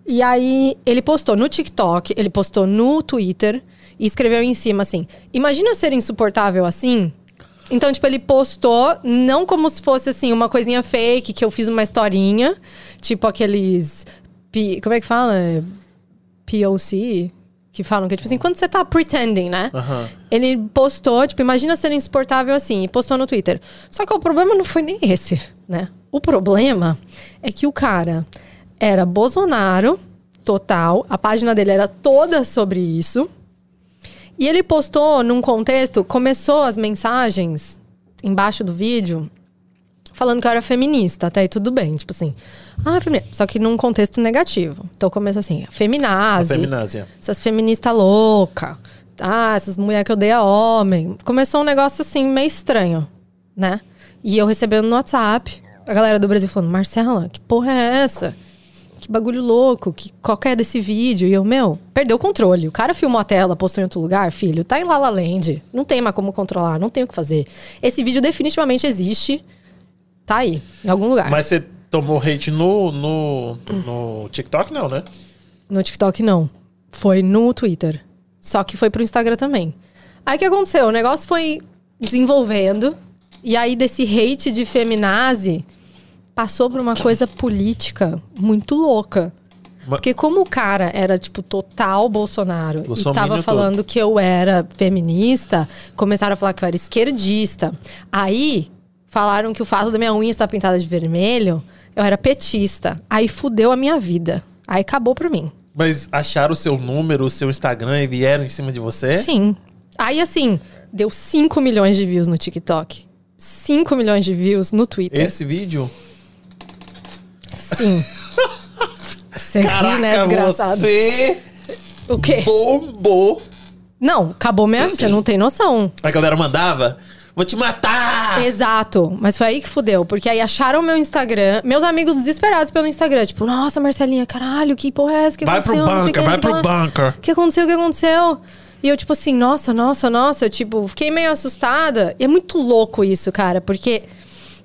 E aí, ele postou no TikTok, ele postou no Twitter e escreveu em cima assim: Imagina ser insuportável assim? Então, tipo, ele postou, não como se fosse assim, uma coisinha fake, que eu fiz uma historinha, tipo aqueles. P- como é que fala? POC? Que falam que, tipo assim, quando você tá pretending, né? Aham. Ele postou, tipo, imagina ser insuportável assim, e postou no Twitter. Só que o problema não foi nem esse, né? O problema é que o cara era Bolsonaro, total, a página dele era toda sobre isso. E ele postou num contexto, começou as mensagens embaixo do vídeo falando que eu era feminista, até aí tudo bem, tipo assim. Ah, feminista. Só que num contexto negativo. Então começou assim, feminazi. Feminásia. Essas feministas louca. Ah, essas mulheres que odeiam homem. Começou um negócio assim, meio estranho, né? E eu recebendo no WhatsApp, a galera do Brasil falando, Marcela, que porra é essa? Que que bagulho louco, que qualquer desse vídeo. E eu, meu, perdeu o controle. O cara filmou a tela, postou em outro lugar, filho, tá em La La Land. Não tem mais como controlar, não tem o que fazer. Esse vídeo definitivamente existe. Tá aí, em algum lugar. Mas você tomou hate no, no, no TikTok, não, né? No TikTok, não. Foi no Twitter. Só que foi pro Instagram também. Aí o que aconteceu? O negócio foi desenvolvendo. E aí, desse hate de feminazi, passou por uma coisa política muito louca. Porque como o cara era, tipo, total Bolsonaro e tava todo. falando que eu era feminista, começaram a falar que eu era esquerdista. Aí, falaram que o fato da minha unha estar pintada de vermelho, eu era petista. Aí fudeu a minha vida. Aí acabou pra mim. Mas acharam o seu número, o seu Instagram e vieram em cima de você? Sim. Aí, assim, deu 5 milhões de views no TikTok. 5 milhões de views no Twitter. Esse vídeo? Sim. Você ri, Caraca, né, desgraçado? você O quê? bombou. Não, acabou mesmo, você não tem noção. A galera mandava, vou te matar! Exato. Mas foi aí que fudeu. Porque aí acharam meu Instagram. Meus amigos desesperados pelo Instagram. Tipo, nossa, Marcelinha, caralho, que porra é essa? Que Vai pro aconteceu? Não sei o que, bunker, vai não sei o pro que lá. bunker. O que aconteceu? O que aconteceu? E eu, tipo assim, nossa, nossa, nossa. Eu, tipo, fiquei meio assustada. E é muito louco isso, cara. Porque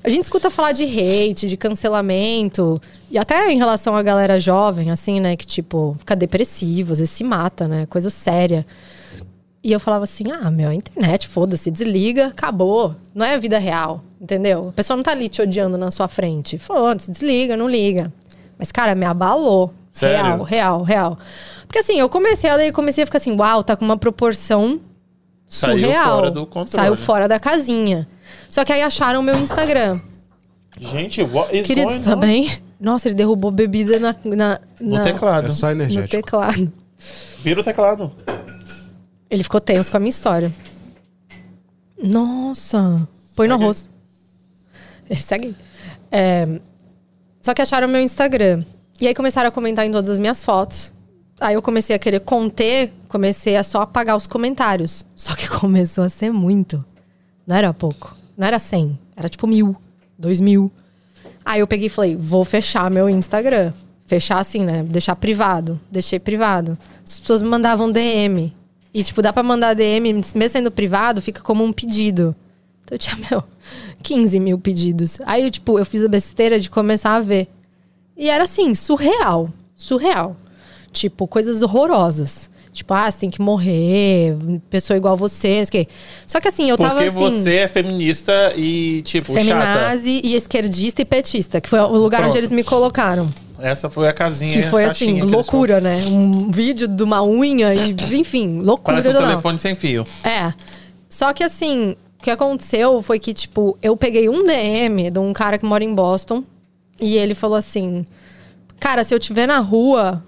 a gente escuta falar de hate, de cancelamento. E até em relação à galera jovem, assim, né? Que, tipo, fica depressivo, às vezes se mata, né? Coisa séria. E eu falava assim: ah, meu, a internet, foda-se, desliga, acabou. Não é a vida real, entendeu? A pessoa não tá ali te odiando na sua frente. Foda-se, desliga, não liga. Mas, cara, me abalou. Sério? Real, real, real. Porque assim, eu comecei a ler e comecei a ficar assim: uau, tá com uma proporção Saiu surreal. fora do controle. Saiu fora da casinha. Só que aí acharam o meu Instagram. Gente, what is Queridos, going tá on? bem? Nossa, ele derrubou bebida na, na, No na- teclado. É só no energético. teclado. Vira o teclado. Ele ficou tenso com a minha história. Nossa. Põe no Segue aí. rosto. Ele segue. É, só que acharam meu Instagram. E aí começaram a comentar em todas as minhas fotos. Aí eu comecei a querer conter, comecei a só apagar os comentários. Só que começou a ser muito. Não era pouco. Não era 100. Era tipo mil, dois mil. Aí eu peguei e falei, vou fechar meu Instagram. Fechar assim, né? Deixar privado. Deixei privado. As pessoas me mandavam DM. E, tipo, dá pra mandar DM, mesmo sendo privado, fica como um pedido. Então eu tinha, meu, 15 mil pedidos. Aí, eu, tipo, eu fiz a besteira de começar a ver. E era assim, surreal. Surreal. Tipo, coisas horrorosas. Tipo, ah, você tem que morrer, pessoa igual você, não sei o quê. Só que assim, eu tava Porque assim você é feminista e, tipo, chata. feminazi e esquerdista e petista, que foi o lugar Pronto. onde eles me colocaram. Essa foi a casinha. Que foi assim, loucura, né? Um vídeo de uma unha e, enfim, loucura. Parece um total. telefone sem fio. É. Só que assim, o que aconteceu foi que, tipo, eu peguei um DM de um cara que mora em Boston e ele falou assim: Cara, se eu estiver na rua,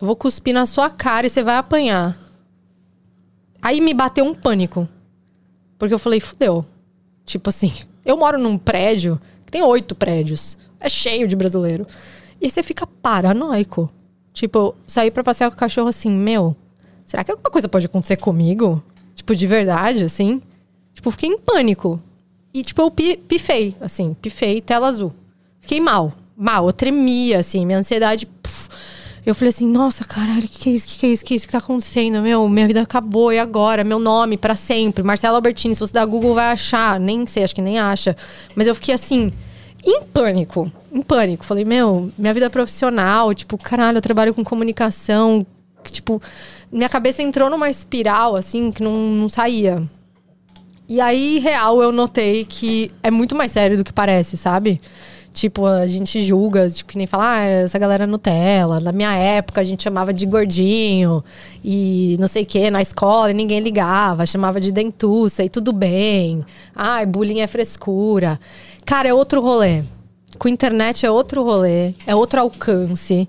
eu vou cuspir na sua cara e você vai apanhar. Aí me bateu um pânico. Porque eu falei, fudeu. Tipo assim, eu moro num prédio que tem oito prédios. É cheio de brasileiro. E você fica paranoico. Tipo, saí pra passear com o cachorro assim, meu, será que alguma coisa pode acontecer comigo? Tipo, de verdade, assim? Tipo, fiquei em pânico. E, tipo, eu pi- pifei, assim, pifei, tela azul. Fiquei mal, mal, eu tremia, assim, minha ansiedade. puf. Eu falei assim, nossa, caralho, o que, que é isso? O que, que é isso? O que é isso que tá acontecendo? Meu, minha vida acabou, e agora? Meu nome, pra sempre. Marcelo Albertini, se você dar Google, vai achar. Nem sei, acho que nem acha. Mas eu fiquei assim, em pânico. Em pânico. Falei, meu, minha vida profissional, tipo, caralho, eu trabalho com comunicação. Tipo, minha cabeça entrou numa espiral, assim, que não, não saía. E aí, real, eu notei que é muito mais sério do que parece, sabe? Tipo, a gente julga, tipo, que nem fala, ah, essa galera é Nutella. Na minha época, a gente chamava de gordinho e não sei o que, na escola e ninguém ligava, chamava de dentuça e tudo bem. Ai, bullying é frescura. Cara, é outro rolê. Com internet é outro rolê, é outro alcance.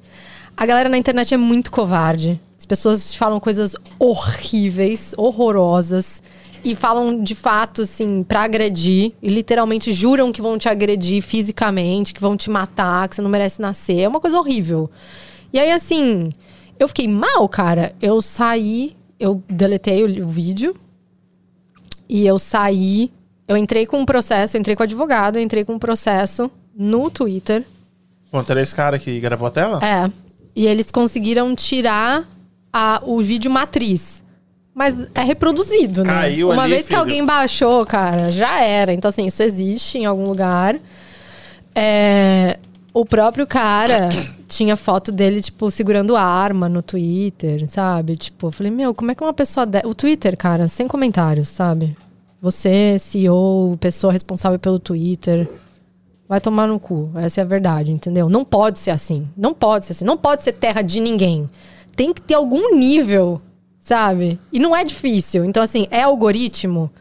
A galera na internet é muito covarde. As pessoas falam coisas horríveis, horrorosas. E falam de fato, assim, pra agredir. E literalmente juram que vão te agredir fisicamente, que vão te matar, que você não merece nascer. É uma coisa horrível. E aí, assim, eu fiquei mal, cara. Eu saí, eu deletei o, o vídeo. E eu saí. Eu entrei com um processo, eu entrei com o advogado, entrei com um processo no Twitter. Contra esse cara que gravou a tela? É. E eles conseguiram tirar a, o vídeo matriz. Mas é reproduzido, né? Caiu Uma ali, vez que filho. alguém baixou, cara, já era. Então, assim, isso existe em algum lugar. É, o próprio cara tinha foto dele, tipo, segurando arma no Twitter, sabe? Tipo, eu falei, meu, como é que uma pessoa. De... O Twitter, cara, sem comentários, sabe? Você, CEO, pessoa responsável pelo Twitter. Vai tomar no cu. Essa é a verdade, entendeu? Não pode ser assim. Não pode ser assim. Não pode ser terra de ninguém. Tem que ter algum nível, sabe? E não é difícil. Então, assim, é algoritmo.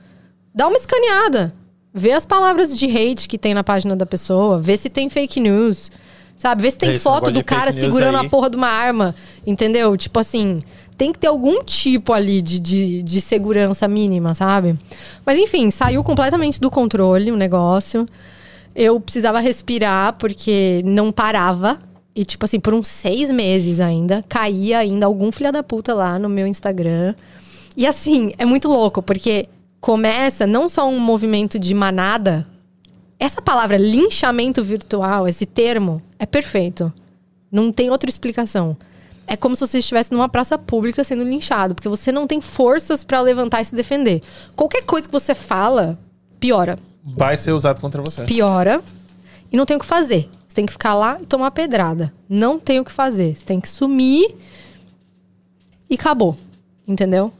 Dá uma escaneada. Vê as palavras de hate que tem na página da pessoa. Vê se tem fake news. Sabe? Vê se tem Esse foto do cara segurando aí. a porra de uma arma. Entendeu? Tipo assim, tem que ter algum tipo ali de, de, de segurança mínima, sabe? Mas enfim, saiu completamente do controle o negócio. Eu precisava respirar porque não parava. E, tipo assim, por uns seis meses ainda, caía ainda algum filho da puta lá no meu Instagram. E assim, é muito louco, porque começa não só um movimento de manada. Essa palavra linchamento virtual, esse termo, é perfeito. Não tem outra explicação. É como se você estivesse numa praça pública sendo linchado, porque você não tem forças pra levantar e se defender. Qualquer coisa que você fala, piora Vai ser usado contra você. piora e não tem o que fazer. Você tem que ficar lá e tomar pedrada. Não tem o que fazer. Você tem que sumir e acabou. Entendeu?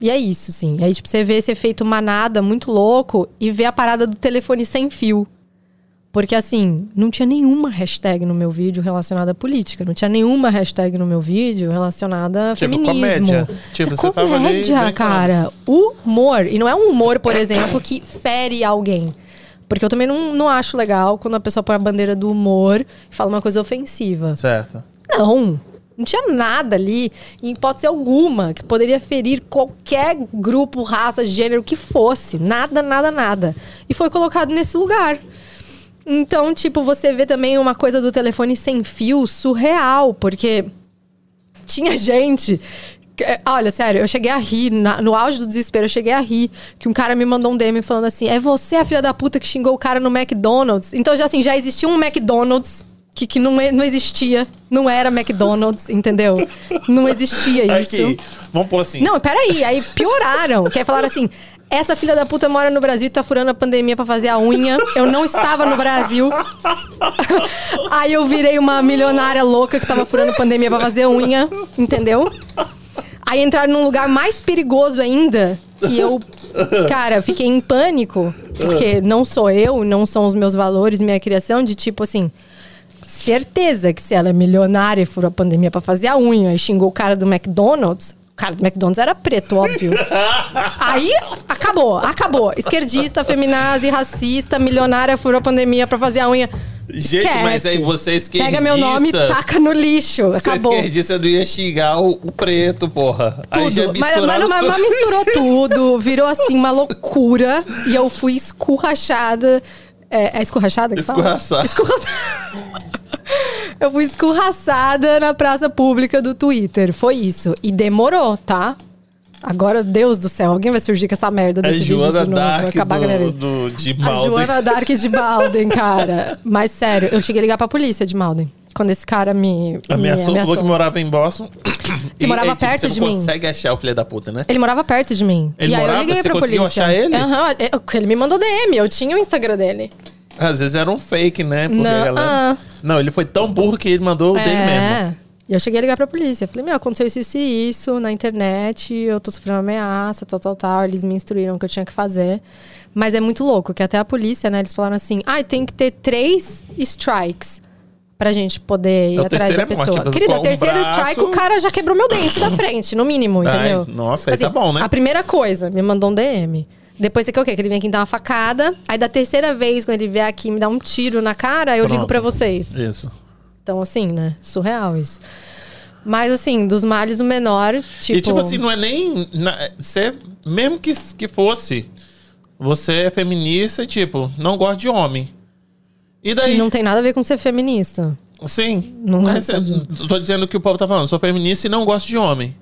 E é isso, sim. E aí, tipo, você vê esse efeito manada muito louco e vê a parada do telefone sem fio. Porque, assim, não tinha nenhuma hashtag no meu vídeo relacionada à política. Não tinha nenhuma hashtag no meu vídeo relacionada a Tipo, feminismo. comédia. Tipo, é você tava ali comédia, brincando. cara. Humor. E não é um humor, por exemplo, que fere alguém. Porque eu também não, não acho legal quando a pessoa põe a bandeira do humor e fala uma coisa ofensiva. Certo. Não. Não tinha nada ali, em hipótese alguma, que poderia ferir qualquer grupo, raça, gênero que fosse. Nada, nada, nada. E foi colocado nesse lugar. Então, tipo, você vê também uma coisa do telefone sem fio surreal, porque tinha gente. Que- Olha, sério, eu cheguei a rir, na- no auge do desespero, eu cheguei a rir, que um cara me mandou um DM falando assim: é você a filha da puta que xingou o cara no McDonald's? Então, já assim, já existia um McDonald's que, que não, não existia, não era McDonald's, entendeu? Não existia isso. Aqui, vamos pôr assim. Não, peraí, aí pioraram. Que aí falaram assim: essa filha da puta mora no Brasil e tá furando a pandemia pra fazer a unha. Eu não estava no Brasil. aí eu virei uma milionária louca que tava furando a pandemia pra fazer unha, entendeu? Aí entraram num lugar mais perigoso ainda, que eu, cara, fiquei em pânico, porque não sou eu, não são os meus valores, minha criação, de tipo assim. Certeza que se ela é milionária e furou a pandemia pra fazer a unha e xingou o cara do McDonald's, o cara do McDonald's era preto, óbvio. Aí, acabou, acabou. Esquerdista, feminazi, racista, milionária, furou a pandemia pra fazer a unha. Gente, mas aí você é Pega meu nome e esquerdista. taca no lixo. Você Acabou. esquerdista não ia xingar o, o preto, porra. Aí já Tudo. Mas, mas, mas- tudo. mas misturou tudo, virou assim uma loucura. E eu fui escurrachada. É, é escurrachada que fala? Escorraçada. Escorraçada. Eu fui escorraçada na praça pública do Twitter. Foi isso. E demorou, tá? Agora, Deus do céu, alguém vai surgir com essa merda É desse vídeo Joana de novo. vai Dark acabar com a do, do, de A Malden. Joana Dark de Malden, cara. Mas sério, eu cheguei a ligar pra polícia de Malden. Quando esse cara me, me Ameaçou, falou ameaçou. que morava em Boston. Que morava perto você de não mim. consegue achar o filho da puta, né? Ele morava perto de mim. Ele e aí morava? eu liguei Você pra conseguiu polícia. achar ele? Aham, eu- ele me mandou DM, eu tinha o Instagram dele. Às vezes era um fake, né? Porque Não, a galera... ah. Não, ele foi tão burro que ele mandou o dele mesmo. E eu cheguei a ligar pra polícia. Falei, meu, aconteceu isso, isso e isso na internet, eu tô sofrendo ameaça, tal, tal, tal. Eles me instruíram o que eu tinha que fazer. Mas é muito louco, que até a polícia, né, eles falaram assim, ah, tem que ter três strikes pra gente poder ir É, o atrás da é morte, pessoa. tipo, Querida, um terceiro braço- strike, o cara já quebrou meu dente da frente, no mínimo, Ai, entendeu? nossa, aí tá bom, né? A primeira coisa, me mandou um DM. Depois você quer o quê? Que ele vem aqui me dar uma facada. Aí da terceira vez, quando ele vier aqui me dar um tiro na cara, eu ligo Pronto. pra vocês. Isso. Então, assim, né? Surreal isso. Mas, assim, dos males o menor, tipo... E tipo assim, não é nem. Você, mesmo que, que fosse, você é feminista e, tipo, não gosta de homem. E que daí? não tem nada a ver com ser feminista. Sim. Não mas eu tô dizendo o que o povo tá falando. Sou feminista e não gosto de homem.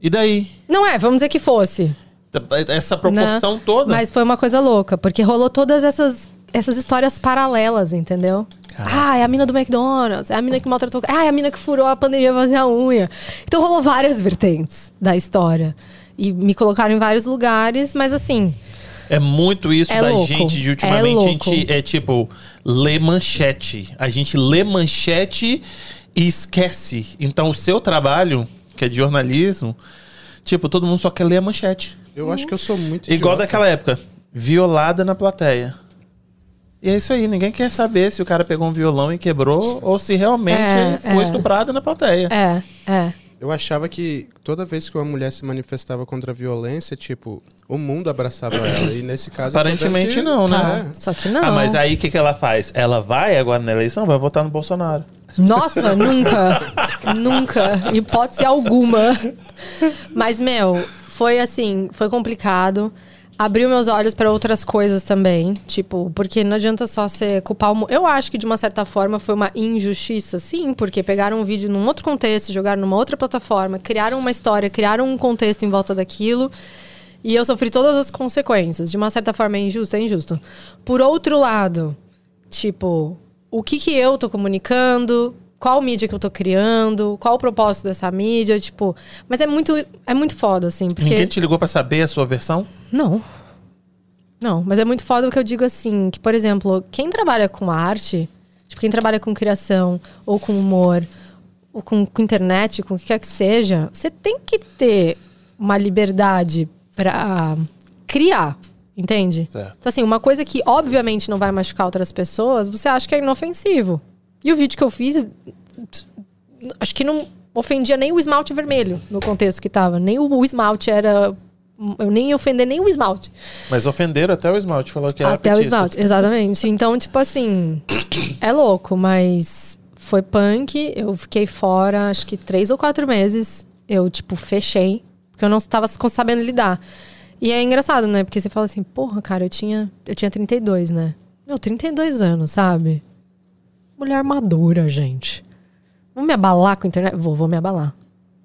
E daí? Não é, vamos dizer que fosse. Essa proporção né? toda. Mas foi uma coisa louca, porque rolou todas essas, essas histórias paralelas, entendeu? Ah, é a mina do McDonald's, é a mina que maltratou. Ah, é a mina que furou a pandemia pra fazer a unha. Então rolou várias vertentes da história. E me colocaram em vários lugares, mas assim. É muito isso É da louco. gente de É ultimamente. a louco. gente é tipo, lê manchete. A gente lê manchete e esquece. Então o seu trabalho, que é de jornalismo, tipo, todo mundo só quer ler a manchete. Eu acho que eu sou muito Igual idiota. daquela época. Violada na plateia. E é isso aí, ninguém quer saber se o cara pegou um violão e quebrou ou se realmente É, foi é. estuprada na plateia. É, é. Eu achava que toda vez que uma mulher se manifestava contra a violência, tipo, o mundo abraçava ela. E nesse caso. Aparentemente que- não, né? Tá. Só que não. Ah, mas aí o que, que ela faz? Ela vai agora na eleição, vai votar no Bolsonaro. Nossa, nunca. nunca. Hipótese alguma. Mas, meu, foi assim, foi complicado. Abriu meus olhos para outras coisas também. Tipo, porque não adianta só você culpar o. Eu acho que de uma certa forma foi uma injustiça, sim, porque pegaram um vídeo num outro contexto, jogaram numa outra plataforma, criaram uma história, criaram um contexto em volta daquilo. E eu sofri todas as consequências. De uma certa forma é injusto, é injusto. Por outro lado, tipo, o que que eu tô comunicando? Qual mídia que eu tô criando? Qual o propósito dessa mídia? Tipo, mas é muito, é muito foda, assim, porque... Ninguém te ligou pra saber a sua versão? Não. Não, mas é muito foda o que eu digo assim, que, por exemplo, quem trabalha com arte, tipo, quem trabalha com criação, ou com humor, ou com, com internet, com o que quer que seja, você tem que ter uma liberdade pra criar, entende? Certo. Então, assim, uma coisa que obviamente não vai machucar outras pessoas, você acha que é inofensivo. E o vídeo que eu fiz, acho que não ofendia nem o esmalte vermelho no contexto que tava. Nem o, o esmalte era. Eu nem ofender nem o esmalte. Mas ofenderam até o esmalte, falou que era Até o petista. esmalte, exatamente. Então, tipo assim, é louco, mas foi punk. Eu fiquei fora, acho que três ou quatro meses. Eu, tipo, fechei, porque eu não estava sabendo lidar. E é engraçado, né? Porque você fala assim, porra, cara, eu tinha, eu tinha 32, né? Meu, 32 anos, sabe? Mulher madura, gente. Vou me abalar com a internet? Vou, vou me abalar.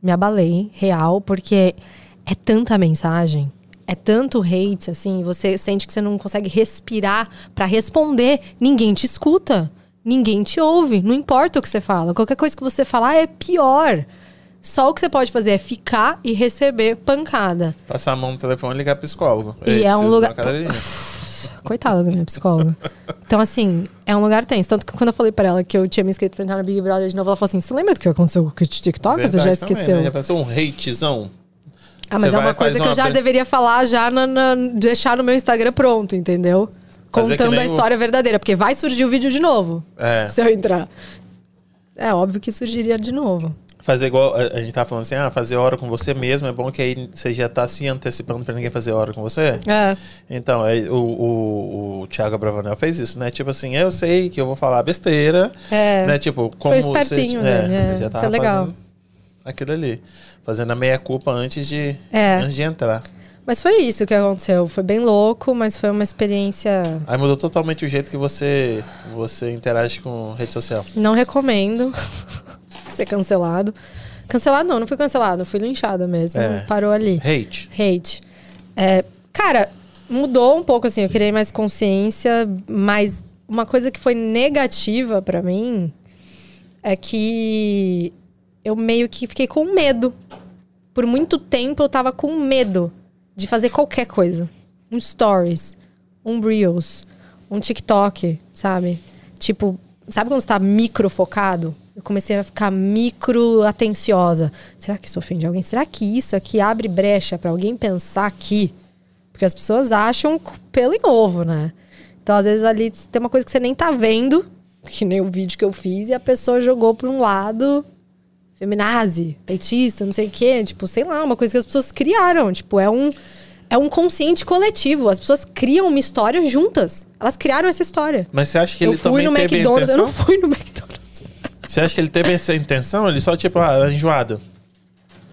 Me abalei, real, porque é tanta mensagem, é tanto hate, assim, você sente que você não consegue respirar pra responder. Ninguém te escuta, ninguém te ouve, não importa o que você fala. Qualquer coisa que você falar é pior. Só o que você pode fazer é ficar e receber pancada. Passar a mão no telefone e ligar pro psicólogo. E Ei, é um lugar-. Coitada da minha psicóloga. Então, assim, é um lugar tenso. Tanto que quando eu falei pra ela que eu tinha me inscrito pra entrar no Big Brother de novo, ela falou assim: Você lembra do que aconteceu com o TikTok? Você já Verdade também, esqueceu? né? Já pensou um hatezão? Ah, mas Você é uma vai, coisa que eu uma já pre- deveria falar, já na, na- deixar no meu Instagram pronto, entendeu? Fazer Contando a o- história verdadeira, porque vai surgir o vídeo de novo. É. Se eu entrar. É óbvio que surgiria de novo. Fazer igual. A, gente tá falando assim, ah, fazer hora com você mesmo é bom que aí você já tá se antecipando pra ninguém fazer hora com você. É. Então, aí o, o, o Thiago Bravanel fez isso, né? Tipo assim, eu sei que eu vou falar besteira. É. Né? Tipo, como espertinho, você, né? É, já tava foi legal. fazendo aquilo ali. Fazendo a meia-culpa antes de, É. antes de entrar. Mas foi isso que aconteceu. Foi bem louco, mas foi uma experiência. Aí mudou totalmente o jeito que você, você interage com rede social. Não recomendo ser cancelado. Cancelado não, não fui cancelado, fui linchada mesmo. É. Parou ali. Hate. Hate. É, cara, mudou um pouco assim, eu criei mais consciência, mas uma coisa que foi negativa pra mim é que eu meio que fiquei com medo. Por muito tempo eu tava com medo de fazer qualquer coisa. Um stories, um reels, um TikTok, sabe? Tipo, sabe quando você tá micro focado? Eu comecei a ficar micro atenciosa. Será que isso ofende alguém? Será que isso aqui abre brecha pra alguém pensar aqui? Porque as pessoas acham pelo em ovo, né? Então, às vezes, ali tem uma coisa que você nem tá vendo, que nem o vídeo que eu fiz, e a pessoa jogou pra um lado feminazi, petista, não sei o quê. Tipo, sei lá, uma coisa que as pessoas criaram. Tipo, é um, é um consciente coletivo. As pessoas criam uma história juntas. Elas criaram essa história. Mas você acha que eu ele fui também no teve a McDonald's, eu intenção? não fui no McDonald's. Você acha que ele teve essa intenção? Ele só, tipo, ah, enjoada.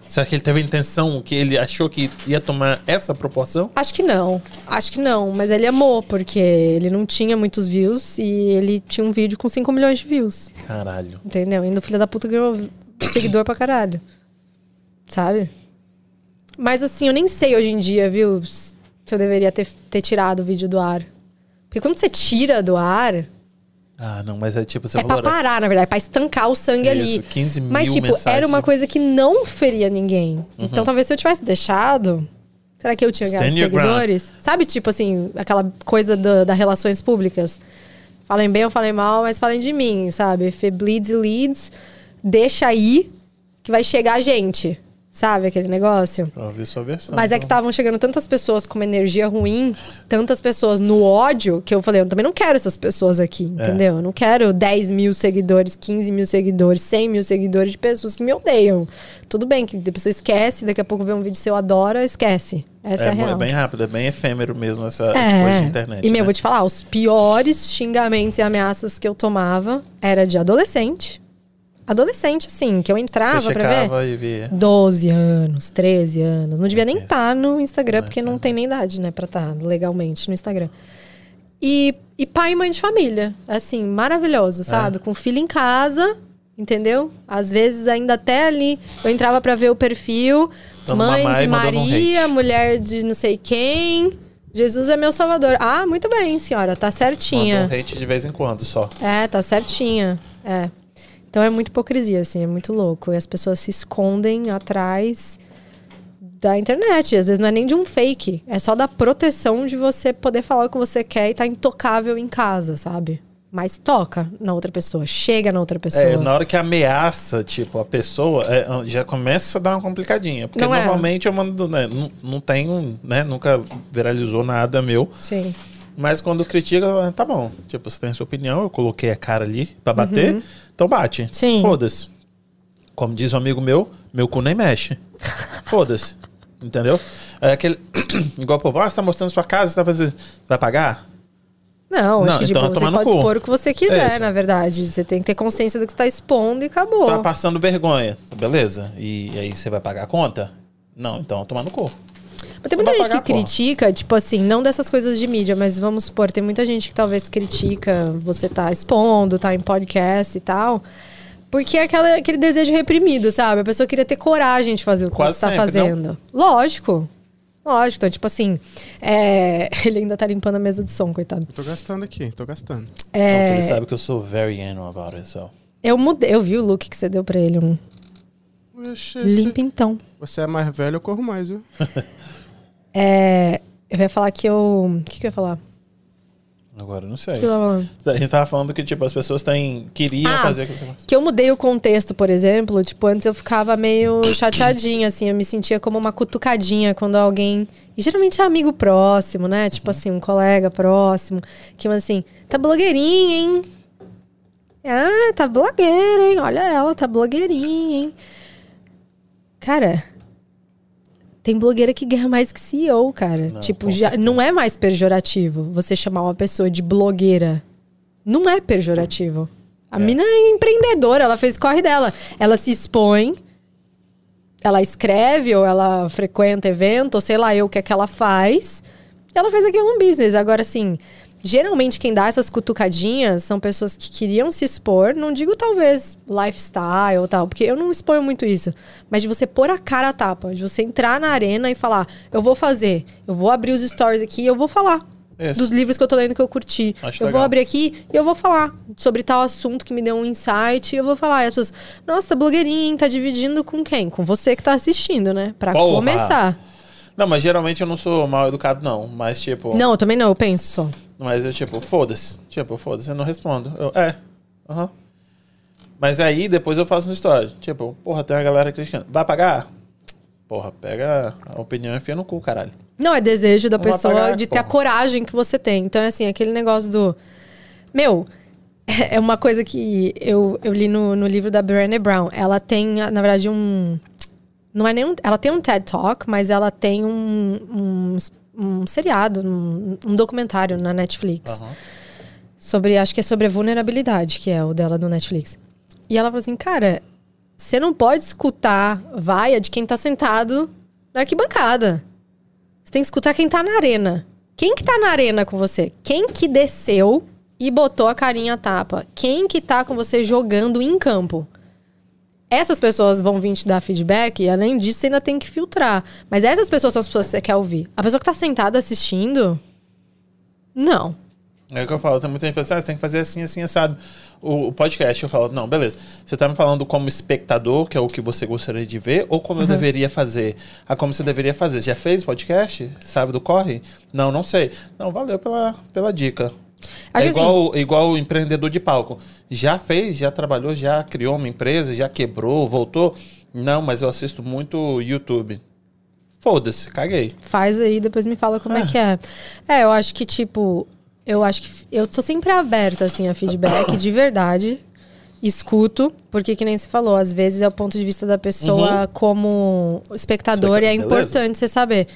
Você acha que ele teve a intenção que ele achou que ia tomar essa proporção? Acho que não. Acho que não. Mas ele amou, porque ele não tinha muitos views e ele tinha um vídeo com 5 milhões de views. Caralho. Entendeu? Ainda o filho da puta ganhou seguidor pra caralho. Sabe? Mas assim, eu nem sei hoje em dia, viu? Se eu deveria ter, ter tirado o vídeo do ar. Porque quando você tira do ar, Ah, não, mas é tipo, você É pra falou, né? parar, na verdade, pra estancar o sangue ali. Isso, 15 mil Mas, tipo, mensagens. era uma coisa que não feria ninguém. Uhum. Então, talvez se eu tivesse deixado. Será que eu tinha ganhado seguidores? Sabe, tipo assim, aquela coisa da, da relações públicas? Falem bem ou falem mal, mas falem de mim, sabe? It bleeds, leads. Deixa aí que vai chegar gente. Sabe aquele negócio? Pra ouvir sua versão. Mas é que então. estavam chegando tantas pessoas com uma energia ruim, tantas pessoas no ódio, que eu falei, eu também não quero essas pessoas aqui, entendeu? Eu não quero 10 mil seguidores, 15 mil seguidores, 100 mil seguidores de pessoas que me odeiam. Tudo bem que a pessoa esquece, daqui a pouco vê um vídeo seu, adora, esquece. Essa é, É, a mo- real. é bem rápido, é bem efêmero mesmo essa, essa É. coisa de internet. E, meu, né? vou te falar, os piores xingamentos e ameaças que eu tomava era de adolescente. Adolescente, assim, que eu entrava Você pra ver. e via. 12 anos, 13 anos. Não devia nem estar no Instagram, Não porque tá, não tem nem idade, né, pra estar legalmente no Instagram. E, e pai e mãe de família. Assim, maravilhoso, sabe? Com filho em casa, entendeu? Às vezes ainda até ali, eu entrava pra ver o perfil. Dando mãe de um Maria, hate. mulher de não sei quem. Jesus é meu salvador. Ah, muito bem, senhora, tá certinha. Manda um hate de vez em quando só. É, tá certinha. É. Então é muita hipocrisia, assim, é muito louco. E as pessoas se escondem atrás da internet. Às vezes não é nem de um fake. É só da proteção de você poder falar o que você quer e tá intocável em casa, sabe? Mas toca na outra pessoa, chega na outra pessoa. É, na hora que ameaça, tipo, a pessoa, é, já começa a dar uma complicadinha. Porque Não é. normalmente eu mando, né, não, não tenho, né, nunca viralizou nada meu. Sim. Mas quando critica, eu, tá bom. Tipo, você tem a sua opinião, eu coloquei a cara ali pra bater, então bate. Sim. Foda-se. Como diz um amigo meu, meu cu nem mexe. Foda-se. Entendeu? É aquele. Igual o povo, ah, você tá mostrando sua casa, você tá fazendo. Vai pagar? Não, Não, acho que então tipo, é você tomar no pode expor o que você quiser, É. na verdade. Você tem que ter consciência do que você tá expondo e acabou. Tá passando vergonha. Beleza. E, aí você vai pagar a conta? Não, então tomar no cu. Mas tem Não muita gente que critica, tipo assim, não dessas coisas de mídia, mas vamos supor, tem muita gente que talvez critica você tá expondo, tá em podcast e tal. Porque é aquela, aquele desejo reprimido, sabe? A pessoa queria ter coragem de fazer o que Quase você tá sempre, fazendo. Lógico. Lógico. Então, tipo assim, é, ele ainda tá limpando a mesa de som, coitado. Eu tô gastando aqui, tô gastando. Porque É, ele sabe que eu sou very anal about it, so. eu mudei, eu vi o look que você deu pra ele, um Oxe, limpo então. Você é mais velho, eu corro mais, viu? É, eu ia falar que eu. O que, que eu ia falar? Agora não O sei. que eu tava falando? A gente tava falando que, tipo, as pessoas têm, queriam Ah, fazer que eu mudei o contexto, por exemplo. Tipo, antes eu ficava meio chateadinha, assim. Eu me sentia como uma cutucadinha quando alguém... E geralmente é amigo próximo, né? Tipo assim, um colega próximo. Que, mas assim, tá blogueirinha, hein? Ah, tá blogueira, hein? Olha ela, tá blogueirinha, hein? Cara... Tem blogueira que ganha mais que CEO, cara. Não, tipo, já, certeza. não é mais pejorativo você chamar uma pessoa de blogueira. Não é pejorativo. A mina é empreendedora, ela fez corre dela. Ela se expõe, ela escreve, ou ela frequenta evento, ou sei lá eu o que é que ela faz. Ela fez aquilo um business. Agora, assim, geralmente quem dá essas cutucadinhas são pessoas que queriam se expor, não digo talvez lifestyle ou tal, porque eu não exponho muito isso, mas de você pôr a cara a tapa, de você entrar na arena e falar, eu vou fazer, eu vou abrir os stories aqui e eu vou falar. Isso. Dos livros que eu tô lendo que eu curti. Acho eu legal. vou abrir aqui e eu vou falar sobre tal assunto que me deu um insight. E eu vou falar. E as pessoas, nossa, blogueirinha, tá dividindo com quem? Com você que tá assistindo, né? Pra Porra. começar. Não, mas geralmente eu não sou mal educado, não. Mas, tipo. Não, eu também não, eu penso só. Mas eu, tipo, foda-se. Tipo, foda-se, eu não respondo. Eu, é. Aham. Mas aí depois eu faço uma história. Tipo, porra, tem uma galera criticando. Vai pagar? Porra, pega a opinião e enfia no cu, caralho. Não, é desejo da Não pessoa pagar, de ter a porra. coragem que você tem. Então, é assim, aquele negócio do. Meu, é uma coisa que eu, eu li no, no livro da Brené Brown. Ela tem, na verdade, um. Não é nenhum. Ela tem um TED Talk, mas ela tem um, um, um seriado, um, um documentário na Netflix. Aham. Sobre, acho que é sobre a vulnerabilidade, que é o dela do Netflix. E ela falou assim, cara, você não pode escutar vaia de quem tá sentado na arquibancada. Você tem que escutar quem tá na arena. Quem que tá na arena com você? Quem que desceu e botou a carinha a tapa? Quem que tá com você jogando em campo? Essas pessoas vão vir te dar feedback e além disso você ainda tem que filtrar. Mas essas pessoas são as pessoas que você quer ouvir. A pessoa que tá sentada assistindo, não. É o que eu falo, tem muita gente que fala assim, ah, você tem que fazer assim, assim, assado. O, o podcast, eu falo, não, beleza. Você tá me falando como espectador, que é o que você gostaria de ver, ou como eu deveria fazer? Ah, como você deveria fazer? Já fez podcast? Sabe do corre? Não, não sei. Não, valeu pela, pela dica. Acho é assim- igual, igual o empreendedor de palco. Já fez, já trabalhou, já criou uma empresa, já quebrou, voltou. Não, mas eu assisto muito YouTube. Foda-se, caguei. Faz aí, depois me fala como é que é. É, eu acho que, tipo, eu acho que eu tô sempre aberta, assim, a feedback, de verdade. Escuto, porque que nem você falou, às vezes é o ponto de vista da pessoa como espectador e é Beleza. importante você saber.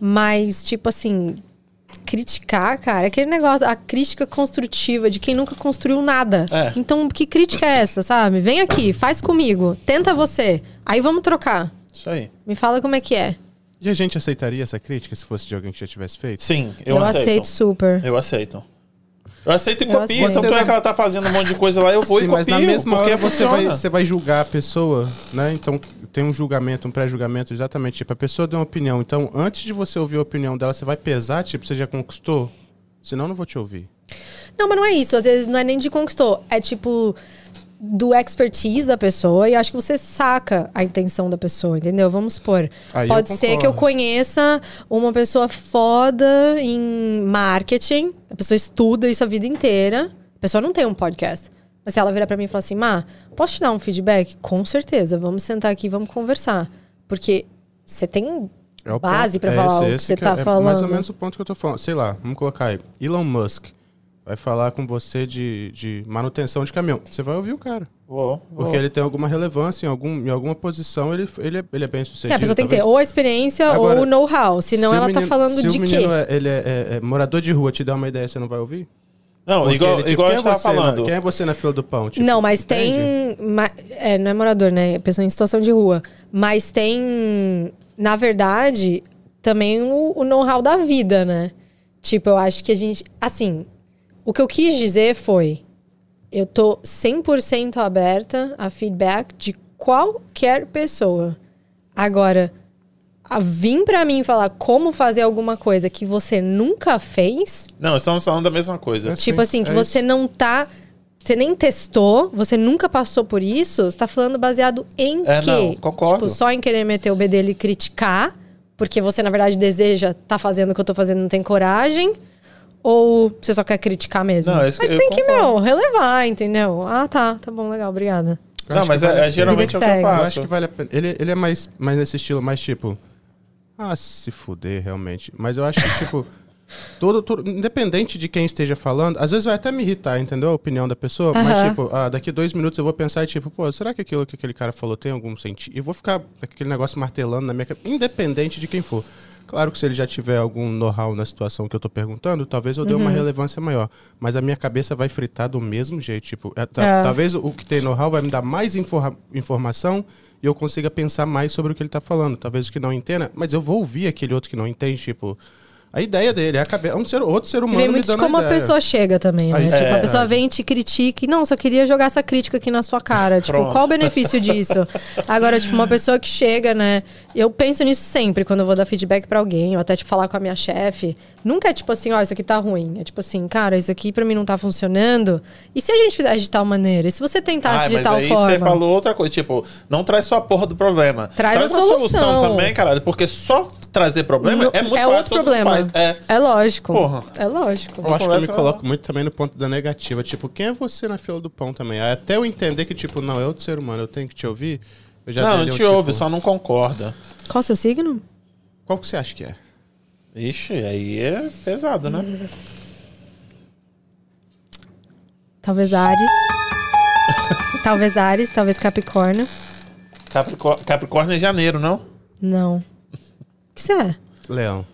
Mas, tipo assim, criticar, cara, é aquele negócio, a crítica construtiva de quem nunca construiu nada. É. Então, que crítica é essa, sabe? Vem aqui, faz comigo, tenta você. Aí vamos trocar. Isso aí. Me fala como é que é. E a gente aceitaria essa crítica se fosse de alguém que já tivesse feito? Sim, eu, Eu, aceito. aceito super. Eu aceito. Eu aceito e Eu copio. aceito. Tanto é que ela tá fazendo um monte de coisa lá, eu vou Sim, e mas copio. na mesma porque hora você vai, você vai julgar a pessoa, né? Então tem um julgamento, um pré-julgamento, exatamente. Tipo, a pessoa deu uma opinião. Então, antes de você ouvir a opinião dela, você vai pesar, tipo, você já conquistou? Senão, eu não vou te ouvir. Não, mas não é isso. Às vezes não é nem de conquistou. É tipo do expertise da pessoa e acho que você saca a intenção da pessoa, entendeu? Vamos supor. Aí Pode ser que eu conheça uma pessoa foda em marketing, a pessoa estuda isso a vida inteira, a pessoa não tem um podcast. Mas se ela virar pra mim e falar assim, Má, posso te dar um feedback? Com certeza, vamos sentar aqui e vamos conversar. Porque você tem É base pra é falar esse- o que você tá é falando. mais ou menos o ponto que eu tô falando. Sei lá, vamos colocar aí. Elon Musk vai falar com você de, de manutenção de caminhão. Você vai ouvir o cara. Vou, vou. Porque ele tem alguma relevância em, algum, em alguma posição, ele, ele, é, ele é bem sucedido. Sim, a pessoa tem que ter ou a experiência Agora, ou o know-how. Senão Se o ela tá menino- falando se de o quê? menino é, ele é, é- é morador de rua, te dá uma ideia, você não vai ouvir? Não, Porque igual, ele, tipo, igual a quem gente é tava você na- falando. quem é você na fila do pão? Tipo, não, mas entende? tem. ma- é, não é morador, né? É Pessoa em situação de rua. Mas tem, na verdade, também o, o know-how da vida, né? Tipo, eu acho que a gente. Assim, o que eu quis dizer foi: eu tô 100% aberta a feedback de qualquer pessoa. Agora, a vir pra mim falar como fazer alguma coisa que você nunca fez. Não, estamos falando da mesma coisa. É Tipo Sim, assim, que é você isso. não tá. Você nem testou, você nunca passou por isso, você tá falando baseado em É, quê? não, concordo. Tipo, só em querer meter o bedelho e criticar, porque você, na verdade, deseja tá fazendo o que eu tô fazendo não tem coragem. Ou você só quer criticar mesmo? Não, é isso mas tem que, meu, relevar, entendeu? Ah, tá, tá bom, legal, obrigada. Eu Não, mas é, vale a é pena. geralmente é o que eu que Eu faço. acho que vale a pena. Ele, ele é mais, mais nesse estilo, mais tipo. Ah, se fuder, realmente. Mas eu acho que, tipo. Todo, todo- independente de quem esteja falando, às vezes vai até me irritar, entendeu? A opinião da pessoa. Mas, tipo, ah, daqui dois minutos eu vou pensar e, tipo, pô, será que aquilo que aquele cara falou tem algum sentido? E vou ficar aquele negócio martelando na minha cabeça, independente de quem for. Claro que se ele já tiver algum know-how na situação que eu tô perguntando, talvez eu dê Uhum. uma relevância maior. Mas a minha cabeça vai fritar do mesmo jeito. Tipo, é, É. talvez o que tem know-how vai me dar mais informa- informação e eu consiga pensar mais sobre o que ele tá falando. Talvez o que não entenda, mas eu vou ouvir aquele outro que não entende, tipo. A ideia dele é, a cabe- é um ser, outro ser humano vem muito de como a pessoa chega também, né? Aí, tipo, é, a pessoa verdade. vem e te critica e, não, só queria jogar essa crítica aqui na sua cara. Tipo, Pronto. qual o benefício disso? Agora, tipo, uma pessoa que chega, né? Eu penso nisso sempre quando eu vou dar feedback pra alguém, ou até, tipo, falar com a minha chefe. Nunca é tipo assim, ó, isso aqui tá ruim. É tipo assim, cara, isso aqui pra mim não tá funcionando. E se a gente fizesse de tal maneira? E se você tentasse Ah, de mas tal aí forma? você falou outra coisa, tipo, não traz só a porra do problema. Traz a uma solução solução. também, caralho, porque só trazer problema Não- é muito é fácil, outro problema. É. É lógico. Porra. É lógico. Eu acho que eu me coloco muito também no ponto da negativa. Tipo, quem é você na fila do pão também? Até eu entender que, tipo, não, é outro ser humano, eu tenho que te ouvir. Eu já Não, não um, te tipo, ouve, só não concorda. Qual o seu signo? Qual que você acha que é? Ixi, aí é pesado, né? Talvez Ares. talvez Ares, talvez Capricórnio. Capricó- Capricórnio é janeiro, não? Não. O que você é? Leão.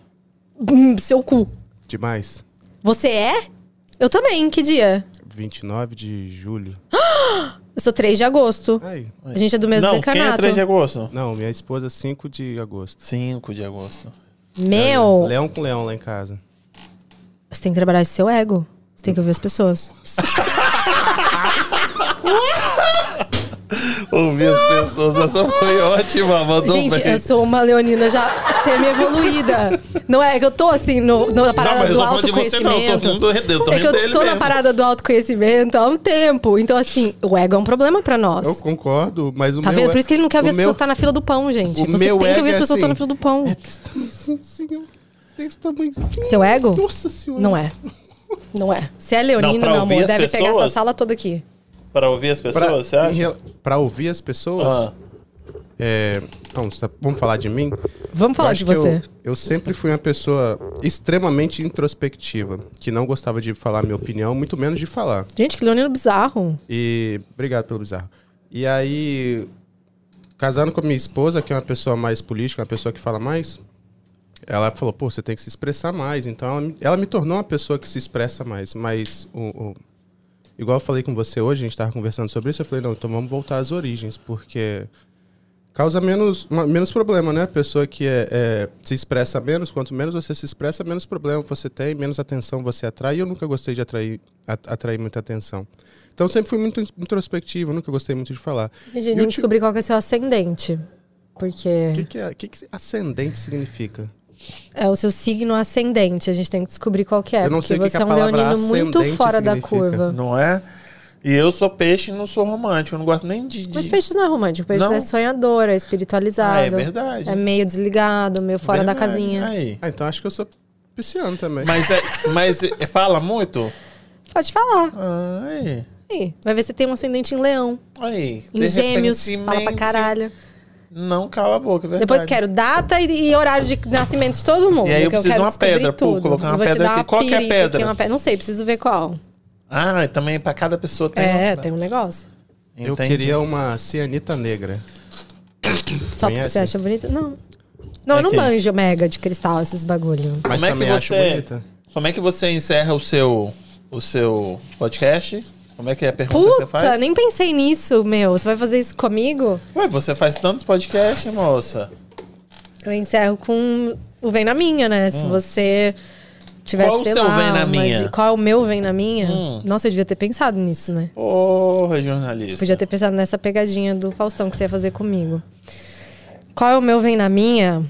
Hum, Seu cu. Demais. Você é? Eu também. Que dia? 29 de julho. Eu sou 3 de agosto. Aí. A gente é do mesmo não, quem é decanato. 3 de agosto? Não, minha esposa 5 de agosto. 5 de agosto. Meu, Leão com leão lá em casa. você tem que trabalhar esse seu ego. Você tem que ouvir as pessoas. Ouvir as pessoas, essa foi ótima, mandou Gente, bem. eu sou uma leonina já semi-evoluída. Não é que eu tô assim no, no- na Não, parada eu do de você não, eu tô autoconhecimento. rindo, eu tô é que eu tô na mesmo. parada do autoconhecimento há um tempo. Então, assim, o ego é um problema pra nós. Eu concordo, mas o Tá meu vendo? é- Por isso que ele não quer ouvir as meu- pessoas estar na fila do pão, gente. o Você meu tem que ego ouvir as é pessoas estar na assim. fila do pão. É desse tamanhozinho, assim, ó. Desse tamanhozinho. Seu ego? Nossa senhora. Não é. Não é. Se é leonino, Não, meu amor, deve pegar essa pessoas? sala toda aqui. Pra ouvir as Pra, pessoas, você em acha? pra ouvir as pessoas, Ah, é, vamos, vamos falar de mim? Vamos falar de você. Eu, eu sempre fui uma pessoa extremamente introspectiva, que não gostava de falar minha opinião, muito menos de falar. Gente, que leonino bizarro. E obrigado pelo bizarro. E aí, casando com a minha esposa, que é uma pessoa mais política, uma pessoa que fala mais, ela falou, pô, você tem que se expressar mais. Então, ela, me- ela me tornou uma pessoa que se expressa mais. Mas, o, o- igual eu falei com você hoje, a gente estava conversando sobre isso, eu falei, não, então vamos voltar às origens, porque causa menos, menos problema, né? A pessoa que é, é, se expressa menos, quanto menos você se expressa, menos problema você tem, menos atenção você atrai. Eu nunca gostei de atrair, atrair muita atenção. Então sempre fui muito introspectivo, nunca gostei muito de falar. A gente tem que descobrir qual que é seu ascendente. Porque O que, que, é, que, que ascendente significa? É o seu signo ascendente. A gente tem que descobrir qual que é. Eu não porque sei o que você que é um leonino muito fora da curva. não é? E eu sou peixe e não sou romântico. Eu não gosto nem de. de... Mas peixes não é romântico. Peixes Não? é sonhador, é Ah, espiritualizado. é verdade. É meio desligado, meio fora da Verdade. casinha. Aí. Ah, então acho que eu sou pisciano também. Mas, é, mas é- fala muito? Pode falar. Ah, aí. Aí, vai ver se tem um ascendente em leão. Aí. Em De gêmeos. Fala pra caralho. Não cala a boca, é verdade. Depois quero data e, e horário de nascimento de todo mundo. E aí eu que preciso de quero uma pedra, pô, colocar uma eu pedra aqui. uma Qual que é a pedra? aqui, uma pe- Não sei, preciso ver qual. Ah, e também pra cada pessoa tem é, uma... tem um negócio. eu Entendi. queria uma cianita negra. Só porque você acha bonita? Não. Não, eu não Aqui. manjo mega de cristal, esses bagulho. Mas Como é que você- bonita. Como é que você encerra o seu, o seu podcast? Como é que é a pergunta que você Puta, faz? nem pensei nisso, meu. Você vai fazer isso comigo? Ué, você faz tantos podcasts, moça. Eu encerro com o Vem na Minha, né? Se você tiver, Hum. Qual o seu lá, Vem na Minha? de- Qual é o meu Vem na Minha? Hum. Nossa, eu devia ter pensado nisso, né? Porra, jornalista. Podia ter pensado nessa pegadinha do Faustão que você ia fazer comigo. Qual é o meu Vem na Minha?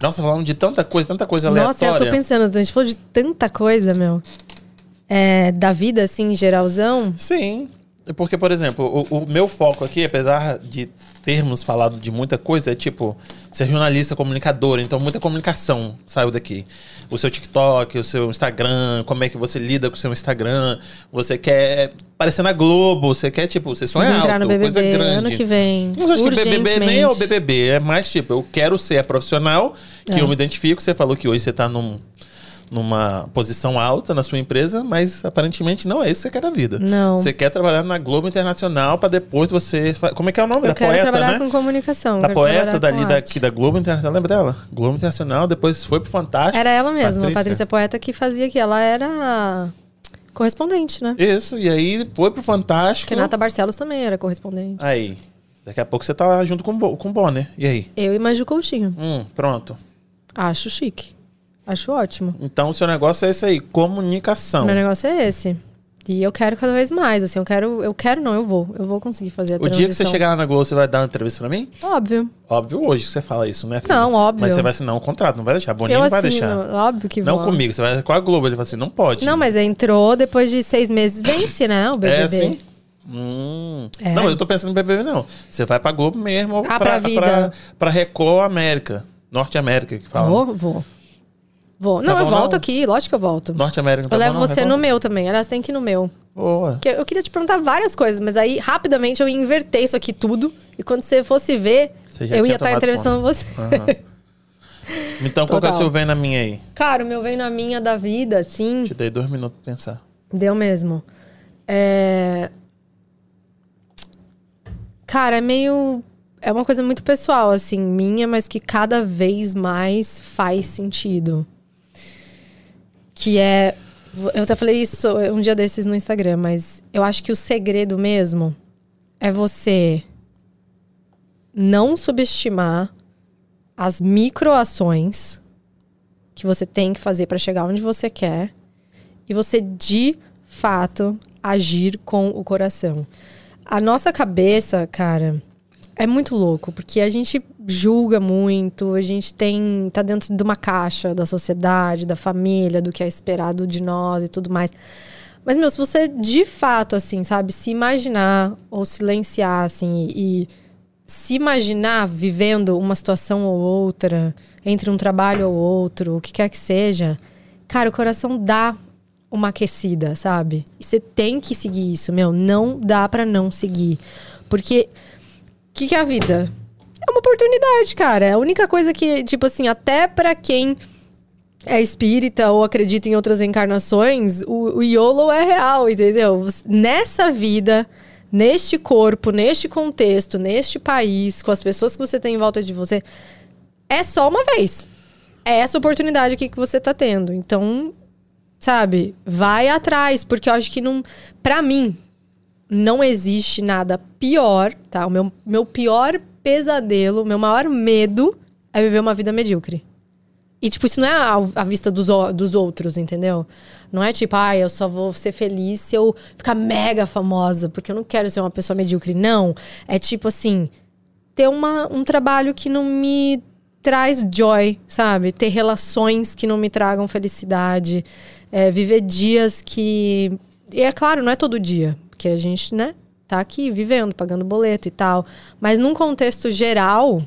Nossa, falando de tanta coisa, tanta coisa Nossa, eu aleatória. tô pensando, a gente falou de tanta coisa, meu. É, da vida, assim, geralzão. Sim. Porque, por exemplo, o, o meu foco aqui, apesar de termos falado de muita coisa, é tipo, ser jornalista, comunicador, então muita comunicação saiu daqui. O seu TikTok, o seu Instagram, como é que você lida com o seu Instagram, você quer aparecer na Globo, você quer, tipo, você sonha alto, no BBB coisa grande. ano que vem. Mas acho que BBB nem é o. BBB, é mais tipo, eu quero ser a profissional que É. eu me identifico. Você falou que hoje você tá num, numa posição alta na sua empresa, mas aparentemente não é isso que você quer da vida. Não. Você quer trabalhar na Globo Internacional pra depois você. Como é que é o nome Eu da quero poeta, trabalhar né? com comunicação. Da quero poeta dali daqui da Globo Internacional, lembra dela? Globo Internacional, depois foi pro Fantástico. Era ela mesma, Patrícia. a Patrícia Poeta, que fazia aqui. Ela era correspondente, né? Isso, e aí foi pro Fantástico. Renata Barcelos também era correspondente. Aí. Daqui a pouco você tá junto com, o Bo- com o Bonner. E aí? Eu e Maju Coutinho. Hum, pronto. Acho chique. Acho ótimo. Então o seu negócio é esse aí, comunicação. Meu negócio é esse. E eu quero cada vez mais, assim, eu quero, eu quero não, eu vou. Eu vou conseguir fazer a O dia que você chegar lá na Globo, você vai dar uma entrevista pra mim? Óbvio. Óbvio hoje que você fala isso, né? filho? Não, óbvio. Mas você vai assinar um contrato, não vai deixar. Boninho eu não vai assino, deixar. óbvio que Não vou. comigo, você vai com a Globo. Ele fala assim, não pode. Não, mas entrou depois de seis meses, vence, né, o BBB. É assim? Hum. É. Não, mas eu tô pensando no BBB, não. Você vai pra Globo mesmo. Ah, pra vida. Pra, pra Record América. Norte América, que fala. Vou, vou. Vou. Não, Tá eu bom, volto não? aqui, lógico que eu volto. Norte América não eu tá levo bom, não? você no meu também. Aliás, tem que ir no meu. Boa. Eu queria te perguntar várias coisas, mas aí rapidamente eu ia inverter isso aqui tudo. E quando você fosse ver, Você eu ia estar tomado entrevistando conta. você. Aham. Então, qual que é o Total. seu vem na minha aí? Cara, o meu vem na minha da vida, assim. Te dei dois minutos pra pensar. Deu mesmo. É... Cara, é meio. É uma coisa muito pessoal, assim, minha, mas que cada vez mais faz sentido. Que é. Eu até falei isso um dia desses no Instagram, mas eu acho que o segredo mesmo é você não subestimar as microações que você tem que fazer para chegar onde você quer e você de fato agir com o coração. A nossa cabeça, cara, é muito louco, porque a gente julga muito, a gente tem tá dentro de uma caixa da sociedade, da família, do que é esperado de nós e tudo mais. Mas meu, se você de fato assim, sabe, se imaginar ou silenciar assim e, e se imaginar vivendo uma situação ou outra, entre um trabalho ou outro, o que quer que seja, cara, o coração dá uma aquecida, sabe? E você tem que seguir isso, meu. Não dá para não seguir. Porque que, que é a vida? É uma oportunidade, cara. É a única coisa que, tipo assim, até para quem é espírita ou acredita em outras encarnações, o, o YOLO é real, entendeu? Nessa vida, neste corpo, neste contexto, neste país, com as pessoas que você tem em volta de você, é só uma vez. É essa oportunidade aqui que você tá tendo. Então, sabe, vai atrás, porque eu acho que não. Pra mim, não existe nada pior, tá? O meu, meu pior pesadelo, meu maior medo é viver uma vida medíocre. E, tipo, isso não é a, a vista dos, dos outros, entendeu? Não é tipo, ah, eu só vou ser feliz se eu ficar mega famosa, porque eu não quero ser uma pessoa medíocre. Não. É tipo assim, ter uma, um trabalho que não me traz joy, sabe? Ter relações que não me tragam felicidade. É, viver dias que. E é claro, não é todo dia, porque a gente, né, tá aqui vivendo, pagando boleto e tal. Mas num contexto geral,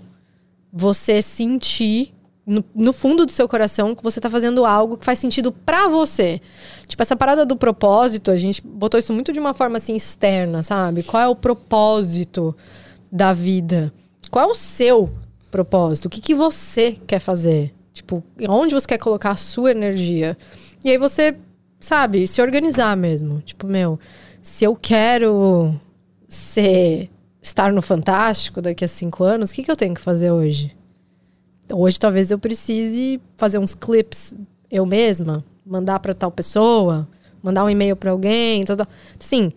você sentir no, no, fundo do seu coração que você tá fazendo algo que faz sentido para você. Tipo, essa parada do propósito, a gente botou isso muito de uma forma assim externa, sabe? Qual é o propósito da vida? Qual é o seu propósito? O que, que você quer fazer? Tipo, onde você quer colocar a sua energia? E aí você, sabe, se organizar mesmo. Tipo, meu, se eu quero ser estar no Fantástico daqui a cinco anos, o que, que eu tenho que fazer hoje? Hoje talvez eu precise fazer uns clips eu mesma, mandar para tal pessoa, mandar um e-mail para alguém, tal, tal. Assim,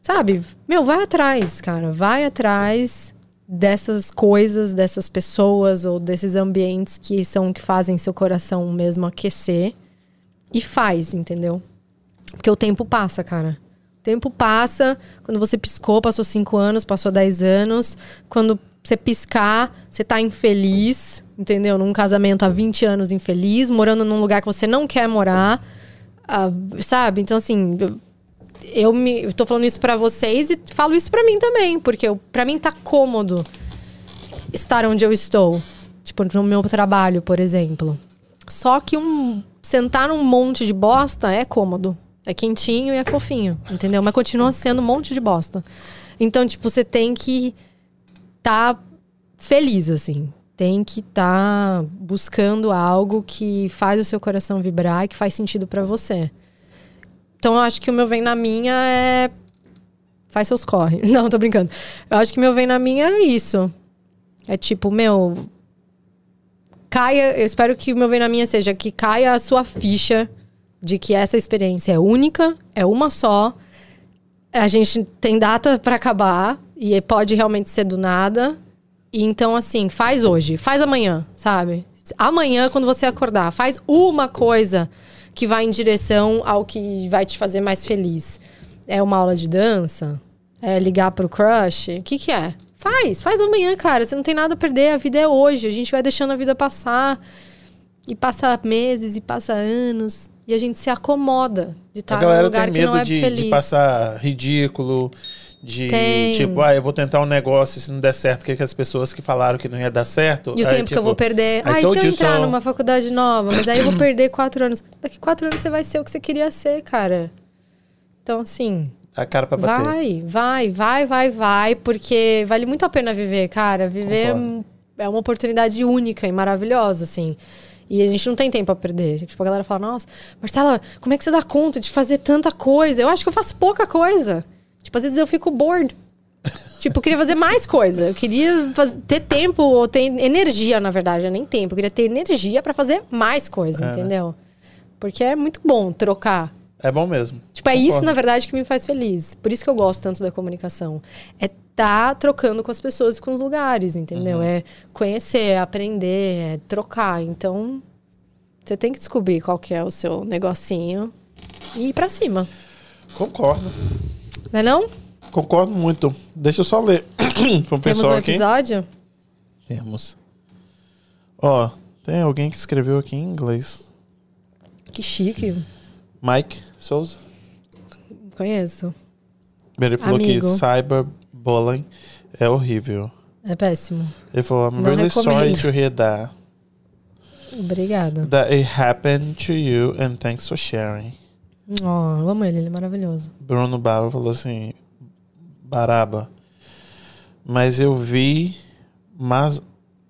sabe? Meu, vai atrás, cara, vai atrás dessas coisas, dessas pessoas ou desses ambientes que são que fazem seu coração mesmo aquecer e faz, entendeu? Porque o tempo passa, cara. Tempo passa, quando você piscou, passou cinco anos, passou dez anos. Quando você piscar, você tá infeliz, entendeu? Num casamento há 20 anos infeliz, morando num lugar que você não quer morar, uh, sabe? Então, assim, eu, eu me eu tô falando isso para vocês e falo isso para mim também, porque para mim tá cômodo estar onde eu estou, tipo no meu trabalho, por exemplo. Só que um sentar num monte de bosta é cômodo, é quentinho e é fofinho, entendeu? Mas continua sendo um monte de bosta. Então, tipo, você tem que tá feliz, assim. Tem que estar tá buscando algo que faz o seu coração vibrar e que faz sentido para você. Então eu acho que o meu vem na minha é. Faz seus corre. Não, tô brincando. Eu acho que meu vem na minha é isso. É tipo, meu. Caia. Eu espero que o meu vem na minha seja que caia a sua ficha de que essa experiência é única, é uma só. A gente tem data para acabar e pode realmente ser do nada. E então, assim, faz hoje, faz amanhã, sabe? Amanhã, quando você acordar, faz uma coisa que vai em direção ao que vai te fazer mais feliz. É uma aula de dança? É ligar pro crush? O que, que é? Faz, faz amanhã, cara. Você não tem nada a perder, a vida é hoje. A gente vai deixando a vida passar. E passa meses e passa anos. E a gente se acomoda de estar num lugar que não é de, feliz. de passar ridículo, de Tem. tipo, ah, eu vou tentar um negócio, se não der certo, o que, é que as pessoas que falaram que não ia dar certo. E o aí, tempo tipo, que eu vou tipo, perder. Ah, e se eu entrar só... numa faculdade nova, mas aí eu vou perder quatro anos. Daqui quatro anos você vai ser o que você queria ser, cara. Então, assim. A cara pra bater. Vai, vai, vai, vai, vai, porque vale muito a pena viver, cara. Viver Concordo. é uma oportunidade única e maravilhosa, assim. E a gente não tem tempo a perder. Tipo, a galera fala, nossa, Marcela, como é que você dá conta de fazer tanta coisa? Eu acho que eu faço pouca coisa. Tipo, às vezes eu fico bored. tipo, eu queria fazer mais coisa. Eu queria fazer, ter tempo, ou ter energia, na verdade, é nem tempo. Eu queria ter energia para fazer mais coisa, é, né? entendeu? Né? Porque é muito bom trocar. É bom mesmo. Tipo, é Concordo. isso, na verdade, que me faz feliz. Por isso que eu gosto tanto da comunicação. É tá trocando com as pessoas e com os lugares, entendeu? Uhum. É conhecer, é aprender, é trocar. Então, você tem que descobrir qual que é o seu negocinho e ir pra cima. Concordo. Não é não? Concordo muito. Deixa eu só ler pro Temos pessoal um aqui. episódio? Temos. Ó, tem alguém que escreveu aqui em inglês. Que chique. Mike Souza. Conheço. Ele falou que Amigo. Cyberbullying é horrível. É péssimo. Ele falou, I'm Não really sorry recomendo. to hear that. Obrigada. That it happened to you and thanks for sharing. Oh, eu amo ele, ele é maravilhoso. Bruno Barba falou assim, Baraba, mas eu vi mas,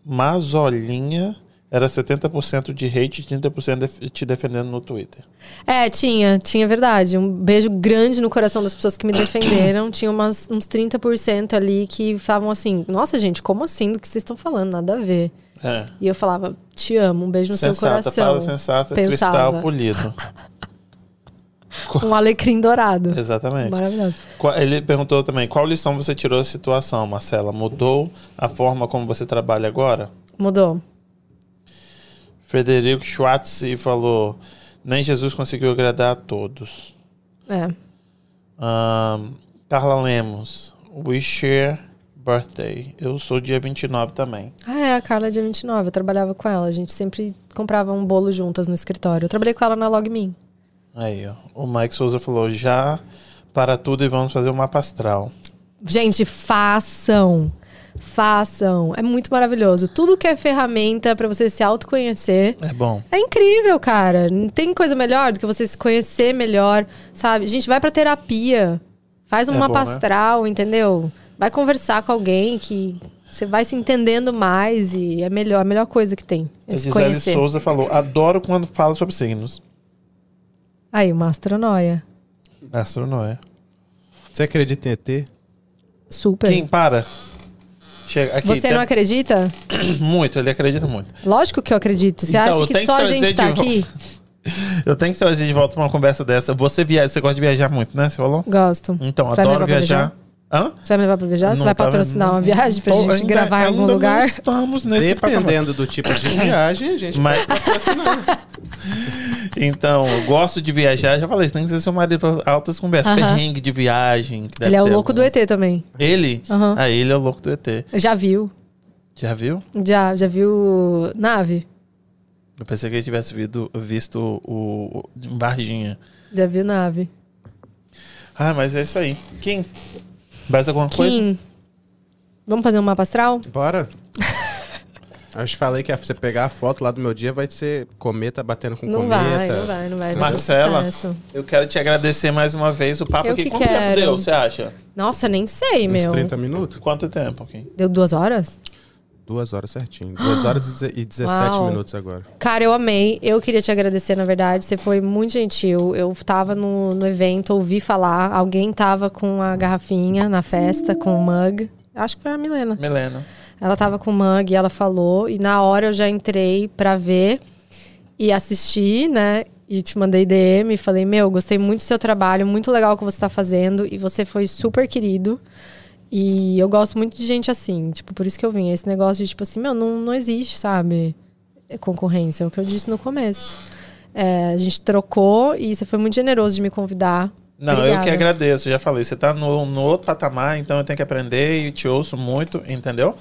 Mazolinha era 70% de hate e 30% def- te defendendo no Twitter. É, tinha, tinha verdade. Um beijo grande no coração das pessoas que me defenderam. tinha umas, uns 30% ali que falavam assim: Nossa, gente, como assim? Do que vocês estão falando? Nada a ver. É. E eu falava: Te amo, um beijo no seu Sensata, coração. fala sensata, Pensava. cristal polido. Um alecrim dourado. Exatamente. Maravilhoso. Ele perguntou também, qual lição você tirou da situação, Marcela? Mudou a forma como você trabalha agora? Mudou. Frederico Schwartz falou, nem Jesus conseguiu agradar a todos. É. Ahn, Carla Lemos, we share birthday. Eu sou dia 29 também. Ah, é, a Carla é dia 29. Eu trabalhava com ela. A gente sempre comprava um bolo juntas no escritório. Eu trabalhei com ela na LogMe. Aí, ó. O Mike Souza falou, já para tudo e vamos fazer o mapa astral. Gente, façam. Façam. É muito maravilhoso. Tudo que é ferramenta pra você se autoconhecer. É bom. É incrível, cara. Não tem coisa melhor do que você se conhecer melhor, sabe? Gente, vai pra terapia. Faz um É mapa bom, né? astral, entendeu? Vai conversar com alguém que você vai se entendendo mais e é melhor, a melhor coisa que tem. É se Gisele conhecer. Souza falou, adoro quando fala sobre signos. Aí, uma astronóia. Astronoia. Você acredita em ET? Super. Quem para? Chega aqui. Você tem- não acredita? Muito, ele acredita muito. Lógico que eu acredito. Você Então, acha que só que a gente tá volta- aqui? Eu tenho que trazer de volta uma conversa dessa. Você viaja, você gosta de viajar muito, né? Você falou? Gosto. Então, Vai me adoro viajar. Hã? Você vai me levar pra viajar? Você Não vai tá- patrocinar uma viagem pra Pô, gente ainda- gravar em algum ainda lugar? Não estamos nesse patamar. Dependendo do tipo de viagem, a gente Mas... então, eu gosto de viajar. Já falei, você tem que ser seu marido pra altas conversas. Aham. Perrengue de viagem. Ele é o louco do algum. ET também. Ele? Aham. Ah, ele é o louco do ET. Já viu? Já viu? Já, já viu nave? Eu pensei que ele tivesse visto, visto o, o Varginha. Já viu nave? Ah, mas é isso aí. Kim, mais alguma coisa? Kim, vamos fazer um mapa astral? Bora. Eu te falei que você pegar a foto lá do meu dia vai ser cometa batendo com Não cometa. vai, não vai, não vai. Marcela, eu quero te agradecer mais uma vez. O papo Eu aqui, que quanto tempo quero. deu, você acha? Nossa, nem sei, Uns meu. 30 minutos? Quanto tempo, Kim? Deu duas horas? Duas horas certinho. Duas horas e deze- e 17 Uau. minutos agora. Cara, eu amei. Eu queria te agradecer, na verdade. Você foi muito gentil. Eu tava no, no evento, ouvi falar. Alguém tava com a garrafinha na festa, com o mug. Acho que foi a Milena. Milena. Ela tava com o mug e ela falou. E na hora eu já entrei pra ver e assistir, né? E te mandei DM e falei: Meu, gostei muito do seu trabalho, muito legal o que você tá fazendo. E você foi super querido. E eu gosto muito de gente assim. Tipo, por isso que eu vim. Esse negócio de, tipo assim, meu, não, não existe, sabe? Concorrência. É o que eu disse no começo. É, a gente trocou e você foi muito generoso de me convidar. Não, eu Obrigada. que agradeço. Já falei, você tá no, no outro patamar, então eu tenho que aprender e te ouço muito, entendeu?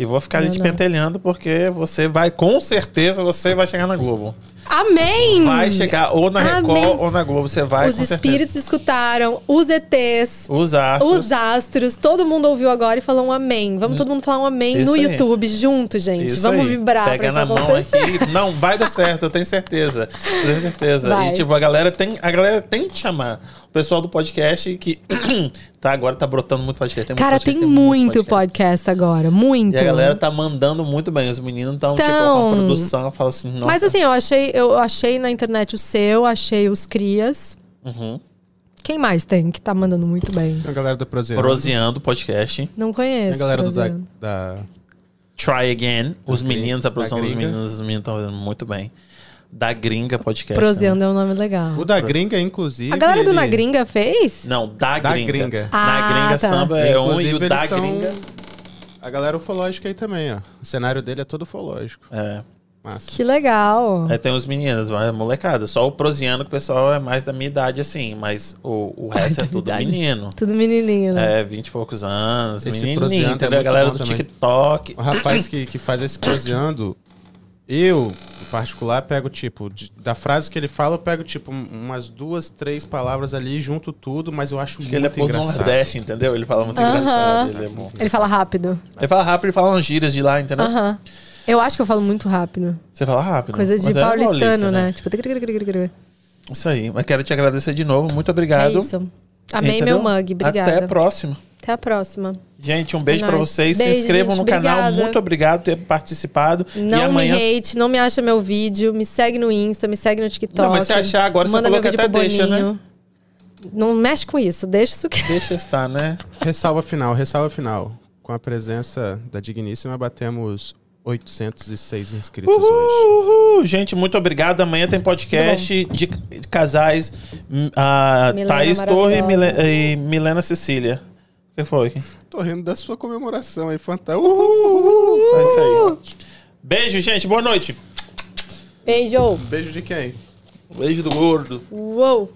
E vou ficar ali te pentelhando, porque você vai, com certeza, você vai chegar na Globo. Amém! Vai chegar ou na Amém. Record ou na Globo. Você vai, Os com certeza. espíritos escutaram, os ETs, Os astros. os astros, todo mundo ouviu agora e falou um amém. Vamos todo mundo falar um amém Isso no aí. YouTube junto, gente. Isso Vamos aí. vibrar Pega pra na isso mão acontecer. aqui. Não, vai dar certo, eu tenho certeza. Eu tenho certeza. Vai. E tipo, a galera tem, a galera tem que chamar o pessoal do podcast que tá agora tá brotando muito podcast. Tem muito Cara, podcast, tem muito podcast agora, muito. E a galera tá mandando muito bem. Os meninos estão tipo, Então, com a produção, eu falo assim, nossa. Mas assim, eu achei, eu achei na internet o seu, achei os crias. Uhum. Quem mais tem que tá mandando muito bem? Tem a galera do Prozeando. Proseando podcast. Não Tem conheço. a galera do da, Proseando. da- Try Again. Os Da meninos, a produção dos meninos, os meninos estão fazendo muito bem. Da Gringa Podcast. Proseando é um nome legal. O da gringa, inclusive. A galera do ele- Na Gringa fez? Não, da, Da gringa. Gringa. Na Ah, Gringa tá. Samba é um e o da são- Gringa. A galera ufológica aí também, ó. O cenário dele é todo ufológico. É. Massa. Que legal. Aí tem os meninos, mas é molecada. Só o prosiano que o pessoal é mais da minha idade, assim. Mas o, o resto é tudo idade. menino. Tudo menininho, né? É, 20 e poucos anos. Esse Menininho, é entendeu? A muito galera do também. TikTok. O rapaz que, que faz esse proseando, eu, em particular, pego, tipo, de- da frase que ele fala, eu pego, tipo, um- umas duas, três palavras ali, junto tudo, mas eu acho Porque ele é muito por engraçado. Nordeste, entendeu? Ele fala muito Aham. engraçado. Ele é bom. Ele fala rápido. Ele fala rápido e fala umas gírias de lá, entendeu? Aham. Eu acho que eu falo muito rápido. Você fala rápido. Coisa de mas é paulistano, paulista, né? Tipo, é Isso aí. Mas quero te agradecer de novo. Muito obrigado. isso. Amei Entendeu? meu mug. Obrigada. Até a próxima. Até a próxima. Gente, um beijo É pra nóis. vocês. Beijo, Se inscrevam gente. no canal. Obrigada. Muito obrigado por ter participado. e Não amanhã. me hate, não me acha meu vídeo. Me segue no Insta, me segue no TikTok. Não, mas se achar agora, você manda falou meu que até deixa, né? Não mexe com isso, deixa isso que. Deixa estar, né? Ressalva final, ressalva final. Com a presença da Digníssima, batemos 806 inscritos hoje. Uhul! Gente, muito obrigado. Amanhã tem podcast de casais. hum, A Milena Thaís Torre e Milena Cecília. O que foi? Tô rindo da sua comemoração aí, fantástico. Uhul! É isso aí. Beijo, gente. Boa noite. Beijo! Beijo de quem? Beijo do gordo. Uou!